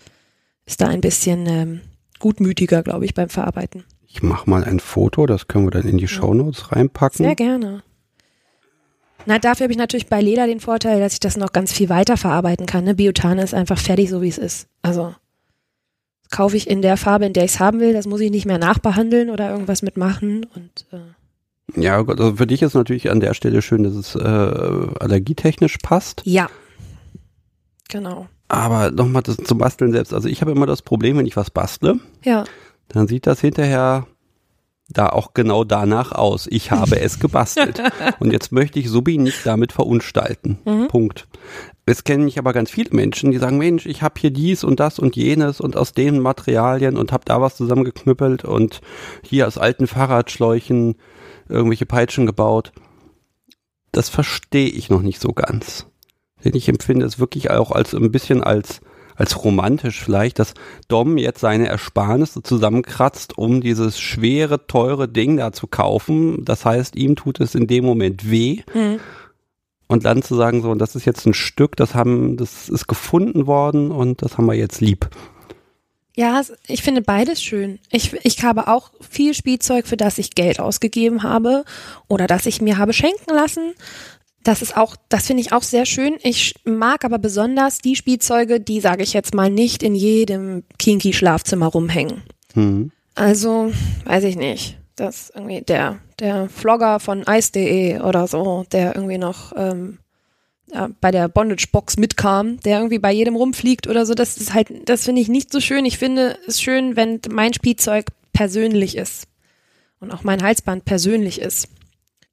ist da ein bisschen ähm, gutmütiger, glaube ich, beim Verarbeiten. Ich mache mal ein Foto, das können wir dann in die Shownotes reinpacken. Sehr gerne. Na, dafür habe ich natürlich bei Leder den Vorteil, dass ich das noch ganz viel weiter verarbeiten kann. Ne? Biotan ist einfach fertig, so wie es ist. Also kaufe ich in der Farbe, in der ich es haben will. Das muss ich nicht mehr nachbehandeln oder irgendwas mitmachen. Und äh, Ja, also für dich ist natürlich an der Stelle schön, dass es äh, allergietechnisch passt. ja, genau. Aber nochmal zum Basteln selbst. Also ich habe immer das Problem, wenn ich was bastle, Ja, dann sieht das hinterher da auch genau danach aus. Ich habe es gebastelt. Und jetzt möchte ich Subi nicht damit verunstalten. Punkt. Es kennen mich aber ganz viele Menschen, die sagen, Mensch, ich habe hier dies und das und jenes und aus den Materialien und habe da was zusammengeknüppelt und hier aus alten Fahrradschläuchen irgendwelche Peitschen gebaut. Das verstehe ich noch nicht so ganz. Denn ich empfinde es wirklich auch als ein bisschen als als romantisch vielleicht, dass Dom jetzt seine Ersparnisse zusammenkratzt, um dieses schwere, teure Ding da zu kaufen. Das heißt, ihm tut es in dem Moment weh. Mhm. Und dann zu sagen, so, das ist jetzt ein Stück, das haben, das ist gefunden worden und das haben wir jetzt lieb. Ja, ich finde beides schön. Ich, ich habe auch viel Spielzeug, für das ich Geld ausgegeben habe oder das ich mir habe schenken lassen. Das ist auch, das finde ich auch sehr schön. Ich mag aber besonders die Spielzeuge, die, sage ich jetzt mal, nicht in jedem kinky Schlafzimmer rumhängen. Hm. Also, weiß ich nicht. Das irgendwie der, der Vlogger von Ice.de oder so, der irgendwie noch ähm, ja, bei der Bondage-Box mitkam, der irgendwie bei jedem rumfliegt oder so, das ist halt, das finde ich nicht so schön. Ich finde es schön, wenn mein Spielzeug persönlich ist. Und auch mein Halsband persönlich ist.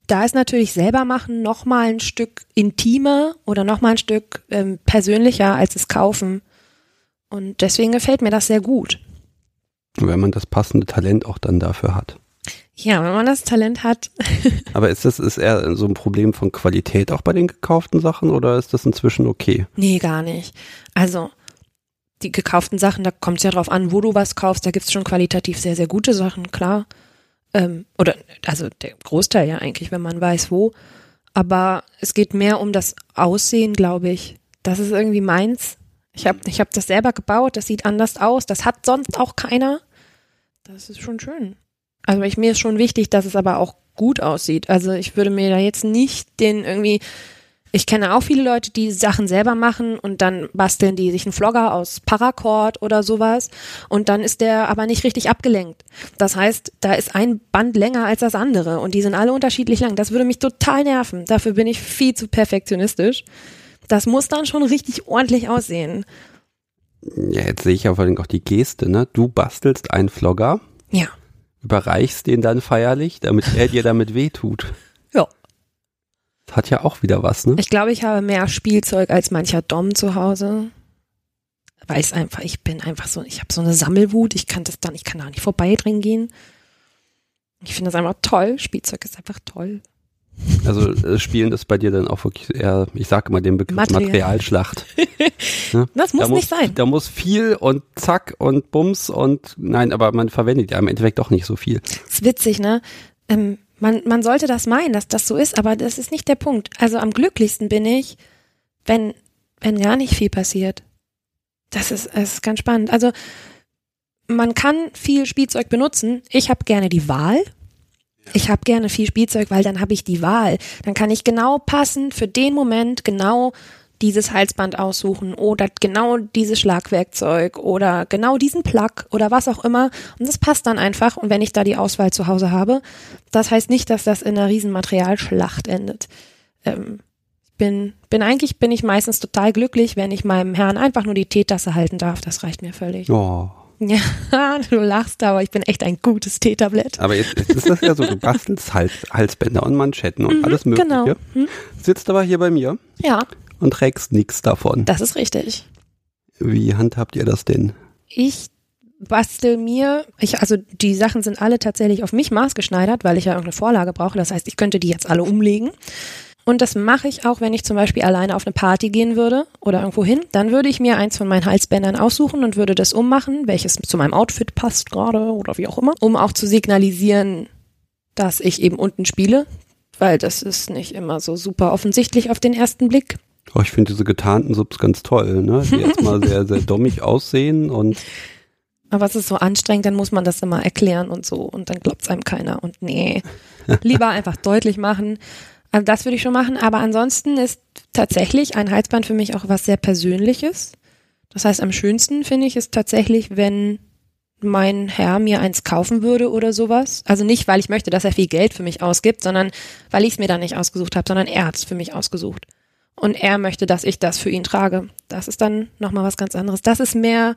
Da ist natürlich selber machen noch mal ein Stück intimer oder noch mal ein Stück ähm, persönlicher als es kaufen. Und deswegen gefällt mir das sehr gut. Wenn man das passende Talent auch dann dafür hat. Ja, wenn man das Talent hat. Aber ist das ist eher so ein Problem von Qualität auch bei den gekauften Sachen oder ist das inzwischen okay? Nee, gar nicht. Also, die gekauften Sachen, da kommt es ja drauf an, wo du was kaufst. Da gibt's schon qualitativ sehr, sehr gute Sachen, klar. Ähm, oder, also der Großteil ja eigentlich, wenn man weiß, wo. Aber es geht mehr um das Aussehen, glaube ich. Das ist irgendwie meins. Ich habe ich hab das selber gebaut, das sieht anders aus. Das hat sonst auch keiner. Das ist schon schön. Also ich, mir ist schon wichtig, dass es aber auch gut aussieht. Also ich würde mir da jetzt nicht den irgendwie ich kenne auch viele Leute, die Sachen selber machen und dann basteln die sich einen Vlogger aus Paracord oder sowas und dann ist der aber nicht richtig abgelenkt. Das heißt, da ist ein Band länger als das andere und die sind alle unterschiedlich lang. Das würde mich total nerven. Dafür bin ich viel zu perfektionistisch. Das muss dann schon richtig ordentlich aussehen. Ja, jetzt sehe ich ja vor allem auch die Geste, ne? Du bastelst einen Vlogger, Ja. Überreichst den dann feierlich, damit er dir damit wehtut. Ja. Das hat ja auch wieder was, ne? Ich glaube, ich habe mehr Spielzeug als mancher Dom zu Hause. Weil ich einfach, ich bin einfach so, ich habe so eine Sammelwut, ich kann das dann, ich kann da nicht vorbei drin gehen. Ich finde das einfach toll. Spielzeug ist einfach toll. Also äh, Spielen ist bei dir dann auch wirklich eher, ich sage immer den Begriff Material. Materialschlacht. Ne? Das muss da nicht sein. Da muss viel und zack und bums und nein, aber man verwendet ja im Endeffekt doch nicht so viel. ist witzig, ne? Ähm, man, man sollte das meinen, dass das so ist, aber das ist nicht der Punkt. Also am glücklichsten bin ich, wenn, wenn gar nicht viel passiert. Das ist, das ist ganz spannend. Also man kann viel Spielzeug benutzen. Ich habe gerne die Wahl. Ich habe gerne viel Spielzeug, weil dann habe ich die Wahl. Dann kann ich genau passen für den Moment genau dieses Halsband aussuchen oder genau dieses Schlagwerkzeug oder genau diesen Plug oder was auch immer. Und das passt dann einfach. Und wenn ich da die Auswahl zu Hause habe, das heißt nicht, dass das in einer riesen Materialschlacht endet. Ähm, bin, bin eigentlich bin ich meistens total glücklich, wenn ich meinem Herrn einfach nur die Teetasse halten darf. Das reicht mir völlig. Oh. Ja, du lachst, aber ich bin echt ein gutes Teetablett. Aber jetzt, jetzt ist das ja so, du bastelst Hals, Halsbänder und Manschetten und alles Mögliche. genau. Hm? Sitzt aber hier bei mir Ja, und trägst nichts davon. das ist richtig. Wie handhabt ihr das denn? Ich bastel mir, ich, also die Sachen sind alle tatsächlich auf mich maßgeschneidert, weil ich ja irgendeine Vorlage brauche. Das heißt, ich könnte die jetzt alle umlegen. Und das mache ich auch, wenn ich zum Beispiel alleine auf eine Party gehen würde oder irgendwo hin. Dann würde ich mir eins von meinen Halsbändern aussuchen und würde das ummachen, welches zu meinem Outfit passt gerade oder wie auch immer, um auch zu signalisieren, dass ich eben unten spiele, weil das ist nicht immer so super offensichtlich auf den ersten Blick. Oh, ich finde diese getarnten Subs ganz toll, ne? Die erstmal sehr, sehr dommig aussehen und Aber es ist so anstrengend, dann muss man das immer erklären und so und dann glaubt es einem keiner. Und nee, lieber einfach deutlich machen. Also das würde ich schon machen, aber ansonsten ist tatsächlich ein Halsband für mich auch was sehr Persönliches. Das heißt, am schönsten finde ich es tatsächlich, wenn mein Herr mir eins kaufen würde oder sowas. Also nicht, weil ich möchte, dass er viel Geld für mich ausgibt, sondern weil ich es mir dann nicht ausgesucht habe, sondern er hat es für mich ausgesucht. Und er möchte, dass ich das für ihn trage. Das ist dann nochmal was ganz anderes. Das ist mehr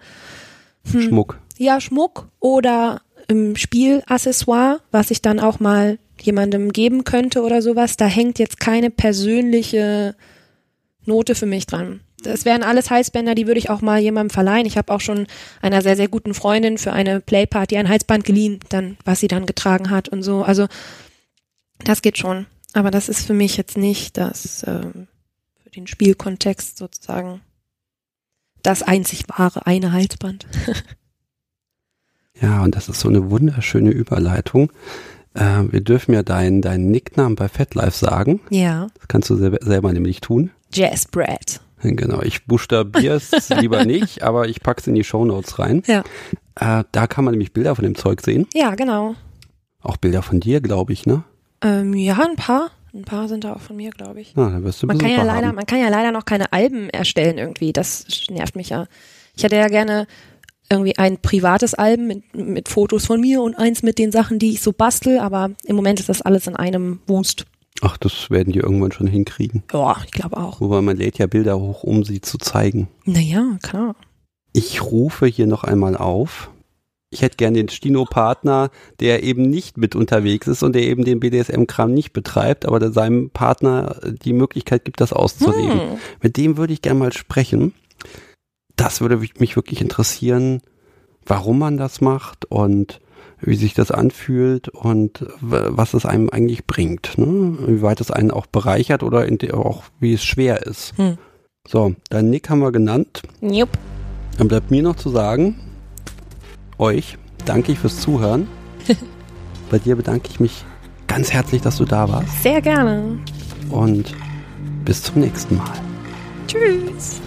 hm, Schmuck. Ja, Schmuck oder im Spielaccessoire, was ich dann auch mal jemandem geben könnte oder sowas. Da hängt jetzt keine persönliche Note für mich dran. Das wären alles Halsbänder, die würde ich auch mal jemandem verleihen. Ich habe auch schon einer sehr, sehr guten Freundin für eine Playparty ein Halsband geliehen, dann, was sie dann getragen hat und so. Also das geht schon. Aber das ist für mich jetzt nicht das äh, für den Spielkontext sozusagen das einzig wahre eine Halsband. ja, und das ist so eine wunderschöne Überleitung. Äh, wir dürfen ja deinen deinen Nicknamen bei FatLife sagen. Ja. Das kannst du selber, selber nämlich tun. Jazz Brad. Genau, ich buchstabiere es lieber nicht, aber ich pack's in die Shownotes rein. Ja. Äh, da kann man nämlich Bilder von dem Zeug sehen. Ja, genau. Auch Bilder von dir, glaube ich, ne? Ähm, ja, ein paar. Ein paar sind da auch von mir, glaube ich. Na, dann wirst du man kann ja leider, haben. man kann ja leider noch keine Alben erstellen irgendwie. Das nervt mich ja. Ich hätte ja gerne irgendwie ein privates Album mit, mit Fotos von mir und eins mit den Sachen, die ich so bastel, aber im Moment ist das alles in einem Wust. Ach, das werden die irgendwann schon hinkriegen. Ja, ich glaube auch. Wobei man lädt ja Bilder hoch, um sie zu zeigen. Naja, klar. Ich rufe hier noch einmal auf. Ich hätte gern den Stino-Partner, der eben nicht mit unterwegs ist und der eben den BDSM-Kram nicht betreibt, aber der seinem Partner die Möglichkeit gibt, das auszuleben. Hm. Mit dem würde ich gern mal sprechen. Das würde mich wirklich interessieren, warum man das macht und wie sich das anfühlt und was es einem eigentlich bringt. Ne? Wie weit es einen auch bereichert oder auch wie es schwer ist. Hm. So, dein Nick haben wir genannt. Jupp. Dann bleibt mir noch zu sagen, euch danke ich fürs Zuhören. Bei dir bedanke ich mich ganz herzlich, dass du da warst. Sehr gerne. Und bis zum nächsten Mal. Tschüss.